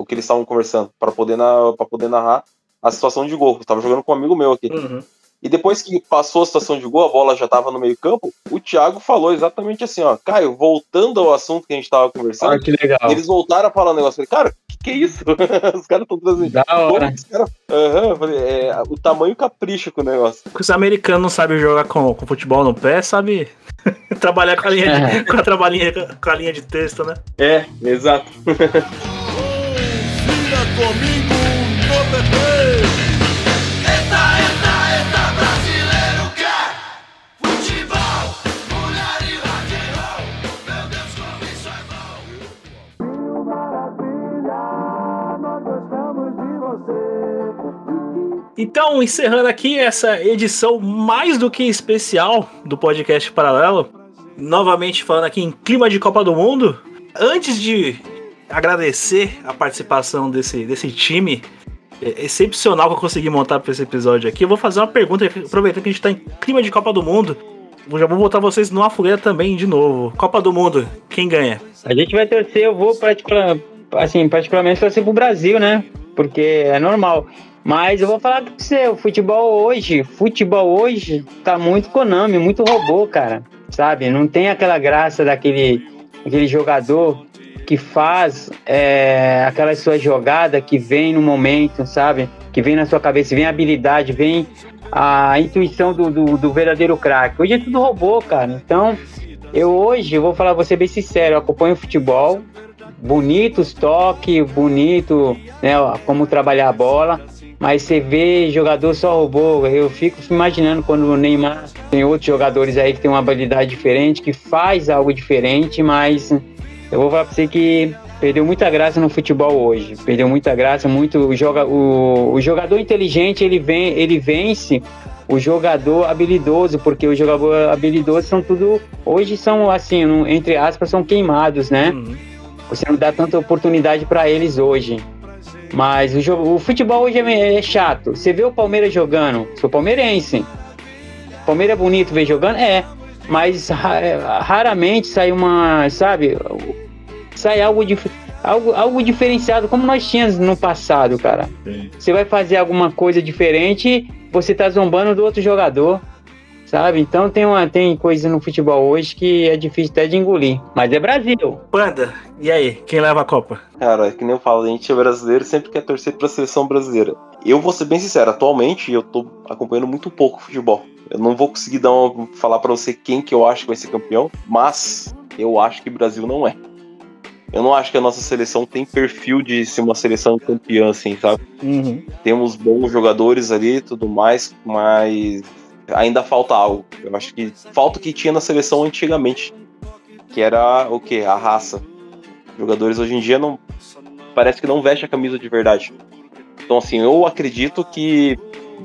o que eles estavam conversando para poder, na, poder narrar a situação de gol. Eu tava jogando com um amigo meu aqui. E depois que passou a situação de gol, a bola já tava no meio campo, o Thiago falou exatamente assim, ó, Caio, voltando ao assunto que a gente tava conversando, Ah, que legal. eles voltaram a falar um negócio. Eu falei, cara, que que é isso? Os caras estão trazendo... Da hora. Falei, é, o tamanho capricha com o negócio. Porque os americanos não sabem jogar com, com futebol no pé, sabe trabalhar com a linha de, com a, com a linha de texto, né? É, exato. Comigo no PP. Eita, eita, eita, brasileiro quer futebol, mulher e rock and roll. Meu Deus, como isso é bom. Então, encerrando aqui essa edição mais do que especial do podcast Paralelo, novamente falando aqui em clima de Copa do Mundo, antes de agradecer a participação desse, desse time é, excepcional que eu consegui montar para esse episódio aqui, eu vou fazer uma pergunta, aproveitando que a gente está em clima de Copa do Mundo, já vou botar vocês numa fogueira também de novo. Copa do Mundo, quem ganha? A gente vai torcer, eu vou particular, assim, particularmente torcer pro Brasil, né? Porque é normal. Mas eu vou falar pra você, o futebol hoje, futebol hoje tá muito Konami, muito robô, cara. Sabe? Não tem aquela graça daquele aquele jogador que faz é, aquela sua jogada que vem no momento, sabe? Que vem na sua cabeça, vem a habilidade, vem a intuição do, do, do verdadeiro craque. Hoje é tudo robô, cara. Então, eu hoje, eu vou falar, vou ser bem sincero, eu acompanho futebol, bonito os toques, bonito, né, como trabalhar a bola, mas você vê jogador só robô, eu fico imaginando quando o Neymar tem outros jogadores aí que tem uma habilidade diferente, que faz algo diferente, mas eu vou falar pra você que perdeu muita graça no futebol hoje, perdeu muita graça, muito joga o, o jogador inteligente, ele vem, ele vence o jogador habilidoso, porque o jogador habilidoso são tudo hoje são assim, entre aspas, são queimados, né? Você não dá tanta oportunidade para eles hoje. Mas o, jogo, o futebol hoje é, é chato. Você vê o Palmeiras jogando, sou palmeirense. Palmeiras é bonito ver jogando? É. Mas ra- raramente sai uma, sabe? Sai algo, dif algo, algo diferenciado, como nós tínhamos no passado, cara. Você vai fazer alguma coisa diferente, você tá zombando do outro jogador. Sabe? Então tem, uma, tem coisa no futebol hoje que é difícil até de engolir. Mas é Brasil. Panda, e aí, quem leva a Copa? Cara, é que nem eu falo, a gente é brasileiro sempre quer torcer pra seleção brasileira. Eu vou ser bem sincero, atualmente eu tô acompanhando muito pouco futebol. Eu não vou conseguir dar uma, falar pra você quem que eu acho que vai ser campeão, mas eu acho que o Brasil não é. Eu não acho que a nossa seleção tem perfil de ser uma seleção campeã, assim, sabe? Temos bons jogadores ali e tudo mais, mas ainda falta algo. Eu acho que falta o que tinha na seleção antigamente, que era o quê? A raça. Jogadores hoje em dia não parece que não veste a camisa de verdade. Então assim, eu acredito que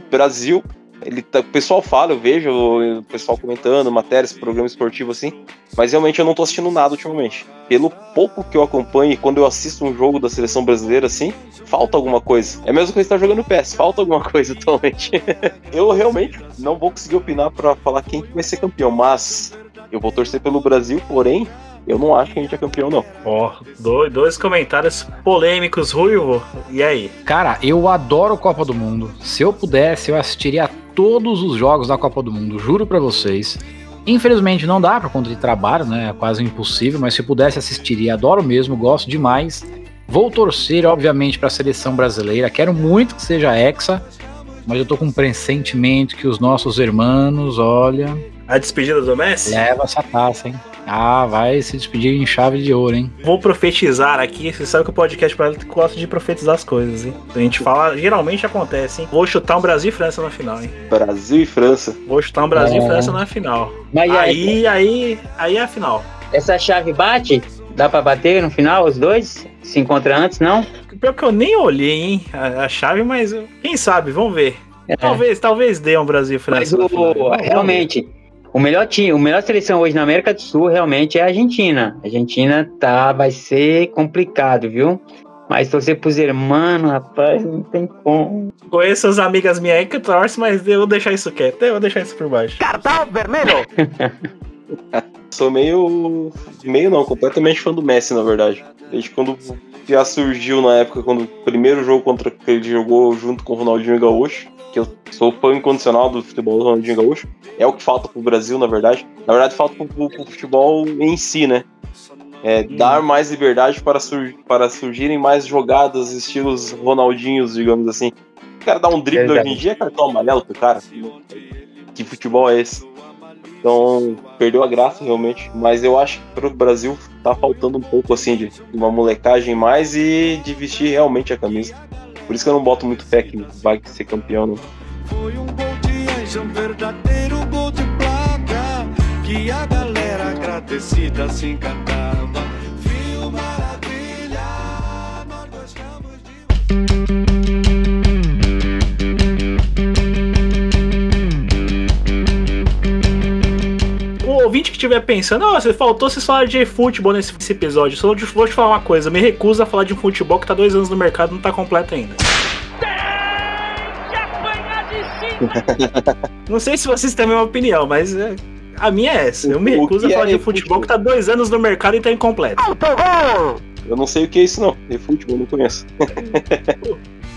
Brasil, ele tá- o pessoal fala, eu vejo o pessoal comentando matérias, programa esportivo assim, mas realmente eu não tô assistindo nada ultimamente. Pelo pouco que eu acompanho e quando eu assisto um jogo da seleção brasileira assim, falta alguma coisa. É mesmo que ele está jogando PES, falta alguma coisa atualmente. eu realmente não vou conseguir opinar pra falar quem que vai ser campeão, mas eu vou torcer pelo Brasil, porém, eu não acho que a gente é campeão não. Ó, dois, dois comentários polêmicos, Ruivo. E aí? Cara, eu adoro Copa do Mundo. Se eu pudesse, eu assistiria a todos os jogos da Copa do Mundo, juro pra vocês. Infelizmente não dá por conta de trabalho, né? É quase impossível, mas se pudesse assistiria, adoro mesmo, gosto demais. Vou torcer, obviamente, pra seleção brasileira. Quero muito que seja hexa, mas eu tô com um pressentimento que os nossos irmãos, olha, A despedida do Messi? leva essa taça, hein? Ah, vai se despedir em chave de ouro, hein? Vou profetizar aqui. Você sabe que o podcast para gosta de profetizar as coisas, hein? A gente fala, geralmente acontece, hein? Vou chutar um Brasil e França na final, hein? Brasil e França. Vou chutar um Brasil É. e França na final. Mas e aí, aí, aí é a final. Essa chave bate? Dá pra bater no final, os dois? Se encontra antes, não? Pior que eu nem olhei, hein? A, a chave, mas quem sabe? Vamos ver. Talvez, talvez dê um Brasil e França. É. Mas na o, final. Vamos ver. realmente, o melhor time, o melhor seleção hoje na América do Sul realmente é a Argentina. A Argentina tá, vai ser complicado, viu? Mas torcer pros irmãos, rapaz, não tem como. Conheço as amigas minhas aí que torcem, mas eu vou deixar isso quieto. Eu vou deixar isso por baixo. Cartão vermelho! Sou meio. meio não, completamente fã do Messi, na verdade. Desde quando já surgiu na época, quando o primeiro jogo contra que ele jogou junto com o Ronaldinho Gaúcho, que eu sou fã incondicional do futebol do Ronaldinho Gaúcho, é o que falta pro Brasil, na verdade. Na verdade, falta pro, pro- pro futebol em si, né? É, dar mais liberdade para, sur- para surgirem mais jogadas, estilos Ronaldinhos, digamos assim. O cara dá um drible Verdade. hoje em dia é cartão amarelo pro cara. Que futebol é esse? Então, perdeu a graça realmente. Mas eu acho que pro Brasil tá faltando um pouco assim de uma molecagem mais e de vestir realmente a camisa. Por isso que eu não boto muito que vai ser campeão, não. Anjo, um verdadeiro gol de placa que a galera agradecida se encantava. Viu maravilha, nós gostamos O ouvinte que estiver pensando, ó, você faltou vocês falar de futebol nesse, nesse episódio. Só te- vou te falar uma coisa, me recuso a falar de um futebol que tá dois anos no mercado e não tá completo ainda. Não sei se vocês têm a mesma opinião, mas é, a minha é essa. Eu me recuso a falar é de futebol que tá dois anos no mercado e tá incompleto. Eu não sei o que é isso, não. De futebol, não conheço.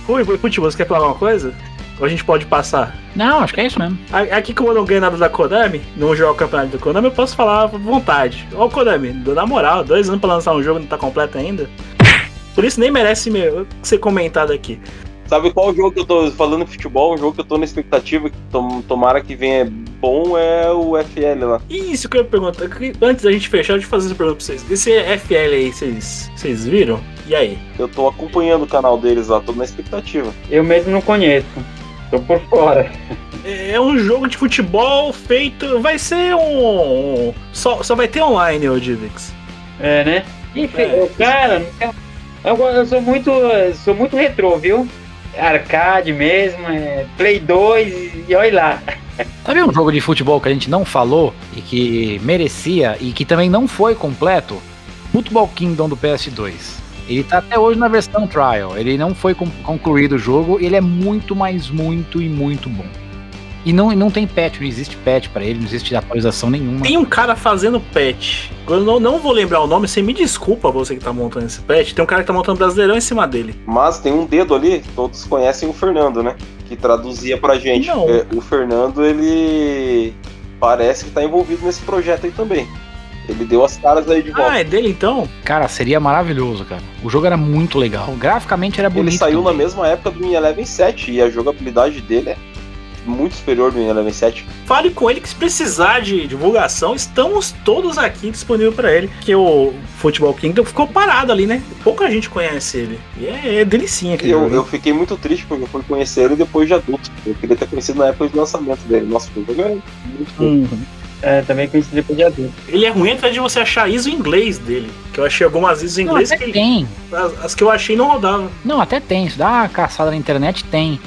Ui, ui, futebol, você quer falar alguma coisa? Ou a gente pode passar? Não, acho que é isso mesmo. Aqui, como eu não ganho nada da Konami, não jogo o campeonato da Konami, eu posso falar à vontade. Ô, Konami, na moral, dois anos pra lançar um jogo e não tá completo ainda. Por isso nem merece meu, ser comentado aqui. Sabe qual jogo que eu tô falando de futebol? Um jogo que eu tô na expectativa que tom- tomara que venha bom é o FL lá. Isso que eu ia perguntar. Antes da gente fechar, deixa eu fazer essa pergunta pra vocês. Esse FL aí, vocês, vocês viram? E aí? Eu tô acompanhando o canal deles lá, tô na expectativa. Eu mesmo não conheço. Tô por fora. É um jogo de futebol feito. Vai ser um. Só, só vai ter online, ô Divix. É, né? Enfim, cara, eu, eu sou muito. Sou muito retrô, viu? Arcade mesmo, é Play 2 e olha lá. Sabe um jogo de futebol que a gente não falou e que merecia e que também não foi completo? Football Kingdom do PS2. Ele tá até hoje na versão trial. Ele não foi con- concluído o jogo. Ele é muito, mas muito e muito bom. E não, não tem patch, não existe patch pra ele, não existe atualização nenhuma. Tem um cara fazendo patch. Eu não, não vou lembrar o nome, você me desculpa você que tá montando esse patch. Tem um cara que tá montando brasileirão em cima dele. Mas tem um dedo ali, todos conhecem o Fernando, né? Que traduzia pra gente. Não. É, o Fernando, ele parece que tá envolvido nesse projeto aí também. Ele deu as caras aí de volta. Ah, é dele então? Cara, seria maravilhoso, cara. O jogo era muito legal. Graficamente era bonito. Ele saiu também. na mesma época do Eleven 7 e a jogabilidade dele é muito superior do Eleven 7. Fale com ele que se precisar de divulgação, estamos todos aqui disponíveis pra ele. Que o Futebol Kingdom ficou parado ali, né? Pouca gente conhece ele. E é, é delicinha aquele Eu, jogo. eu fiquei muito triste porque eu fui conhecer ele depois de adulto. Eu queria ter conhecido na época de lançamento dele. Nossa, o jogo é muito bom. Uhum. É, também conheci depois de adulto. Ele é ruim atrás de você achar ISO em inglês dele. Que eu achei algumas ISO em Não, inglês até que tem. As, as que eu achei não rodavam. Não, até tem. Se dá uma caçada na internet, tem.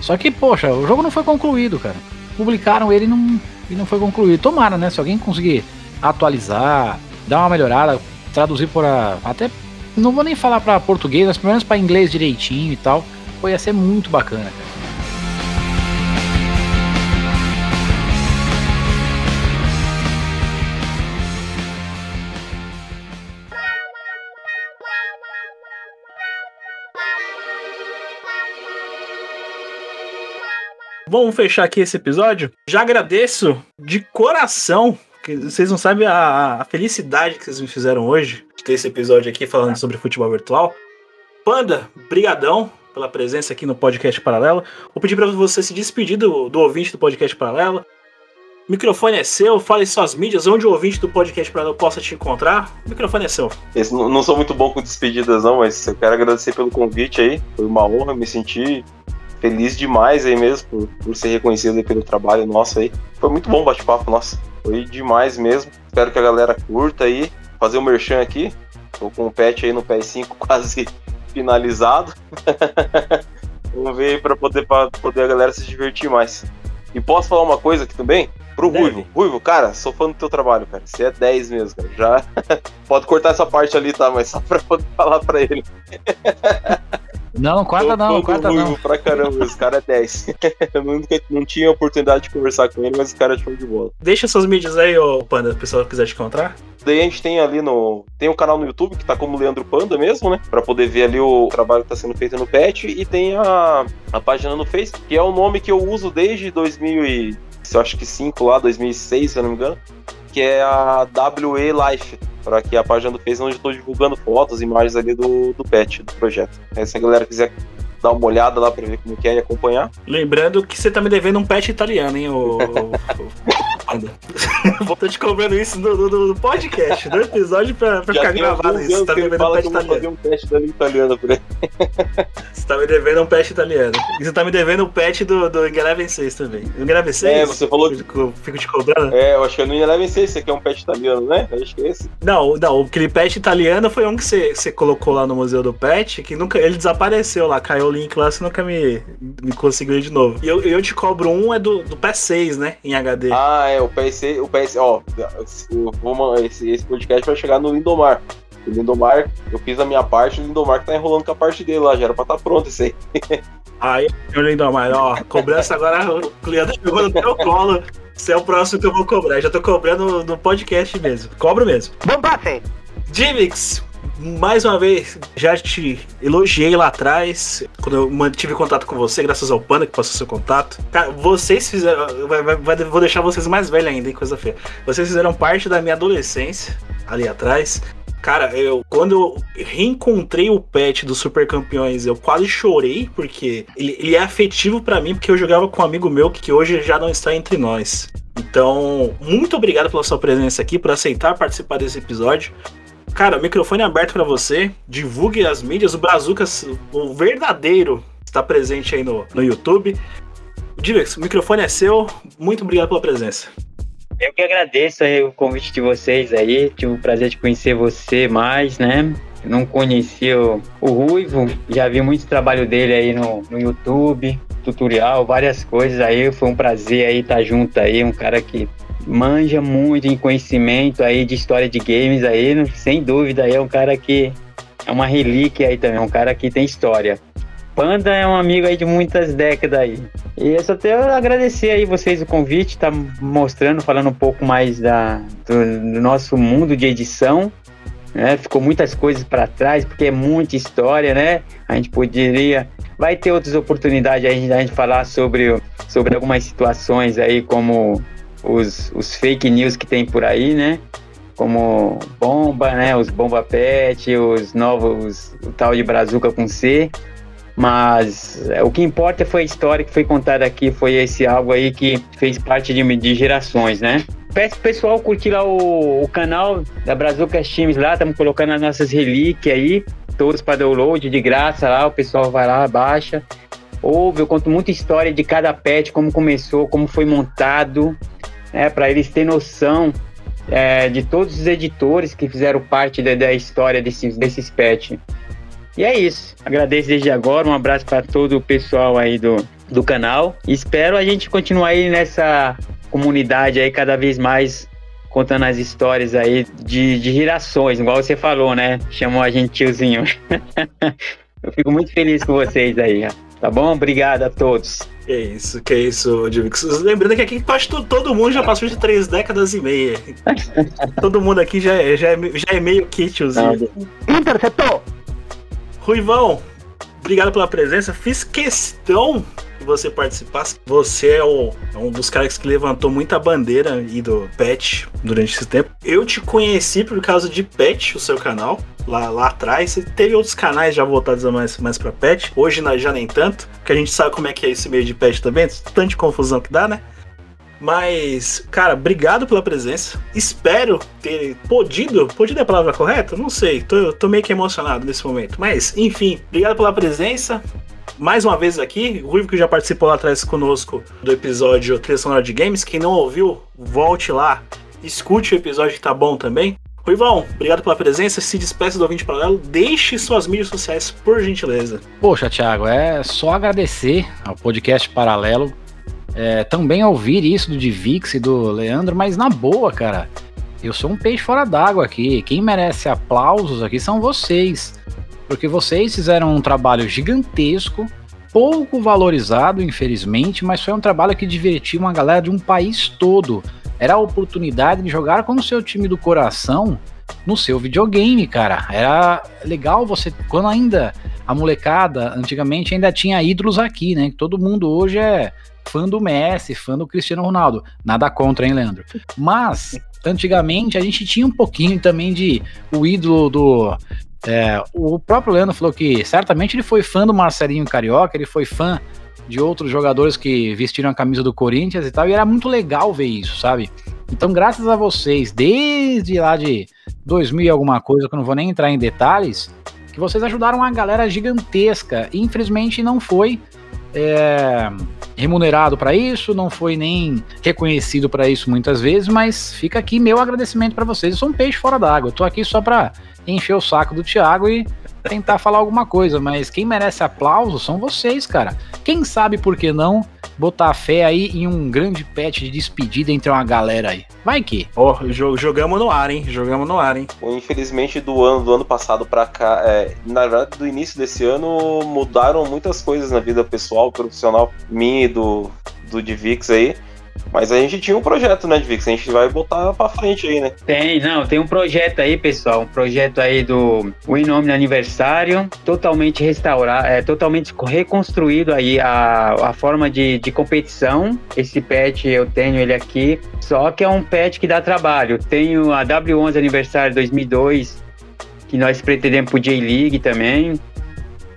Só que, poxa, o jogo não foi concluído, cara. Publicaram ele e não, e não foi concluído. Tomara, né? Se alguém conseguir atualizar, dar uma melhorada, traduzir para até não vou nem falar para português, mas pelo menos para inglês direitinho e tal, pô, ia ser muito bacana, cara. Vamos fechar aqui esse episódio. Já agradeço de coração. Que vocês não sabem a, a felicidade que vocês me fizeram hoje de ter esse episódio aqui falando sobre futebol virtual. Panda, brigadão pela presença aqui no podcast Paralelo. Vou pedir para você se despedir do, do ouvinte do podcast Paralelo. O microfone é seu, fale suas mídias, onde o ouvinte do podcast Paralelo possa te encontrar. O microfone é seu. Esse, não, sou muito bom com despedidas, não, mas eu quero agradecer pelo convite aí. Foi uma honra, me senti feliz demais aí mesmo por, por ser reconhecido aí pelo trabalho nosso aí. Foi muito bom o bate-papo, nossa. Foi demais mesmo. Espero que a galera curta aí. Fazer o merchan aqui. Tô com o patch aí no PS5 quase finalizado. Vamos ver aí pra poder, pra poder a galera se divertir mais. E posso falar uma coisa aqui também? Pro Ruivo. Ruivo, cara, sou fã do teu trabalho, cara. Você é 10 mesmo, cara. Já pode cortar essa parte ali, tá? Mas só pra poder falar pra ele. Não, Sou não, fã não pra caramba, esse cara é 10. Eu nunca não tinha oportunidade de conversar com ele, mas esse cara é show de bola. Deixa suas mídias aí, ô Panda, se o pessoal quiser te encontrar. Daí a gente tem ali no. Tem um canal no YouTube que tá como Leandro Panda mesmo, né? Pra poder ver ali o trabalho que tá sendo feito no patch. E tem a, a página no Facebook, que é o nome que eu uso desde 2000 e. Eu acho que 5 lá, 2006, se eu não me engano. Que é a WE Life. Pra que a página do Facebook onde tô divulgando fotos, imagens ali do, do patch, do projeto. Aí se a galera quiser dar uma olhada lá pra ver como que é e acompanhar. Lembrando que você tá me devendo um pet italiano, hein, ô. Vou tô te cobrando isso no, no- no podcast, no episódio pra, pra ficar gravado isso. Você tá me devendo um pet italiano. um teste da italiana por aí. Você tá me devendo um pet italiano. E você tá me devendo o pet do, do Eleven 6 também. Eleven 6? É, você falou que. Eu fico te cobrando? É, eu acho que é no Eleven 6, você quer um pet italiano, né? Eu acho que é esse. Não, não, aquele pet italiano foi um que você, você colocou lá no Museu do Pet, que nunca. Ele desapareceu lá, caiu o link lá, você nunca me, me conseguiu ir de novo. E eu, eu te cobro um, é do, do PS6, né? Em HD. Ah, é, o PS, o PS, ó, o- esse, esse podcast vai chegar no Lindomar. O Lindomar, eu fiz a minha parte, o Lindomar que tá enrolando com a parte dele lá, já era pra estar pronto isso aí. Aí, meu Lindomar, ó, cobrança agora, o Leandro jogou no teu colo. Você é o próximo que eu vou cobrar. Já tô cobrando no podcast mesmo. Cobro mesmo. Bombate! Divix, mais uma vez, já te elogiei lá atrás, quando eu mantive contato com você, graças ao Panda que passou seu contato. Cara, vocês fizeram. vai- vai- vou deixar vocês mais velhos ainda, hein, coisa feia. Vocês fizeram parte da minha adolescência, ali atrás. Cara, eu quando eu reencontrei o pet dos Super Campeões, eu quase chorei, porque ele, ele é afetivo pra mim, porque eu jogava com um amigo meu que hoje já não está entre nós. Então, muito obrigado pela sua presença aqui, por aceitar participar desse episódio. Cara, microfone é aberto pra você. Divulgue as mídias. O Brazucas, o verdadeiro, está presente aí no, no YouTube. Divex, o microfone é seu. Muito obrigado pela presença. Eu que agradeço o convite de vocês aí. Tive o prazer de conhecer você mais, né? Não conhecia o, o Ruivo, já vi muito trabalho dele aí no, no YouTube, tutorial, várias coisas aí. Foi um prazer aí estar junto aí, um cara que manja muito em conhecimento aí de história de games aí, sem dúvida aí é um cara que é uma relíquia aí também, um cara que tem história. Panda é um amigo aí de muitas décadas aí. E eu só tenho a agradecer aí vocês o convite, tá mostrando, falando um pouco mais da, do, do nosso mundo de edição. Né? Ficou muitas coisas para trás, porque é muita história, né? A gente poderia. Vai ter outras oportunidades aí de a gente falar sobre, sobre algumas situações aí, como os, os fake news que tem por aí, né? Como bomba, né? Os bomba pet, os novos, o tal de brazuca com C. Mas é, o que importa foi a história que foi contada aqui, foi esse algo aí que fez parte de, de gerações, né? Peço pessoal curtir lá o, o canal da Brazucas Times lá, estamos colocando as nossas relíquias aí, todos para download de graça lá, o pessoal vai lá, baixa. Ouve, eu conto muita história de cada pet, como começou, como foi montado, né, para eles terem noção é, de todos os editores que fizeram parte da, da história desses, desses pets. E é isso. Agradeço desde agora. Um abraço para todo o pessoal aí do, do canal. Espero a gente continuar aí nessa comunidade aí cada vez mais contando as histórias aí de, de gerações, igual você falou, né? Chamou a gente tiozinho. Eu fico muito feliz com vocês aí, tá bom? Obrigado a todos. Que isso, que isso, Divix. Lembrando que aqui todo mundo já passou de três décadas e meia. todo mundo aqui já é, já é, já é meio kitiozinho. Interceptou! Ruivão, obrigado pela presença. Fiz questão que você participasse. Você é, o- é um dos caras que levantou muita bandeira aí do Pet durante esse tempo. Eu te conheci por causa de Pet, o seu canal. Lá, lá atrás, teve outros canais já voltados mais, mais pra pet. Hoje já nem tanto, porque a gente sabe como é que é esse meio de pet também, tanta confusão que dá, né? Mas, cara, obrigado pela presença. Espero ter podido. Podido é a palavra correta? Não sei. Tô, tô meio que emocionado nesse momento. Mas, enfim, obrigado pela presença. Mais uma vez aqui, o Ruivo que já participou lá atrás conosco do episódio Trilha Sonora de Games. Quem não ouviu, volte lá, escute o episódio que tá bom também. Ruivão, obrigado pela presença. Se despeça do ouvinte paralelo. Deixe suas mídias sociais, por gentileza. Poxa, Thiago, é só agradecer ao podcast Paralelo. É, também ouvir isso do Divix e do Leandro, mas na boa, cara. Eu sou um peixe fora d'água aqui. Quem merece aplausos aqui são vocês. Porque vocês fizeram um trabalho gigantesco, pouco valorizado, infelizmente, mas foi um trabalho que divertiu uma galera de um país todo. Era a oportunidade de jogar com o seu time do coração no seu videogame, cara. Era legal você, quando ainda a molecada, antigamente ainda tinha ídolos aqui, né? Todo mundo hoje é fã do Messi, fã do Cristiano Ronaldo. Nada contra, hein, Leandro? Mas, antigamente, a gente tinha um pouquinho também de o ídolo do. é, o próprio Leandro falou que certamente ele foi fã do Marcelinho Carioca, ele foi fã de outros jogadores que vestiram a camisa do Corinthians e tal, e era muito legal ver isso, sabe? Então, graças a vocês, desde lá de 2000 e alguma coisa, que eu não vou nem entrar em detalhes, que vocês ajudaram uma galera gigantesca. Infelizmente, não foi é, remunerado para isso, não foi nem reconhecido para isso muitas vezes, mas fica aqui meu agradecimento para vocês. Eu sou um peixe fora d'água, eu tô aqui só para encher o saco do Thiago e tentar falar alguma coisa, mas quem merece aplauso são vocês, cara. Quem sabe por que não botar fé aí em um grande patch de despedida entre uma galera aí. Vai que. Ó, jo- jogamos no ar, hein? Jogamos no ar, hein? Infelizmente, do ano, do ano passado pra cá, é, na verdade, do início desse ano, mudaram muitas coisas na vida pessoal, profissional, minha e do, do Divix aí. Mas a gente tinha um projeto, né, Divix? A gente vai botar pra frente aí, né? Tem, não, tem um projeto aí, pessoal, um projeto aí do Win Nome Aniversário, totalmente restaurado, é, totalmente reconstruído aí a, a forma de, de competição. Esse patch eu tenho ele aqui, só que é um patch que dá trabalho. Tenho a W11 Aniversário 2002, que nós pretendemos pro J-League também.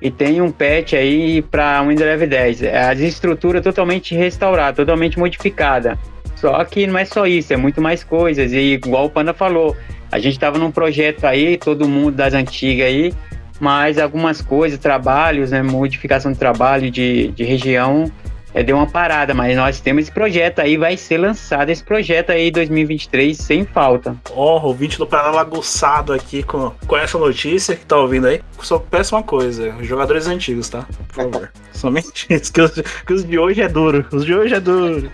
E tem um patch aí para Windows 11 10. As estruturas totalmente restaurada, totalmente modificada. Só que não é só isso, é muito mais coisas. E igual o Panda falou, a gente estava num projeto aí, todo mundo das antigas aí, mas algumas coisas, trabalhos, né, modificação de trabalho de, de região, é, deu uma parada. Mas nós temos esse projeto aí, vai ser lançado esse projeto aí em 2023 sem falta. Ó, o ouvinte do Paraná aguçado aqui com, com essa notícia que tá ouvindo aí. Só peço uma coisa: jogadores antigos, tá? Por favor. Somente isso, que os, que os de hoje é duro. Os de hoje é duro.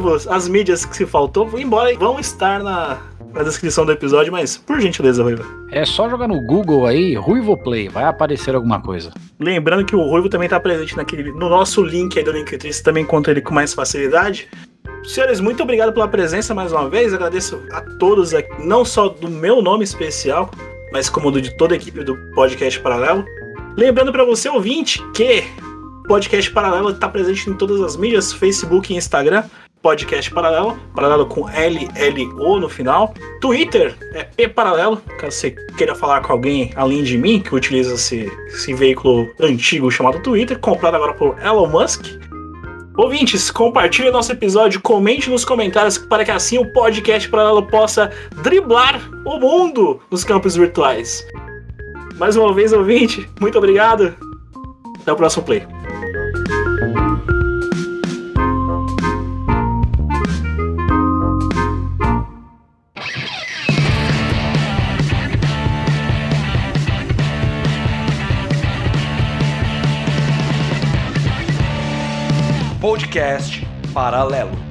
Ruivos, as mídias que se faltou, embora vão estar na, na descrição do episódio, mas por gentileza, Ruivo. É só jogar no Google aí, Ruivo Play, vai aparecer alguma coisa. Lembrando que o Ruivo também está presente naquele, no nosso link aí do Linktree, você também encontra ele com mais facilidade. Senhores, muito obrigado pela presença mais uma vez. Agradeço a todos aqui, não só do meu nome especial, mas como do de toda a equipe do Podcast Paralelo. Lembrando para você, ouvinte, que Podcast Paralelo está presente em todas as mídias, Facebook e Instagram. Podcast Paralelo, paralelo com LLO no final. Twitter é P Paralelo, caso você queira falar com alguém além de mim, que utiliza esse, esse veículo antigo chamado Twitter, comprado agora por Elon Musk. Ouvintes, compartilhe nosso episódio, comente nos comentários para que assim o podcast paralelo possa driblar o mundo nos campos virtuais. Mais uma vez, ouvinte, muito obrigado. Até o próximo play. Podcast Paralelo.